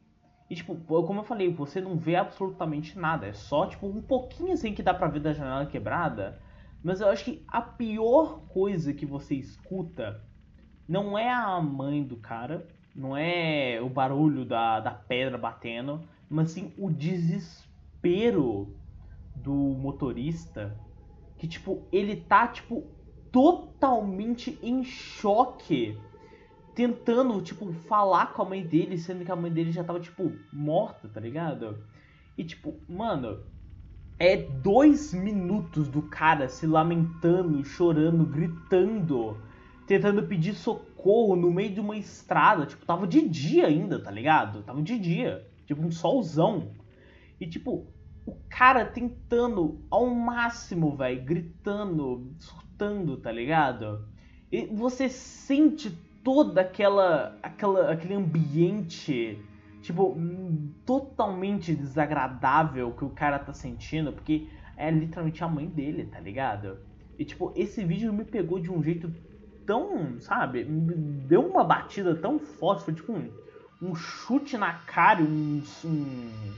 E, tipo, como eu falei, você não vê absolutamente nada. É só, tipo, um pouquinho assim que dá pra ver da janela quebrada. Mas eu acho que a pior coisa que você escuta não é a mãe do cara, não é o barulho da, da pedra batendo, mas sim o desespero do motorista. Que, tipo, ele tá, tipo, totalmente em choque tentando, tipo, falar com a mãe dele, sendo que a mãe dele já tava, tipo, morta, tá ligado? E, tipo, mano, é dois minutos do cara se lamentando, chorando, gritando, tentando pedir socorro no meio de uma estrada. Tipo, tava de dia ainda, tá ligado? Tava de dia. Tipo, um solzão. E, tipo, o cara tentando ao máximo, velho, gritando, surtando, tá ligado? E você sente toda aquela, aquela aquele ambiente tipo totalmente desagradável que o cara tá sentindo, porque é literalmente a mãe dele, tá ligado? E tipo, esse vídeo me pegou de um jeito tão, sabe, deu uma batida tão forte, foi tipo um, um chute na cara, um, um,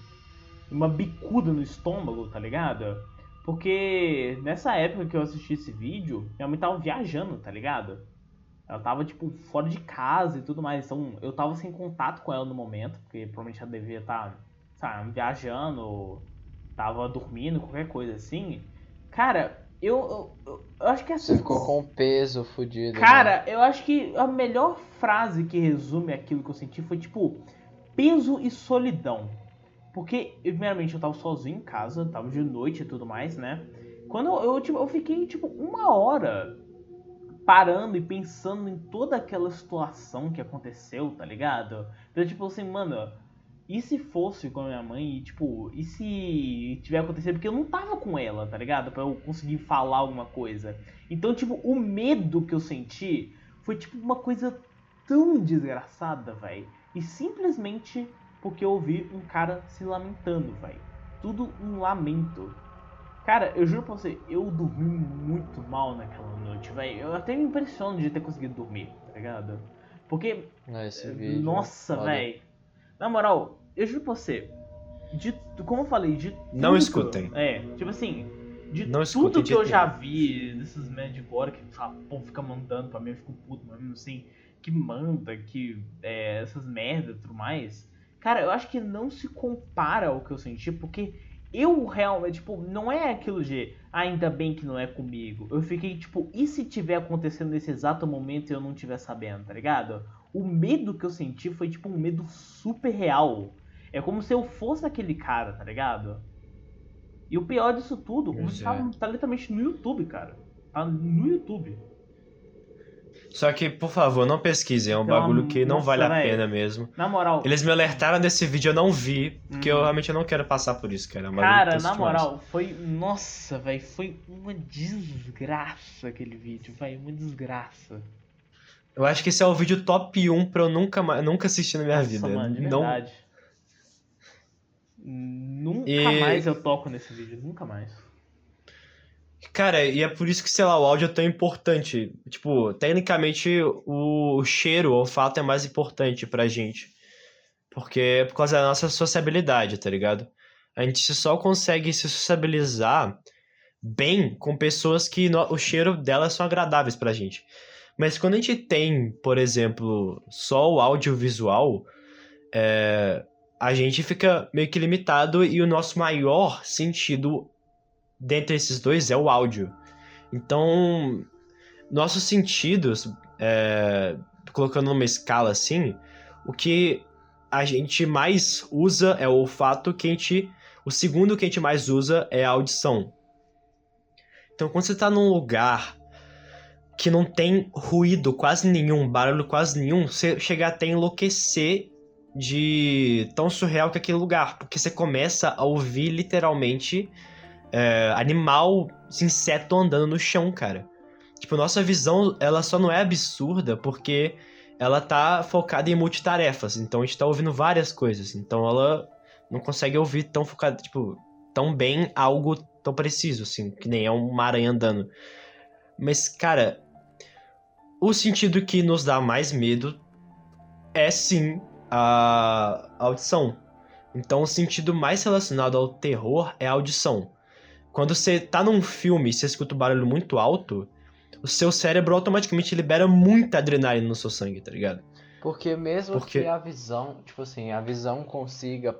uma bicuda no estômago, tá ligado? Porque nessa época que eu assisti esse vídeo, minha mãe tava viajando, tá ligado? Ela tava, tipo, fora de casa e tudo mais. Então, eu tava sem contato com ela no momento, porque provavelmente ela devia estar, tá, sabe, viajando, tava dormindo, qualquer coisa assim. Cara, eu, eu, eu acho que essa. Você ficou com peso fudido. Cara, né? eu acho que a melhor frase que resume aquilo que eu senti foi, tipo, peso e solidão. Porque, primeiramente, eu tava sozinho em casa, tava de noite e tudo mais, né? Quando eu, eu, tipo, eu fiquei, tipo, uma hora parando e pensando em toda aquela situação que aconteceu, tá ligado? Então, tipo assim, mano, e se fosse com a minha mãe, e, tipo, e se tiver acontecido? Porque eu não tava com ela, tá ligado? Pra eu conseguir falar alguma coisa. Então, tipo, o medo que eu senti foi, tipo, uma coisa tão desgraçada, velho. E simplesmente porque eu ouvi um cara se lamentando, velho. Tudo um lamento. Cara, eu juro pra você, eu dormi muito mal naquela noite, velho. Eu até me impressiono de ter conseguido dormir, tá ligado? Porque. Esse vídeo, nossa, velho. Na moral, eu juro pra você, de, como eu falei, de. Não tudo, escutem. É, tipo assim, de Não tudo que eu já vi desses man de gore que o povo fica mandando pra mim, eu fico puto, mano, assim, que manda, que é, essas merdas e tudo mais. Cara, eu acho que não se compara ao que eu senti, porque eu realmente, tipo, não é aquilo de ah, ainda bem que não é comigo. Eu fiquei tipo, e se tiver acontecendo nesse exato momento e eu não estiver sabendo, tá ligado? O medo que eu senti foi tipo um medo super real. É como se eu fosse aquele cara, tá ligado? E o pior disso tudo, Pois tá, é. tá literalmente no YouTube, cara. Tá no YouTube. Só que, por favor, não pesquisem. É um Pelo bagulho que não nossa, vale a pena mesmo. Na moral, Eles me alertaram desse vídeo, eu não vi, porque eu Uhum. realmente não quero passar por isso, cara. É um cara, na moral, foi. Nossa, velho, foi uma desgraça aquele vídeo, velho, uma desgraça. Eu acho que esse é o vídeo top 1 pra eu nunca, nunca assistir na minha Nossa, vida. mano, de não, verdade. Nunca E- mais eu toco nesse vídeo, nunca mais. Cara, e é por isso que, sei lá, o áudio é tão importante. Tipo, tecnicamente, o, cheiro, o olfato é mais importante pra gente. Porque é por causa da nossa sociabilidade, tá ligado? A gente só consegue se sociabilizar bem com pessoas que no- o cheiro delas são agradáveis pra gente. Mas quando a gente tem, por exemplo, só o audiovisual, é, a gente fica meio que limitado e o nosso maior sentido dentre esses dois é o áudio. Então, nossos sentidos, é, colocando numa escala assim, o que a gente mais usa é o olfato, que a gente, o segundo que a gente mais usa é a audição. Então, quando você tá num lugar que não tem ruído quase nenhum, barulho quase nenhum, você chega até enlouquecer de tão surreal que é aquele lugar, porque você começa a ouvir literalmente é, animal, inseto andando no chão, cara. Tipo, nossa visão, ela só não é absurda porque ela tá focada em multitarefas. Então a gente tá ouvindo várias coisas. Então ela não consegue ouvir tão focada, tipo, tão bem algo tão preciso, assim, que nem é uma aranha andando. Mas, cara, o sentido que nos dá mais medo é sim a audição. Então o sentido mais relacionado ao terror é a audição. Quando você tá num filme e você escuta um barulho muito alto, o seu cérebro automaticamente libera muita adrenalina no seu sangue, tá ligado? Porque mesmo Porque- que a visão, tipo assim, a visão consiga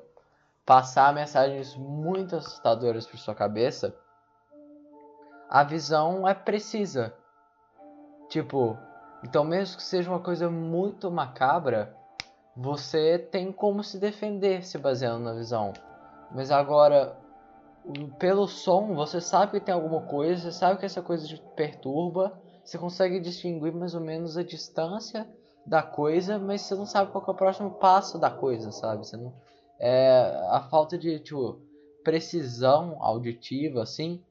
passar mensagens muito assustadoras por sua cabeça, a visão é precisa. Tipo, então mesmo que seja uma coisa muito macabra, você tem como se defender se baseando na visão. Mas agora, pelo som, você sabe que tem alguma coisa, você sabe que essa coisa te perturba, você consegue distinguir mais ou menos a distância da coisa, mas você não sabe qual é o próximo passo da coisa, sabe? Você não é a falta de tipo, precisão auditiva, assim,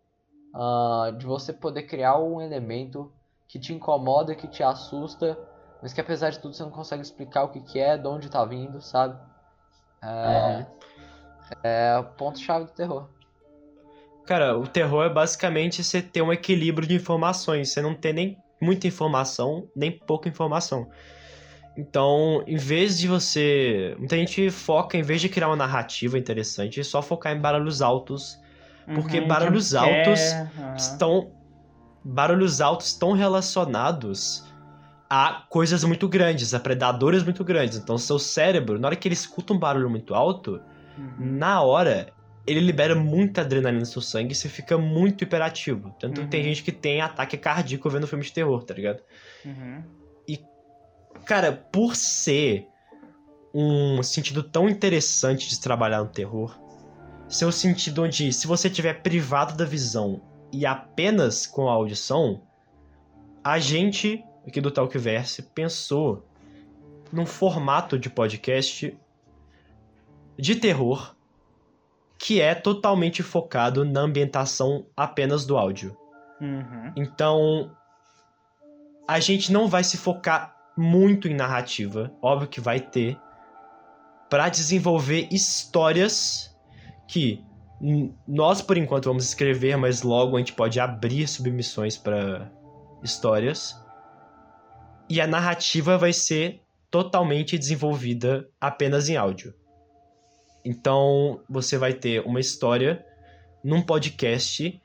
ah, de você poder criar um elemento que te incomoda, que te assusta, mas que apesar de tudo você não consegue explicar o que, que é, de onde tá vindo, sabe? É, é o ponto-chave do terror. Cara, o terror é basicamente você ter um equilíbrio de informações. Você não ter nem muita informação, nem pouca informação. Então, em vez de você. Muita gente foca, em vez de criar uma narrativa interessante, só focar em barulhos altos. Porque Uhum, barulhos altos. Estão. Barulhos altos estão relacionados a coisas muito grandes, a predadores muito grandes. Então, seu cérebro, na hora que ele escuta um barulho muito alto, Uhum. na hora, ele libera muita adrenalina no seu sangue e você fica muito hiperativo. Tanto que tem Uhum. gente que tem ataque cardíaco vendo filme de terror, tá ligado? Uhum. Cara, por ser um sentido tão interessante de trabalhar no terror, ser o sentido onde, se você tiver privado da visão e apenas com a audição, a gente aqui do Talkverse pensou num formato de podcast de terror que é totalmente focado na ambientação apenas do áudio. Uhum. Então, a gente não vai se focar muito em narrativa, óbvio que vai ter, para desenvolver histórias que nós por enquanto vamos escrever, mas logo a gente pode abrir submissões para histórias. E a narrativa vai ser totalmente desenvolvida apenas em áudio. Então, você vai ter uma história num podcast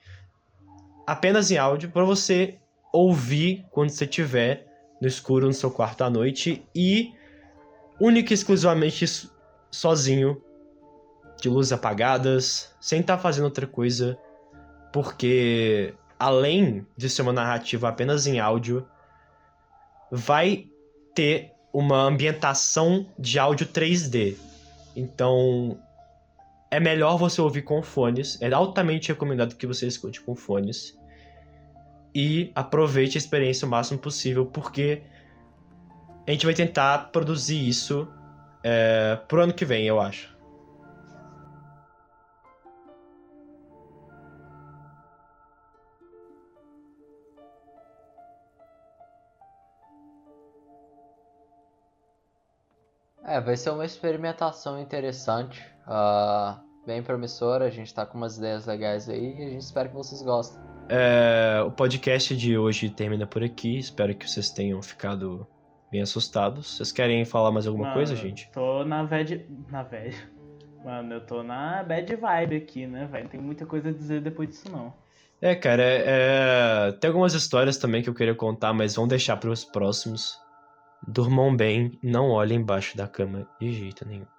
apenas em áudio para você ouvir quando você estiver no escuro no seu quarto à noite e única e exclusivamente sozinho, de luzes apagadas, sem estar fazendo outra coisa, porque além de ser uma narrativa apenas em áudio, vai ter uma ambientação de áudio 3D. Então, é melhor você ouvir com fones. É altamente recomendado que você escute com fones. e aproveite a experiência o máximo possível, porque a gente vai tentar produzir isso é, pro ano que vem, eu acho. É, vai ser uma experimentação interessante, uh, bem promissora. A gente tá com umas ideias legais aí e a gente espera que vocês gostem. É, o podcast de hoje termina por aqui. Espero que vocês tenham ficado bem assustados. Vocês querem falar mais alguma Mano, coisa, gente? Tô na bad. Na bad. Mano, eu tô na bad vibe aqui, né, velho? Não tem muita coisa a dizer depois disso, não. É, cara, é, é, tem algumas histórias também que eu queria contar, mas vamos deixar para os próximos. Durmam bem, não olhem embaixo da cama de jeito nenhum.